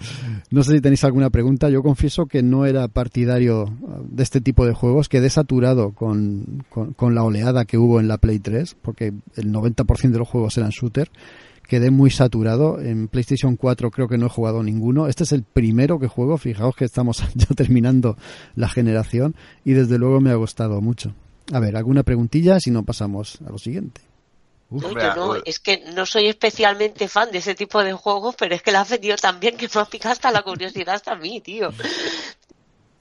no sé si tenéis alguna pregunta. Yo confieso que no era partidario de este tipo de juegos. Quedé saturado con, con, la oleada que hubo en la Play 3, porque el 90% de los juegos eran shooter. Quedé muy saturado. En PlayStation 4 creo que no he jugado ninguno. Este es el primero que juego. Fijaos que estamos ya terminando la generación y desde luego me ha gustado mucho. A ver, ¿alguna preguntilla? Si no, pasamos a lo siguiente no, es que no soy especialmente fan de ese tipo de juegos, pero es que la has vendido también que me ha picado hasta la curiosidad hasta a mí, tío.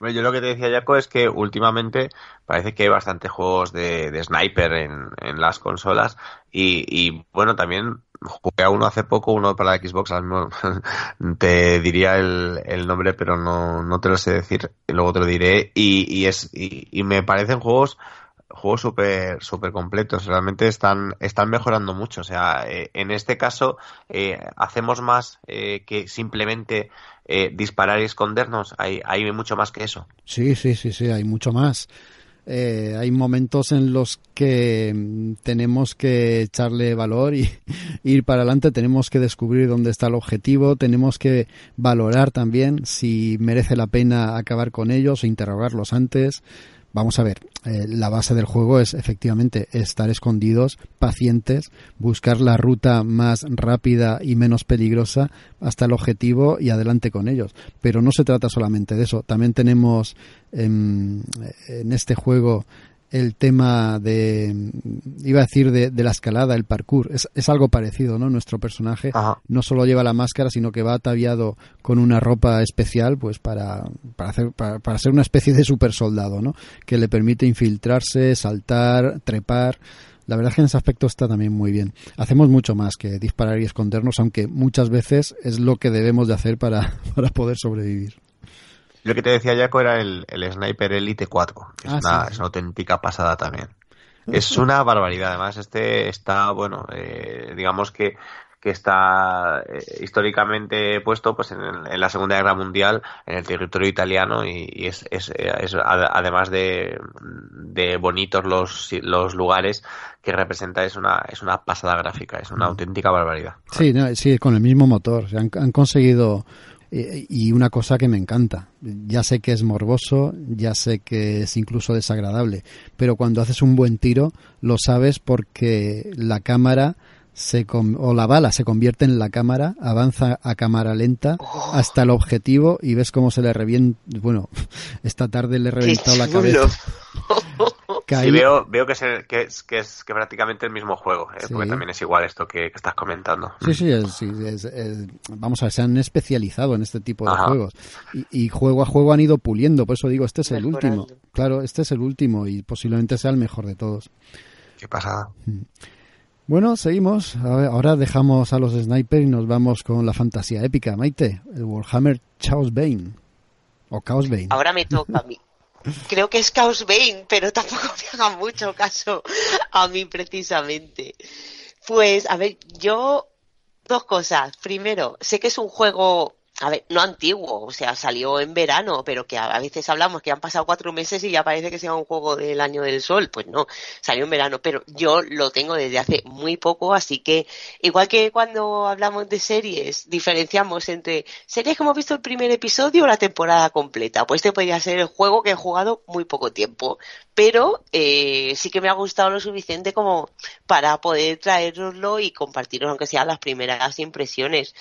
yo lo que te decía, Jaco, es que últimamente parece que hay bastantes juegos de, sniper en, las consolas y, bueno, también jugué a uno hace poco, uno para la Xbox, te diría el, nombre, pero no, no te lo sé decir, luego te lo diré y, es, y me parecen juegos juegos súper super completos, realmente están, están mejorando mucho. O sea, eh, en este caso eh, hacemos más eh, que simplemente disparar y escondernos. Hay, hay mucho más que eso. Sí, sí, sí, sí, hay mucho más. hay momentos en los que mm, tenemos que echarle valor y, ir para adelante, tenemos que descubrir dónde está el objetivo, tenemos que valorar también si merece la pena acabar con ellos o interrogarlos antes. Vamos a ver, eh, la base del juego es efectivamente estar escondidos, pacientes, buscar la ruta más rápida y menos peligrosa hasta el objetivo y adelante con ellos. Pero no se trata solamente de eso. También tenemos en, en este juego el tema de, iba a decir, de, la escalada, el parkour. Es, es, algo parecido, ¿no? Nuestro personaje no solo lleva la máscara, sino que va ataviado con una ropa especial, pues para, para, hacer, para, ser una especie de super soldado, ¿no? Que le permite infiltrarse, saltar, trepar. La verdad es que en ese aspecto está también muy bien. Hacemos mucho más que disparar y escondernos, aunque muchas veces es lo que debemos de hacer para, para poder sobrevivir. Lo que te decía Jaco era el, Sniper Elite 4, que es, ah, una, auténtica pasada también. Es una barbaridad, además este está, bueno, eh, digamos que, que está eh, históricamente puesto pues en, la Segunda Guerra Mundial en el territorio italiano y, es, es, es, además de, de bonitos los, los lugares que representa es una es una pasada gráfica es una auténtica barbaridad. Sí sí con el mismo motor. Han, han conseguido eh, y una cosa que me encanta. Ya sé que es morboso, ya sé que es incluso desagradable, pero cuando haces un buen tiro lo sabes porque la cámara se o la bala se convierte en la cámara, avanza a cámara lenta oh. hasta el objetivo y ves cómo se le revienta. Bueno, esta tarde le he reventado la cabeza. Sí, veo, veo que, es, que, es, que es que prácticamente el mismo juego, ¿eh? porque también es igual esto que, estás comentando. Sí, sí, es, vamos a ver, se han especializado en este tipo de juegos y, juego a juego han ido puliendo, por eso digo, este es el último. Claro, este es el último y posiblemente sea el mejor de todos. ¿Qué pasa? Mm. Bueno, seguimos. Ahora dejamos a los snipers y nos vamos con la fantasía épica. Maite, el Warhammer Chaos Bane. O Chaos Bane. Ahora me toca a mí. Creo que es Chaos Bane, pero tampoco me haga mucho caso a mí precisamente. Pues, a ver, yo dos cosas. Primero, sé que es un juego a ver, no antiguo, o sea, salió en verano, pero que a, veces hablamos que han pasado cuatro meses y ya parece que sea un juego del año del sol. Pues no, salió en verano, pero yo lo tengo desde hace muy poco, así que igual que cuando hablamos de series, diferenciamos entre series que hemos visto el primer episodio o la temporada completa. Pues este podría ser el juego que he jugado muy poco tiempo, pero eh, sí que me ha gustado lo suficiente como para poder traeroslo y compartirlo, aunque sean las primeras impresiones.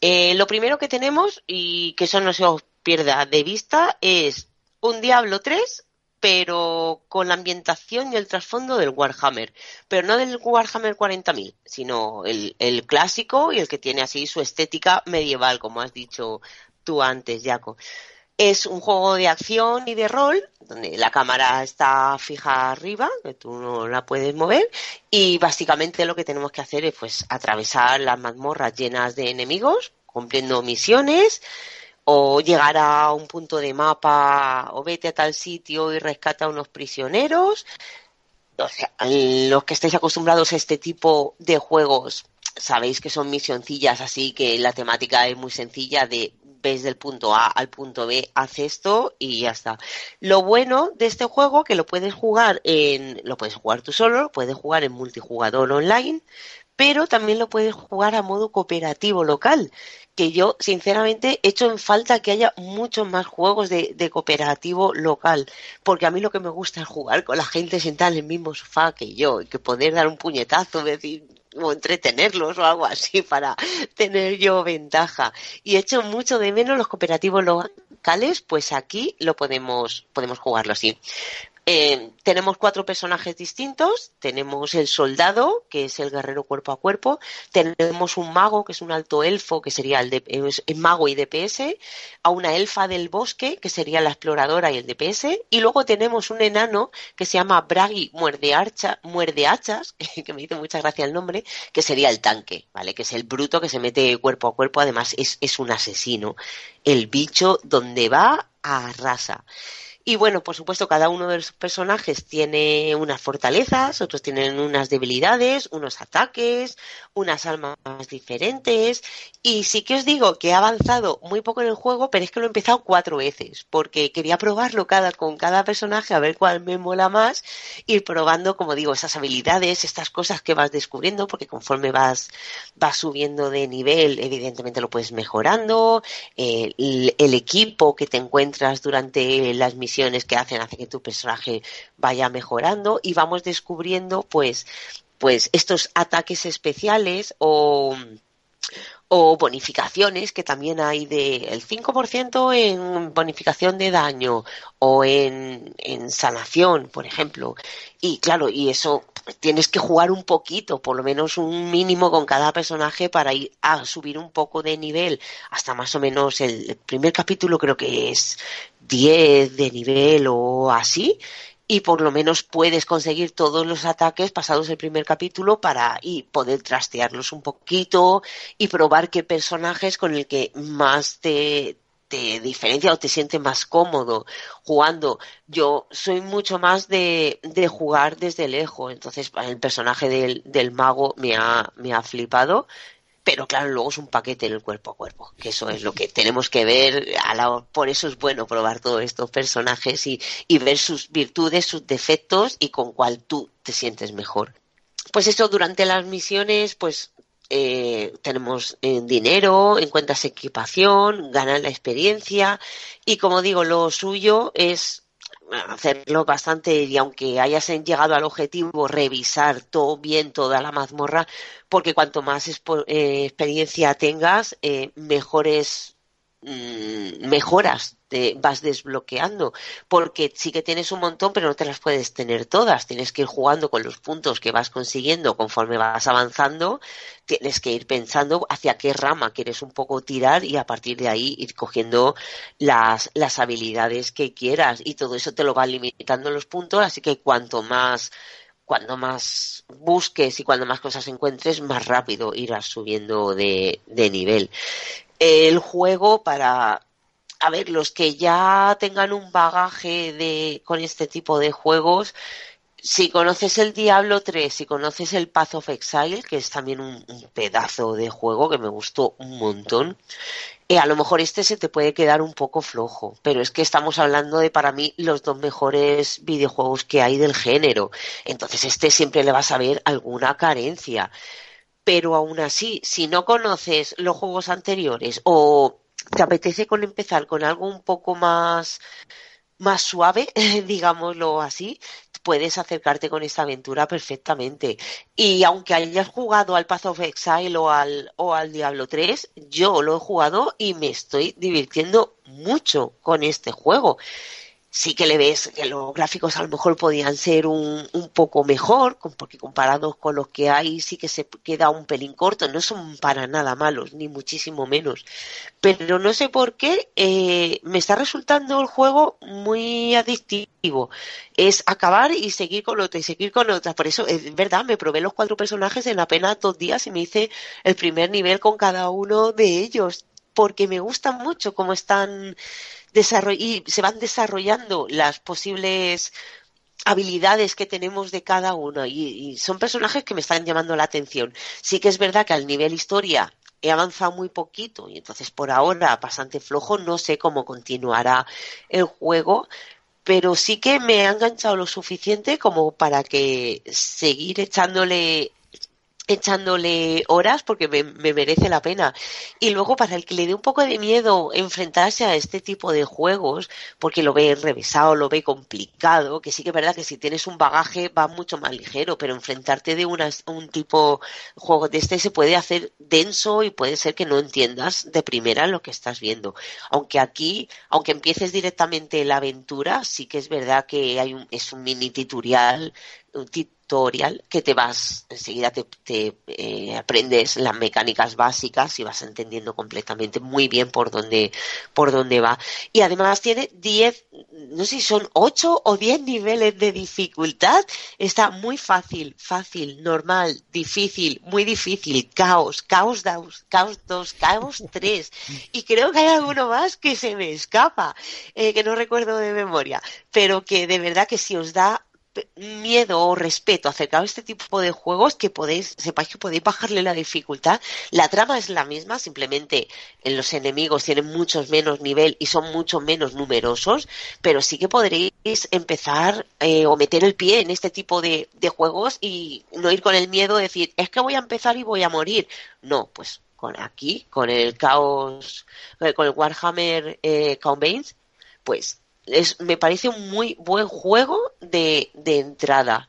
Eh, lo primero que tenemos, y que eso no se os pierda de vista, es un Diablo 3, pero con la ambientación y el trasfondo del Warhammer. Pero no del Warhammer 40.000, sino el, el clásico y el que tiene así su estética medieval, como has dicho tú antes, Jaco. Es un juego de acción y de rol, donde la cámara está fija arriba, que tú no la puedes mover, y básicamente lo que tenemos que hacer es pues atravesar las mazmorras llenas de enemigos, cumpliendo misiones, o llegar a un punto de mapa, o vete a tal sitio y rescata a unos prisioneros. O sea, los que estáis acostumbrados a este tipo de juegos, sabéis que son misioncillas, así que la temática es muy sencilla de ves del punto A al punto B, haz esto y ya está. Lo bueno de este juego que lo puedes jugar en, lo puedes jugar tú solo, lo puedes jugar en multijugador online, pero también lo puedes jugar a modo cooperativo local, que yo sinceramente hecho en falta que haya muchos más juegos de, de, cooperativo local, porque a mí lo que me gusta es jugar con la gente sentada en el mismo sofá que yo, y que poder dar un puñetazo, decir, o entretenerlos o algo así para tener yo ventaja. Y hecho mucho de menos los cooperativos locales, pues aquí lo podemos, podemos jugarlo así. Eh, tenemos cuatro personajes distintos. Tenemos el soldado, que es el guerrero cuerpo a cuerpo. Tenemos un mago, que es un alto elfo, que sería el, de, mago y DPS. A una elfa del bosque, que sería la exploradora y el DPS. Y luego tenemos un enano que se llama Bragi Muerde, Muerde Hachas, que me dice mucha gracia el nombre, que sería el tanque, ¿vale? Que es el bruto que se mete cuerpo a cuerpo. Además, es, es un asesino. El bicho donde va arrasa. Y bueno, por supuesto, cada uno de los personajes tiene unas fortalezas, otros tienen unas debilidades, unos ataques, unas almas diferentes. Y sí que os digo que he avanzado muy poco en el juego, pero es que lo he empezado cuatro veces, porque quería probarlo cada, con cada personaje a ver cuál me mola más, ir probando, como digo, esas habilidades, estas cosas que vas descubriendo, porque conforme vas, vas subiendo de nivel, evidentemente lo puedes mejorando, eh, el, el equipo que te encuentras durante las misiones que hacen hace que tu personaje vaya mejorando y vamos descubriendo pues pues estos ataques especiales o bonificaciones que también hay del el 5% en bonificación de daño o en, en sanación, por ejemplo. Y claro, y eso tienes que jugar un poquito, por lo menos un mínimo con cada personaje para ir a subir un poco de nivel hasta más o menos el, primer capítulo creo que es 10 de nivel o así y por lo menos puedes conseguir todos los ataques pasados el primer capítulo para y poder trastearlos un poquito y probar qué personajes con el que más te, te diferencia o te sientes más cómodo jugando. Yo soy mucho más de, de jugar desde lejos, entonces el personaje del, del mago me ha, me ha flipado pero claro, luego es un paquete en el cuerpo a cuerpo, que eso es lo que tenemos que ver, por eso es bueno probar todos estos personajes y, y ver sus virtudes, sus defectos y con cuál tú te sientes mejor. Pues eso, durante las misiones, pues eh, tenemos eh, dinero, encuentras equipación, ganas la experiencia y como digo, lo suyo es hacerlo bastante y aunque hayas llegado al objetivo revisar todo bien toda la mazmorra porque cuanto más eh, experiencia tengas eh, mejores mm, mejoras te vas desbloqueando porque sí que tienes un montón pero no te las puedes tener todas. Tienes que ir jugando con los puntos que vas consiguiendo conforme vas avanzando tienes que ir pensando hacia qué rama quieres un poco tirar y a partir de ahí ir cogiendo las, las habilidades que quieras. Y todo eso te lo va limitando los puntos, así que cuanto más cuando más busques y cuando más cosas encuentres, más rápido irás subiendo de, de nivel. El juego para, a ver, los que ya tengan un bagaje de, con este tipo de juegos, si conoces el Diablo 3, si conoces el Path of Exile, que es también un, pedazo de juego que me gustó un montón, eh, a lo mejor este se te puede quedar un poco flojo, pero es que estamos hablando de para mí los dos mejores videojuegos que hay del género. Entonces este siempre le vas a ver alguna carencia. Pero aún así, si no conoces los juegos anteriores o te apetece con empezar con algo un poco más más suave, digámoslo así, puedes acercarte con esta aventura perfectamente. Y aunque hayas jugado al Path of Exile o al, o al Diablo 3, yo lo he jugado y me estoy divirtiendo mucho con este juego sí que le ves que los gráficos a lo mejor podían ser un, un, poco mejor, porque comparados con los que hay sí que se queda un pelín corto, no son para nada malos, ni muchísimo menos. Pero no sé por qué eh, me está resultando el juego muy adictivo. Es acabar y seguir con otra y seguir con otra. Por eso, es verdad, me probé los cuatro personajes en apenas dos días y me hice el primer nivel con cada uno de ellos, porque me gustan mucho cómo están y se van desarrollando las posibles habilidades que tenemos de cada uno y, son personajes que me están llamando la atención. Sí que es verdad que al nivel historia he avanzado muy poquito y entonces por ahora bastante flojo, no sé cómo continuará el juego, pero sí que me ha enganchado lo suficiente como para que seguir echándole echándole horas porque me, merece la pena. Y luego para el que le dé un poco de miedo enfrentarse a este tipo de juegos, porque lo ve revesado, lo ve complicado, que sí que es verdad que si tienes un bagaje va mucho más ligero, pero enfrentarte de una, un tipo de juego de este se puede hacer denso y puede ser que no entiendas de primera lo que estás viendo. Aunque aquí, aunque empieces directamente la aventura, sí que es verdad que hay un, es un mini tutorial, un tutorial que te vas, enseguida te, eh, aprendes las mecánicas básicas y vas entendiendo completamente muy bien por dónde, por dónde va. Y además tiene 10, no sé si son 8 o 10 niveles de dificultad. Está muy fácil, fácil, normal, difícil, muy difícil, caos, caos 2, caos 2, caos 3. Y creo que hay alguno más que se me escapa, eh, que no recuerdo de memoria, pero que de verdad que si os da miedo o respeto acerca de este tipo de juegos que podéis, sepáis que podéis bajarle la dificultad. La trama es la misma, simplemente en los enemigos tienen muchos menos nivel y son mucho menos numerosos, pero sí que podréis empezar eh, o meter el pie en este tipo de, de, juegos y no ir con el miedo de decir, es que voy a empezar y voy a morir. No, pues con aquí, con el caos, eh, con el Warhammer eh, pues es, me parece un muy buen juego de, de entrada.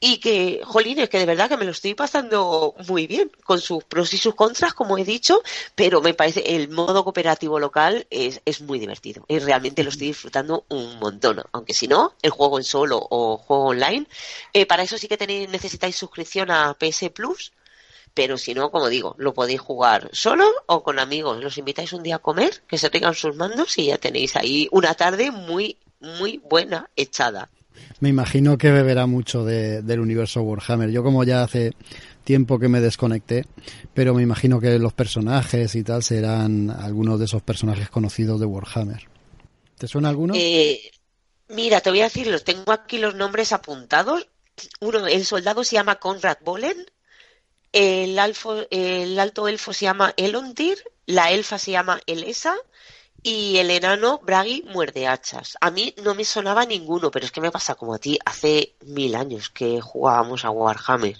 Y que, jolín, es que de verdad que me lo estoy pasando muy bien, con sus pros y sus contras, como he dicho, pero me parece el modo cooperativo local es, es muy divertido. Y realmente lo estoy disfrutando un montón. Aunque si no, el juego en solo o juego online, eh, para eso sí que tenéis, necesitáis suscripción a PS Plus, pero si no, como digo, lo podéis jugar solo o con amigos. Los invitáis un día a comer, que se tengan sus mandos y ya tenéis ahí una tarde muy, muy buena echada. Me imagino que beberá mucho del universo Warhammer. Yo como ya hace tiempo que me desconecté, pero me imagino que los personajes y tal serán algunos de esos personajes conocidos de Warhammer. ¿Te suena alguno? Eh, mira, te voy a decir, los tengo aquí los nombres apuntados. Uno, el soldado se llama Conrad Bolen, el, el alto elfo se llama Elondir, la elfa se llama Elesa y el enano Bragi muerde hachas. A mí no me sonaba ninguno, pero es que me pasa como a ti. Hace mil años que jugábamos a Warhammer.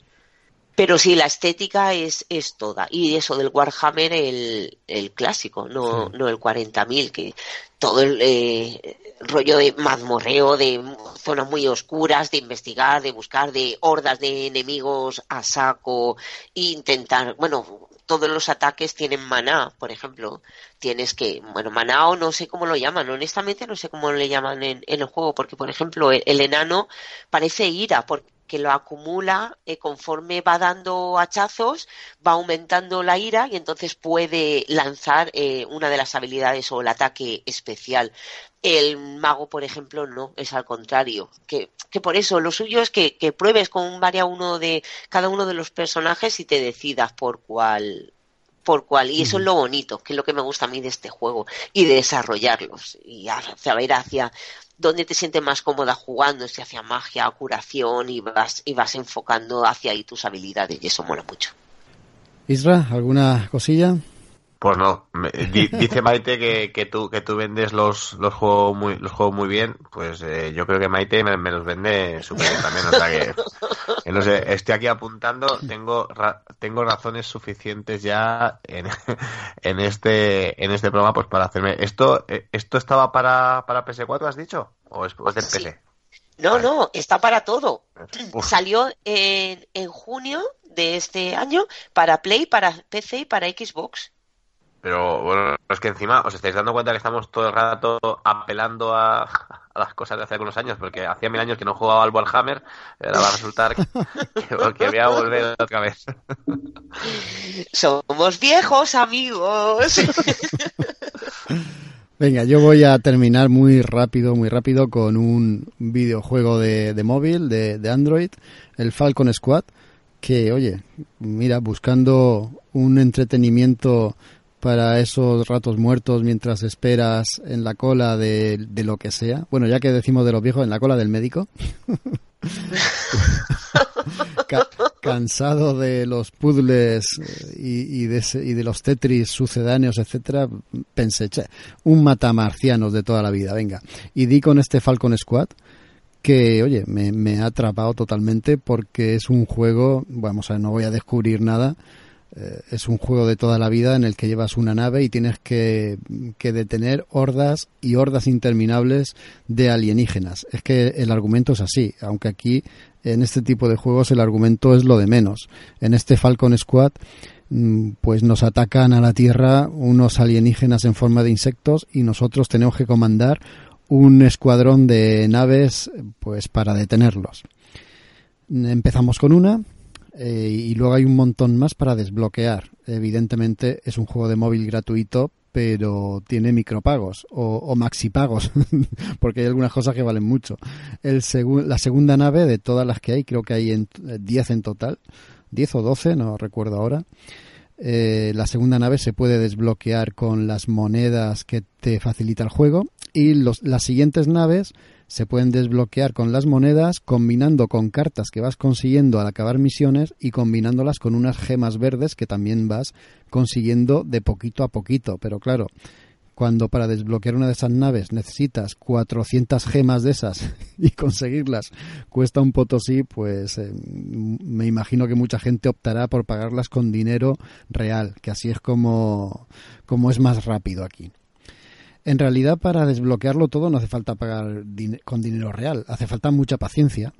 Pero sí, la estética es, es toda. Y eso del Warhammer, el, el clásico, no, no el 40.000, que todo el eh, rollo de mazmorreo, de zonas muy oscuras, de investigar, de buscar, de hordas de enemigos a saco, e intentar, bueno, todos los ataques tienen maná, por ejemplo. Tienes que, bueno, maná o no sé cómo lo llaman, honestamente no sé cómo le llaman en, en el juego, porque por ejemplo el, el enano parece ira, porque que lo acumula eh, conforme va dando hachazos, va aumentando la ira y entonces puede lanzar eh, una de las habilidades o el ataque especial. El mago, por ejemplo, no, es al contrario. Que, que por eso lo suyo es que, que pruebes con varia uno de cada uno de los personajes y te decidas por cuál por cuál. Y eso es lo bonito, que es lo que me gusta a mí de este juego y de desarrollarlos y saber hacia dónde te sientes más cómoda jugando, si hacia magia, curación y vas, y vas enfocando hacia ahí tus habilidades y eso mola mucho. Isra, ¿alguna cosilla? Pues no, dice Maite que, que, tú que tú vendes los, los juegos muy los juegos muy bien, pues eh, yo creo que Maite me, los vende súper bien también, o sea que, no sé, estoy aquí apuntando, tengo tengo razones suficientes ya en, en este en este programa pues para hacerme esto eh, esto estaba para para PS4 has dicho o es, del PC. No, no, está para todo. Salió en, en junio de este año para Play, para PC y para Xbox. Pero bueno, es que encima os estáis dando cuenta que estamos todo el rato apelando a, las cosas de hace algunos años, porque hacía mil años que no jugaba al Warhammer, ahora va a resultar que, voy a volver otra vez. Somos viejos amigos. Venga, yo voy a terminar muy rápido, muy rápido con un videojuego de, de móvil, de, de Android, el Falcon Squad, que, oye, mira, buscando un entretenimiento para esos ratos muertos mientras esperas en la cola de, lo que sea. Bueno, ya que decimos de los viejos, en la cola del médico. cansado de los puzzles eh, y, de y, de los Tetris sucedáneos, etcétera, pensé, che, un matamarcianos de toda la vida, venga. Y di con este Falcon Squad que, oye, me, me ha atrapado totalmente porque es un juego, vamos a ver, no voy a descubrir nada, es un juego de toda la vida en el que llevas una nave y tienes que, detener hordas y hordas interminables de alienígenas. Es que el argumento es así, aunque aquí en este tipo de juegos el argumento es lo de menos. En este Falcon Squad mm, pues nos atacan a la Tierra unos alienígenas en forma de insectos y nosotros tenemos que comandar un escuadrón de naves pues para detenerlos. Empezamos con una, eh, y luego hay un montón más para desbloquear. Evidentemente es un juego de móvil gratuito, pero tiene micropagos o, o maxipagos, porque hay algunas cosas que valen mucho. El la segunda nave de todas las que hay, creo que hay en, 10 en total, 10 o 12, no recuerdo ahora. Eh, la segunda nave se puede desbloquear con las monedas que te facilita el juego y los, las siguientes naves se pueden desbloquear con las monedas combinando con cartas que vas consiguiendo al acabar misiones y combinándolas con unas gemas verdes que también vas consiguiendo de poquito a poquito. Pero claro, cuando para desbloquear una de esas naves necesitas 400 gemas de esas y conseguirlas cuesta un potosí, pues eh, me imagino que mucha gente optará por pagarlas con dinero real, que así es como, como es más rápido aquí. En realidad, para desbloquearlo todo no hace falta pagar con dinero real, hace falta mucha paciencia.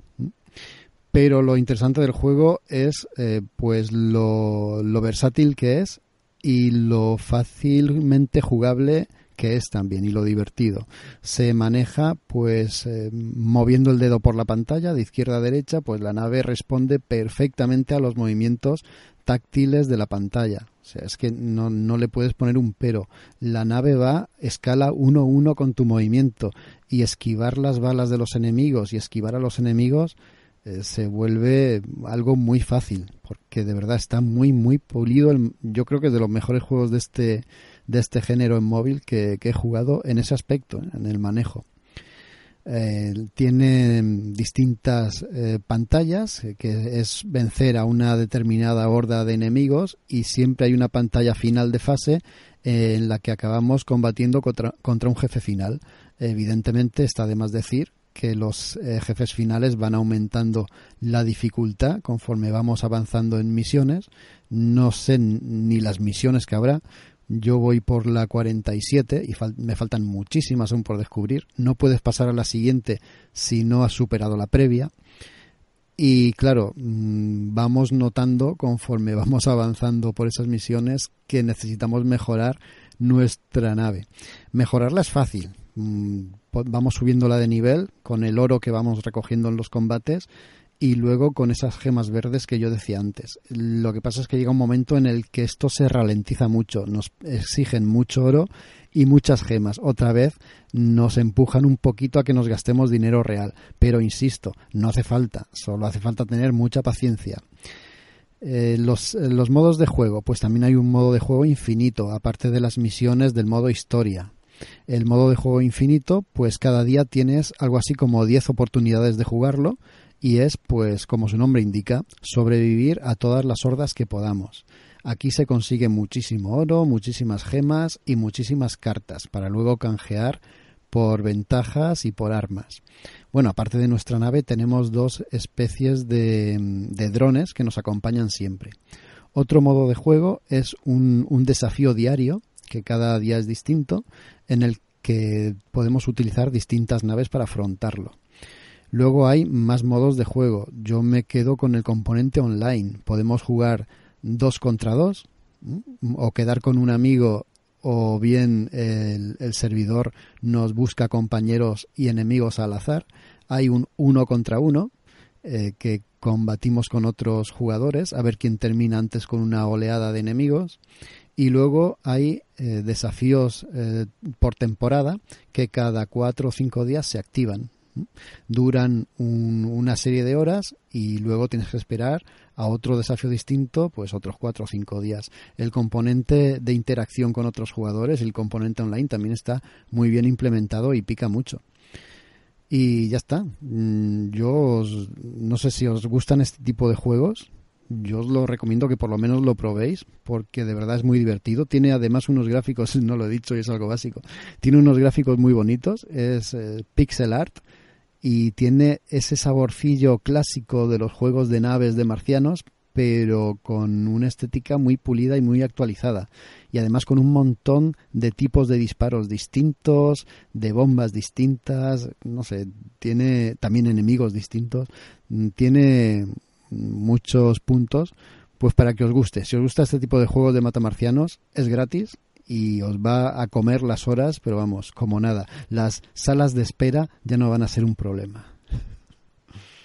Pero lo interesante del juego es eh, pues lo, versátil que es y lo fácilmente jugable que es también y lo divertido. Se maneja pues eh, moviendo el dedo por la pantalla de izquierda a derecha, pues la nave responde perfectamente a los movimientos táctiles de la pantalla. O sea, es que no, no le puedes poner un pero. La nave va escala 1-1 con tu movimiento y esquivar las balas de los enemigos y esquivar a los enemigos eh, se vuelve algo muy fácil porque de verdad está muy muy pulido yo creo que es de los mejores juegos de este de este género en móvil que, he jugado en ese aspecto en el manejo eh, tiene distintas eh, pantallas que es vencer a una determinada horda de enemigos y siempre hay una pantalla final de fase en la que acabamos combatiendo contra, contra un jefe final evidentemente está de más decir que los eh, jefes finales van aumentando la dificultad conforme vamos avanzando en misiones. No sé ni las misiones que habrá. Yo voy por la 47 y me faltan muchísimas aún por descubrir. No puedes pasar a la siguiente si no has superado la previa. Y claro, mm, vamos notando conforme vamos avanzando por esas misiones que necesitamos mejorar nuestra nave. Mejorarla es fácil. Mm, vamos subiéndola de nivel con el oro que vamos recogiendo en los combates y luego con esas gemas verdes que yo decía antes. Lo que pasa es que llega un momento en el que esto se ralentiza mucho, nos exigen mucho oro y muchas gemas. Otra vez nos empujan un poquito a que nos gastemos dinero real, pero insisto, no hace falta, solo hace falta tener mucha paciencia. Eh, los, los modos de juego, pues también hay un modo de juego infinito, aparte de las misiones del modo historia el modo de juego infinito, pues cada día tienes algo así como 10 oportunidades de jugarlo y es, pues como su nombre indica, sobrevivir a todas las hordas que podamos. Aquí se consigue muchísimo oro, muchísimas gemas y muchísimas cartas para luego canjear por ventajas y por armas. Bueno, aparte de nuestra nave tenemos dos especies de, de drones que nos acompañan siempre. Otro modo de juego es un, un desafío diario que cada día es distinto, en el que podemos utilizar distintas naves para afrontarlo. Luego hay más modos de juego. Yo me quedo con el componente online. Podemos jugar dos contra dos o quedar con un amigo o bien el, servidor nos busca compañeros y enemigos al azar. Hay un uno contra uno eh, que combatimos con otros jugadores a ver quién termina antes con una oleada de enemigos y luego hay eh, desafíos eh, por temporada que cada cuatro o cinco días se activan. Duran una serie de horas y luego tienes que esperar a otro desafío distinto, pues otros cuatro o cinco días. El componente de interacción con otros jugadores, el componente online también está muy bien implementado y pica mucho. Y ya está. Mm, yo no sé si os gustan este tipo de juegos yo os lo recomiendo que por lo menos lo probéis porque de verdad es muy divertido. Tiene además unos gráficos, no lo he dicho y es algo básico, tiene unos gráficos muy bonitos, es eh, pixel art y tiene ese saborcillo clásico de los juegos de naves de marcianos pero con una estética muy pulida y muy actualizada y además con un montón de tipos de disparos distintos, de bombas distintas, no sé, tiene también enemigos distintos, tiene muchos puntos, pues para que os guste. Si os gusta este tipo de juegos de matamarcianos, es gratis y os va a comer las horas, pero vamos, como nada. Las salas de espera ya no van a ser un problema.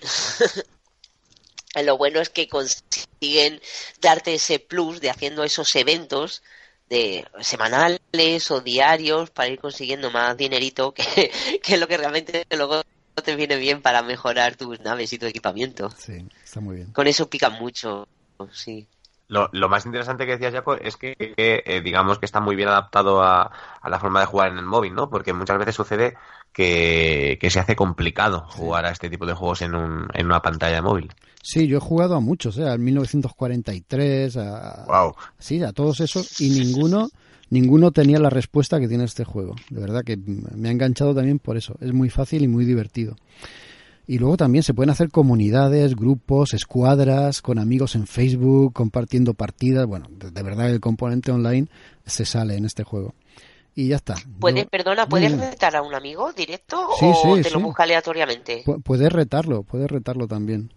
Lo bueno es que consiguen darte ese plus de haciendo esos eventos de semanales o diarios para ir consiguiendo más dinerito que, que lo que realmente luego te viene bien para mejorar tus naves y tu equipamiento. Sí, está muy bien. Con eso pican mucho, sí. Lo, lo, más interesante que decías, Jaco, es que, eh, digamos que está muy bien adaptado a, la forma de jugar en el móvil, ¿no? Porque muchas veces sucede que, se hace complicado jugar a este tipo de juegos en, un, en una pantalla de móvil. Sí, yo he jugado a muchos, ¿eh? al 1943, a, wow. sí, a todos esos, y ninguno ninguno tenía la respuesta que tiene este juego. De verdad que me ha enganchado también por eso. Es muy fácil y muy divertido. Y luego también se pueden hacer comunidades, grupos, escuadras, con amigos en Facebook, compartiendo partidas. Bueno, de, verdad el componente online se sale en este juego. Y ya está. ¿Puedes, perdona, ¿puedes retar a un amigo directo o te lo busca aleatoriamente? puedes retarlo, puedes retarlo también.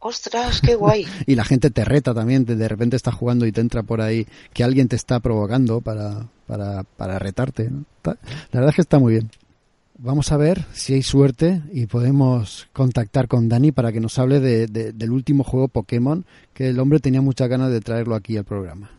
¡Ostras, qué guay! y la gente te reta también, de repente estás jugando y te entra por ahí que alguien te está provocando para, para, para retarte. La verdad es que está muy bien. Vamos a ver si hay suerte y podemos contactar con Dani para que nos hable de, del último juego Pokémon, que el hombre tenía muchas ganas de traerlo aquí al programa.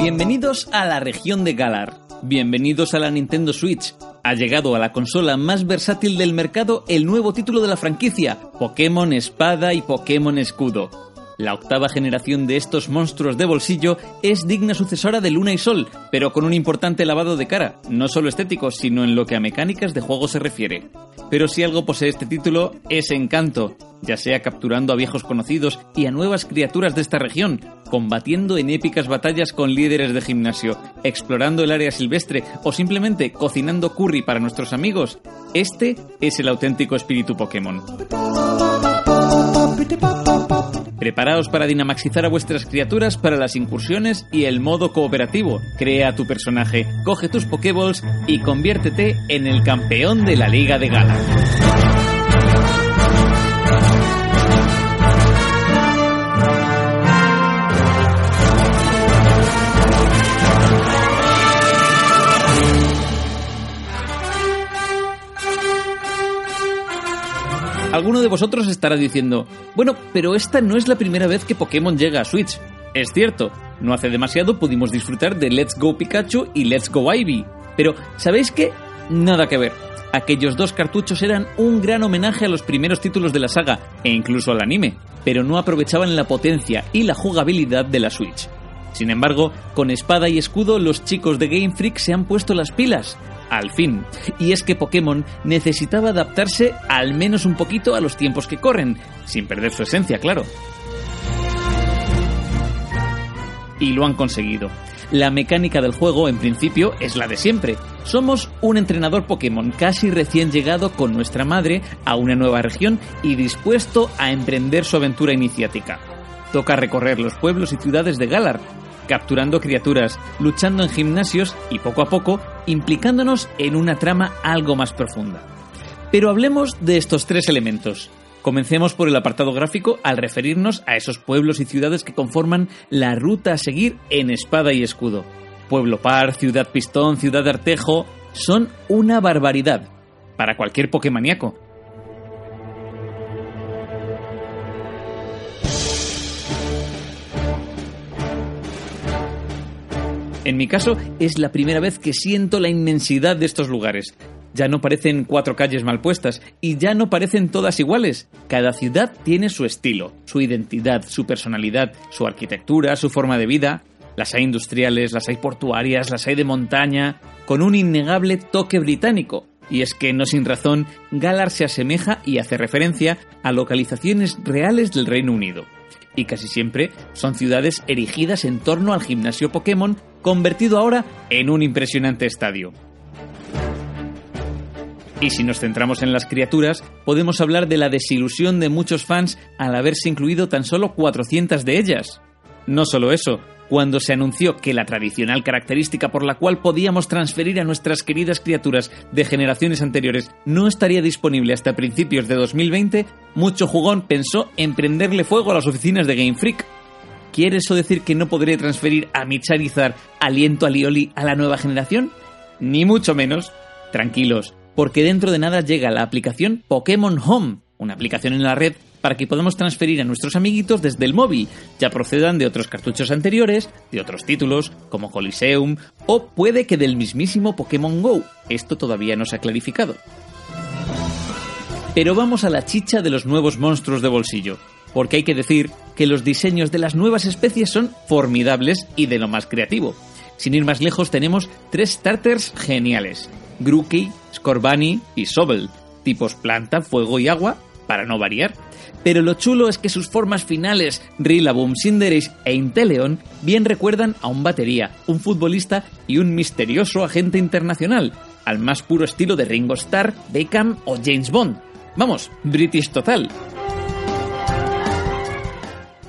Bienvenidos a la región de Galar. Bienvenidos a la Nintendo Switch. Ha llegado a la consola más versátil del mercado el nuevo título de la franquicia, Pokémon Espada y Pokémon Escudo. La octava generación de estos monstruos de bolsillo es digna sucesora de Luna y Sol, pero con un importante lavado de cara, no solo estético, sino en lo que a mecánicas de juego se refiere. Pero si algo posee este título, es encanto, ya sea capturando a viejos conocidos y a nuevas criaturas de esta región, combatiendo en épicas batallas con líderes de gimnasio, explorando el área silvestre o simplemente cocinando curry para nuestros amigos, este es el auténtico espíritu Pokémon. Preparaos para dinamaxizar a vuestras criaturas para las incursiones y el modo cooperativo. Crea tu personaje, coge tus Pokéballs y conviértete en el campeón de la Liga de Gala. Alguno de vosotros estará diciendo, bueno, pero esta no es la primera vez que Pokémon llega a Switch. Es cierto, no hace demasiado pudimos disfrutar de Let's Go Pikachu y Let's Go Ivy. Pero, ¿sabéis qué? Nada que ver. Aquellos dos cartuchos eran un gran homenaje a los primeros títulos de la saga, e incluso al anime, pero no aprovechaban la potencia y la jugabilidad de la Switch. Sin embargo, con espada y escudo los chicos de Game Freak se han puesto las pilas al fin. Y es que Pokémon necesitaba adaptarse al menos un poquito a los tiempos que corren, sin perder su esencia, claro. Y lo han conseguido. La mecánica del juego, en principio, es la de siempre. Somos un entrenador Pokémon casi recién llegado con nuestra madre a una nueva región y dispuesto a emprender su aventura iniciática. Toca recorrer los pueblos y ciudades de Galar, capturando criaturas, luchando en gimnasios y poco a poco implicándonos en una trama algo más profunda. Pero hablemos de estos tres elementos. Comencemos por el apartado gráfico al referirnos a esos pueblos y ciudades que conforman la ruta a seguir en espada y escudo. Pueblo Par, Ciudad Pistón, Ciudad Artejo, son una barbaridad para cualquier Pokémoníaco. En mi caso, es la primera vez que siento la inmensidad de estos lugares. Ya no parecen cuatro calles mal puestas y ya no parecen todas iguales. Cada ciudad tiene su estilo, su identidad, su personalidad, su arquitectura, su forma de vida. Las hay industriales, las hay portuarias, las hay de montaña, con un innegable toque británico. Y es que, no sin razón, Galar se asemeja y hace referencia a localizaciones reales del Reino Unido y casi siempre son ciudades erigidas en torno al gimnasio Pokémon, convertido ahora en un impresionante estadio. Y si nos centramos en las criaturas, podemos hablar de la desilusión de muchos fans al haberse incluido tan solo 400 de ellas. No solo eso, cuando se anunció que la tradicional característica por la cual podíamos transferir a nuestras queridas criaturas de generaciones anteriores no estaría disponible hasta principios de 2020, mucho jugón pensó en prenderle fuego a las oficinas de Game Freak. ¿Quiere eso decir que no podré transferir a mi Charizard aliento a Lioli a la nueva generación? Ni mucho menos. Tranquilos, porque dentro de nada llega la aplicación Pokémon Home, una aplicación en la red para que podamos transferir a nuestros amiguitos desde el móvil, ya procedan de otros cartuchos anteriores, de otros títulos, como Coliseum, o puede que del mismísimo Pokémon Go. Esto todavía no se ha clarificado. Pero vamos a la chicha de los nuevos monstruos de bolsillo, porque hay que decir que los diseños de las nuevas especies son formidables y de lo más creativo. Sin ir más lejos tenemos tres starters geniales, Grookey, Scorbunny y Sobel, tipos planta, fuego y agua, para no variar. Pero lo chulo es que sus formas finales, Rillaboom, Cinderace e Inteleon, bien recuerdan a un batería, un futbolista y un misterioso agente internacional, al más puro estilo de Ringo Starr, Beckham o James Bond. Vamos, British total.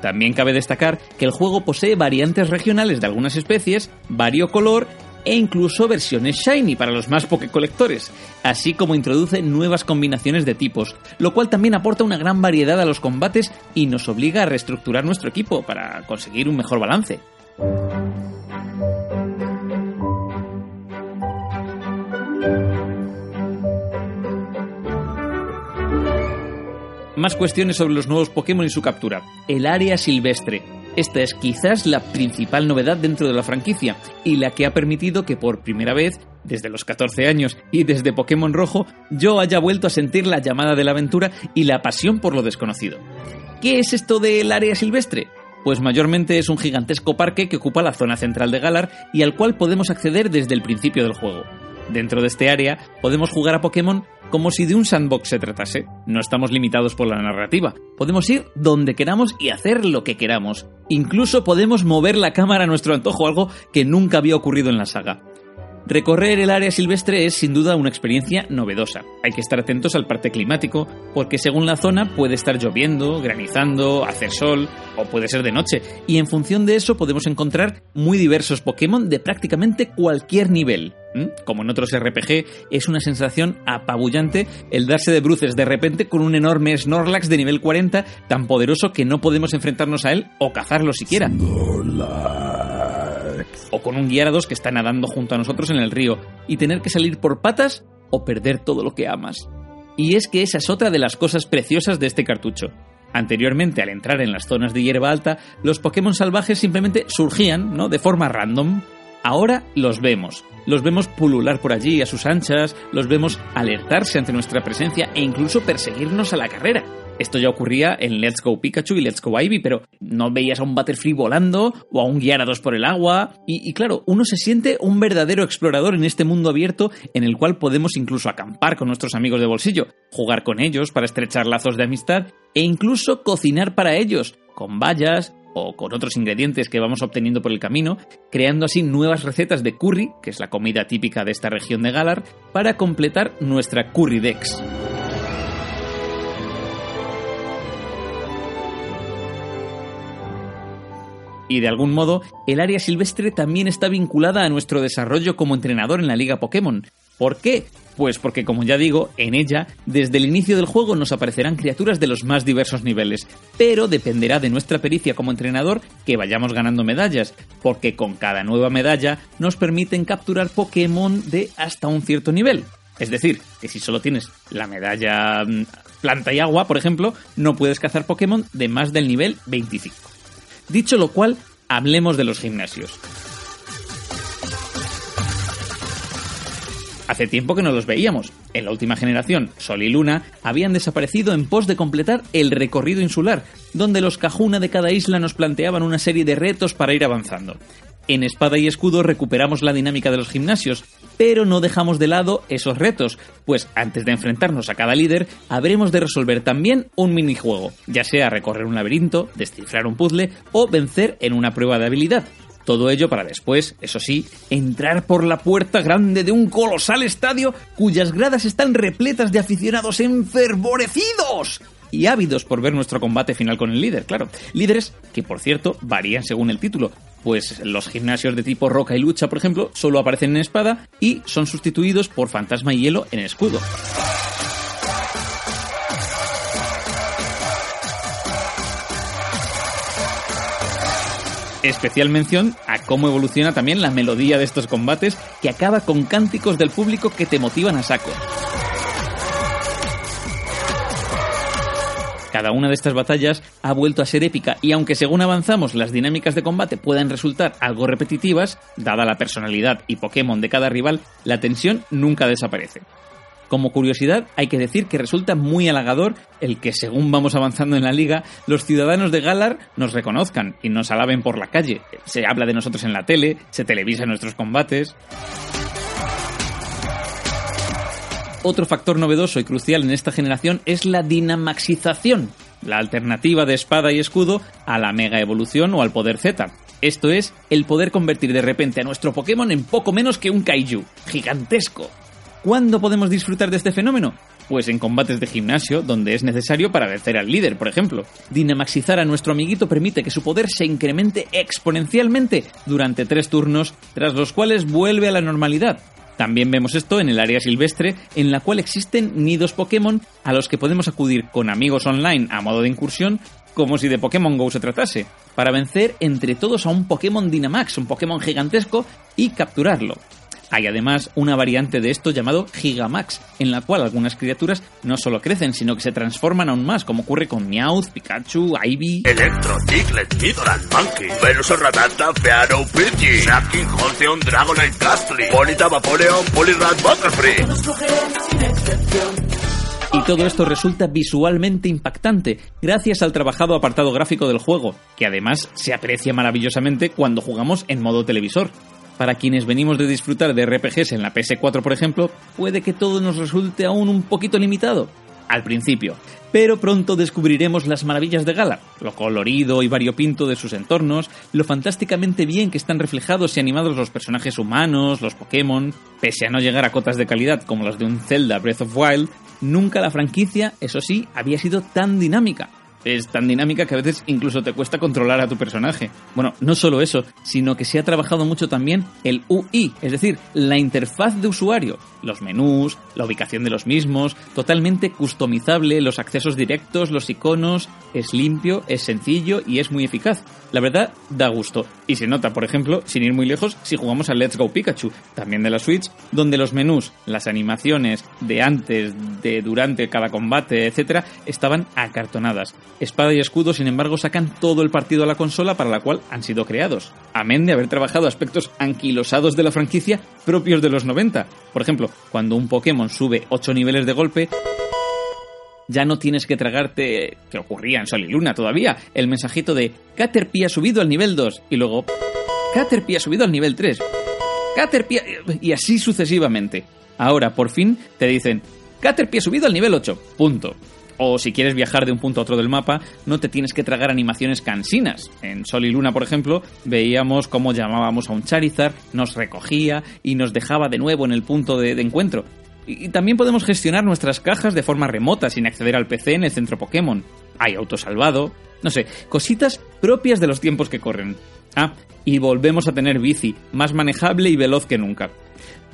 También cabe destacar que el juego posee variantes regionales de algunas especies, variocolor e incluso versiones shiny para los más colectores, así como introduce nuevas combinaciones de tipos, lo cual también aporta una gran variedad a los combates y nos obliga a reestructurar nuestro equipo para conseguir un mejor balance. Más cuestiones sobre los nuevos Pokémon y su captura. El área silvestre. Esta es quizás la principal novedad dentro de la franquicia y la que ha permitido que por primera vez, desde los 14 años y desde Pokémon Rojo, yo haya vuelto a sentir la llamada de la aventura y la pasión por lo desconocido. ¿Qué es esto del área silvestre? Pues mayormente es un gigantesco parque que ocupa la zona central de Galar y al cual podemos acceder desde el principio del juego. Dentro de este área podemos jugar a Pokémon como si de un sandbox se tratase. No estamos limitados por la narrativa. Podemos ir donde queramos y hacer lo que queramos. Incluso podemos mover la cámara a nuestro antojo, algo que nunca había ocurrido en la saga. Recorrer el área silvestre es sin duda una experiencia novedosa. Hay que estar atentos al parte climático, porque según la zona puede estar lloviendo, granizando, hacer sol o puede ser de noche, y en función de eso podemos encontrar muy diversos Pokémon de prácticamente cualquier nivel. ¿Mm? Como en otros RPG, es una sensación apabullante el darse de bruces de repente con un enorme Snorlax de nivel 40 tan poderoso que no podemos enfrentarnos a él o cazarlo siquiera o con un Gyarados que está nadando junto a nosotros en el río, y tener que salir por patas o perder todo lo que amas. Y es que esa es otra de las cosas preciosas de este cartucho. Anteriormente, al entrar en las zonas de hierba alta, los Pokémon salvajes simplemente surgían, ¿no? De forma random. Ahora los vemos. Los vemos pulular por allí a sus anchas, los vemos alertarse ante nuestra presencia e incluso perseguirnos a la carrera. Esto ya ocurría en Let's Go Pikachu y Let's Go Ivy, pero no veías a un Butterfree volando o a un Gyarados por el agua. Y, y, claro, uno se siente un verdadero explorador en este mundo abierto en el cual podemos incluso acampar con nuestros amigos de bolsillo, jugar con ellos para estrechar lazos de amistad e incluso cocinar para ellos, con bayas o con otros ingredientes que vamos obteniendo por el camino, creando así nuevas recetas de curry, que es la comida típica de esta región de Galar, para completar nuestra Curry Dex. Y de algún modo el área silvestre también está vinculada a nuestro desarrollo como entrenador en la Liga Pokémon. ¿Por qué? Pues porque, como ya digo, en ella, desde el inicio del juego nos aparecerán criaturas de los más diversos niveles, pero dependerá de nuestra pericia como entrenador que vayamos ganando medallas, porque con cada nueva medalla nos permiten capturar Pokémon de hasta un cierto nivel. Es decir, que si solo tienes la medalla mm, planta y agua, por ejemplo, no puedes cazar Pokémon de más del nivel 25. Dicho lo cual, hablemos de los gimnasios. Hace tiempo que no los veíamos. En la última generación, Sol y Luna habían desaparecido en pos de completar el recorrido insular, donde los Cajuna de cada isla nos planteaban una serie de retos para ir avanzando. En Espada y Escudo recuperamos la dinámica de los gimnasios, pero no dejamos de lado esos retos, pues antes de enfrentarnos a cada líder, habremos de resolver también un minijuego, ya sea recorrer un laberinto, descifrar un puzzle o vencer en una prueba de habilidad. Todo ello para después, eso sí, entrar por la puerta grande de un colosal estadio cuyas gradas están repletas de aficionados enfervorecidos y ávidos por ver nuestro combate final con el líder, claro. Líderes que, por cierto, varían según el título, pues los gimnasios de tipo roca y lucha, por ejemplo, solo aparecen en espada y son sustituidos por fantasma y hielo en escudo. Especial mención a cómo evoluciona también la melodía de estos combates que acaba con cánticos del público que te motivan a saco. Cada una de estas batallas ha vuelto a ser épica y aunque según avanzamos las dinámicas de combate puedan resultar algo repetitivas, dada la personalidad y Pokémon de cada rival, la tensión nunca desaparece. Como curiosidad, hay que decir que resulta muy halagador el que, según vamos avanzando en la liga, los ciudadanos de Galar nos reconozcan y nos alaben por la calle. Se habla de nosotros en la tele, se televisa nuestros combates. Otro factor novedoso y crucial en esta generación es la dinamaxización, la alternativa de espada y escudo a la mega evolución o al poder Z. Esto es, el poder convertir de repente a nuestro Pokémon en poco menos que un kaiju, gigantesco. ¿Cuándo podemos disfrutar de este fenómeno? Pues en combates de gimnasio, donde es necesario para vencer al líder, por ejemplo. Dinamaxizar a nuestro amiguito permite que su poder se incremente exponencialmente durante tres turnos, tras los cuales vuelve a la normalidad. También vemos esto en el área silvestre, en la cual existen nidos Pokémon a los que podemos acudir con amigos online a modo de incursión, como si de Pokémon Go se tratase, para vencer entre todos a un Pokémon Dynamax, un Pokémon gigantesco, y capturarlo. Hay además una variante de esto llamado Gigamax, en la cual algunas criaturas no solo crecen, sino que se transforman aún más, como ocurre con Meowth, Pikachu, Ivy... Electro, Diglett, Nidoran, Monkey, Rattata, Fearow, Pidgey, Shocking, Holteon, Dragonite, Gastly, Polita, Vaporeon, Poliwrath, Butterfree... Y todo esto resulta visualmente impactante, gracias al trabajado apartado gráfico del juego, que además se aprecia maravillosamente cuando jugamos en modo televisor. Para quienes venimos de disfrutar de RPGs en la PS4, por ejemplo, puede que todo nos resulte aún un poquito limitado. Al principio. Pero pronto descubriremos las maravillas de Galar, lo colorido y variopinto de sus entornos, lo fantásticamente bien que están reflejados y animados los personajes humanos, los Pokémon, pese a no llegar a cotas de calidad como las de un Zelda Breath of Wild, nunca la franquicia, eso sí, había sido tan dinámica, es tan dinámica que a veces incluso te cuesta controlar a tu personaje. Bueno, no solo eso, sino que se ha trabajado mucho también el UI, es decir, la interfaz de usuario, los menús, la ubicación de los mismos, totalmente customizable, los accesos directos, los iconos, es limpio, es sencillo y es muy eficaz. La verdad, da gusto. Y se nota, por ejemplo, sin ir muy lejos, si jugamos a Let's Go Pikachu, también de la Switch, donde los menús, las animaciones de antes, de durante cada combate, etcétera, estaban acartonadas. Espada y escudo, sin embargo, sacan todo el partido a la consola para la cual han sido creados. Amén de haber trabajado aspectos anquilosados de la franquicia propios de los 90. Por ejemplo, cuando un Pokémon sube 8 niveles de golpe, ya no tienes que tragarte, que ocurría en Sol y Luna todavía, el mensajito de Caterpie ha subido al nivel 2 y luego Caterpie ha subido al nivel 3. Caterpie y así sucesivamente. Ahora, por fin, te dicen Caterpie ha subido al nivel 8. Punto. O si quieres viajar de un punto a otro del mapa, no te tienes que tragar animaciones cansinas. En Sol y Luna, por ejemplo, veíamos cómo llamábamos a un Charizard, nos recogía y nos dejaba de nuevo en el punto de, de encuentro. Y también podemos gestionar nuestras cajas de forma remota sin acceder al PC en el centro Pokémon. Hay autosalvado, no sé, cositas propias de los tiempos que corren. Ah, y volvemos a tener bici, más manejable y veloz que nunca.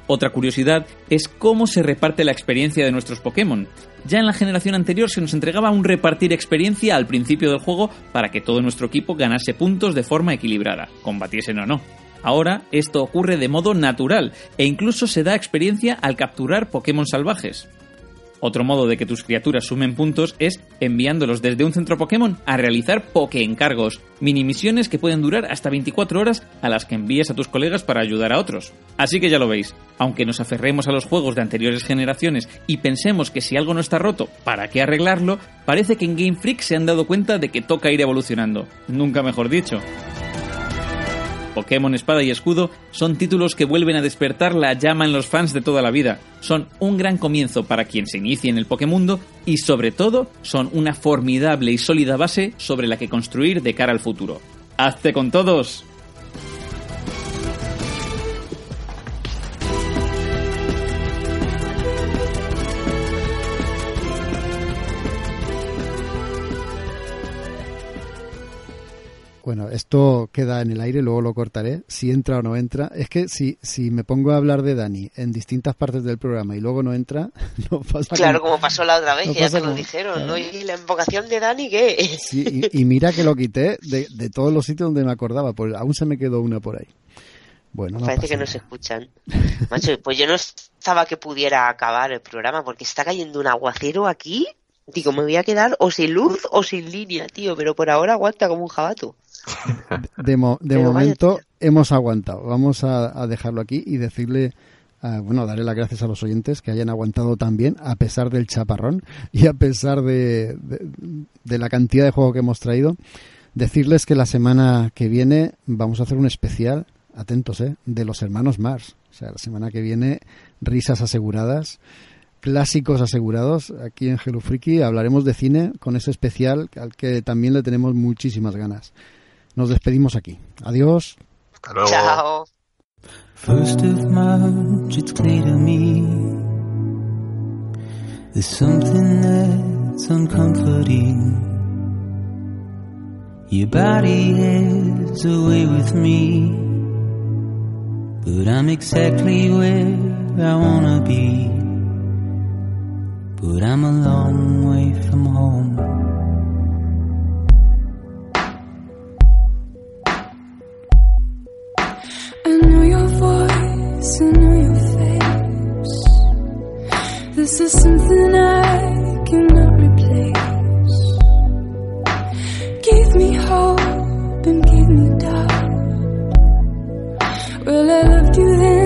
Otra curiosidad es cómo se reparte la experiencia de nuestros Pokémon. Ya en la generación anterior se nos entregaba un repartir experiencia al principio del juego para que todo nuestro equipo ganase puntos de forma equilibrada, combatiesen o no. Ahora esto ocurre de modo natural e incluso se da experiencia al capturar Pokémon salvajes. Otro modo de que tus criaturas sumen puntos es enviándolos desde un centro Pokémon a realizar Poké-encargos, mini misiones que pueden durar hasta 24 horas a las que envíes a tus colegas para ayudar a otros. Así que ya lo veis, aunque nos aferremos a los juegos de anteriores generaciones y pensemos que si algo no está roto, ¿para qué arreglarlo? Parece que en Game Freak se han dado cuenta de que toca ir evolucionando. Nunca mejor dicho. Pokémon Espada y Escudo son títulos que vuelven a despertar la llama en los fans de toda la vida. Son un gran comienzo para quien se inicie en el Pokémundo y sobre todo son una formidable y sólida base sobre la que construir de cara al futuro. ¡Hazte con todos! Bueno, esto queda en el aire, luego lo cortaré, si entra o no entra. Es que si, si me pongo a hablar de Dani en distintas partes del programa y luego no entra, no pasa Claro, como, pasó la otra vez, no que ya te lo dijeron, ¿no? ¿Y la invocación de Dani qué? Sí, y, y, mira que lo quité de, de, todos los sitios donde me acordaba, pues aún se me quedó una por ahí. Bueno, no Parece que no se escuchan. Macho, pues yo no estaba que pudiera acabar el programa porque está cayendo un aguacero aquí. Digo, me voy a quedar o sin luz o sin línea, tío, pero por ahora aguanta como un jabato. De, mo de momento hemos aguantado. Vamos a, a, dejarlo aquí y decirle, uh, bueno, darle las gracias a los oyentes que hayan aguantado también, a pesar del chaparrón y a pesar de, de, de la cantidad de juego que hemos traído. Decirles que la semana que viene vamos a hacer un especial, atentos, ¿eh? de los hermanos Mars. O sea, la semana que viene, risas aseguradas clásicos asegurados aquí en Hello Freaky. Hablaremos de cine con ese especial al que también le tenemos muchísimas ganas. Nos despedimos aquí. Adiós. Hasta luego. Chao. First of March, it's clear to me there's something that's uncomforting. Your body is away with me, but I'm exactly where I wanna be. But I'm a long way from home. I know your face. This is something I cannot replace. Give me hope and give me doubt. Well, I loved you then.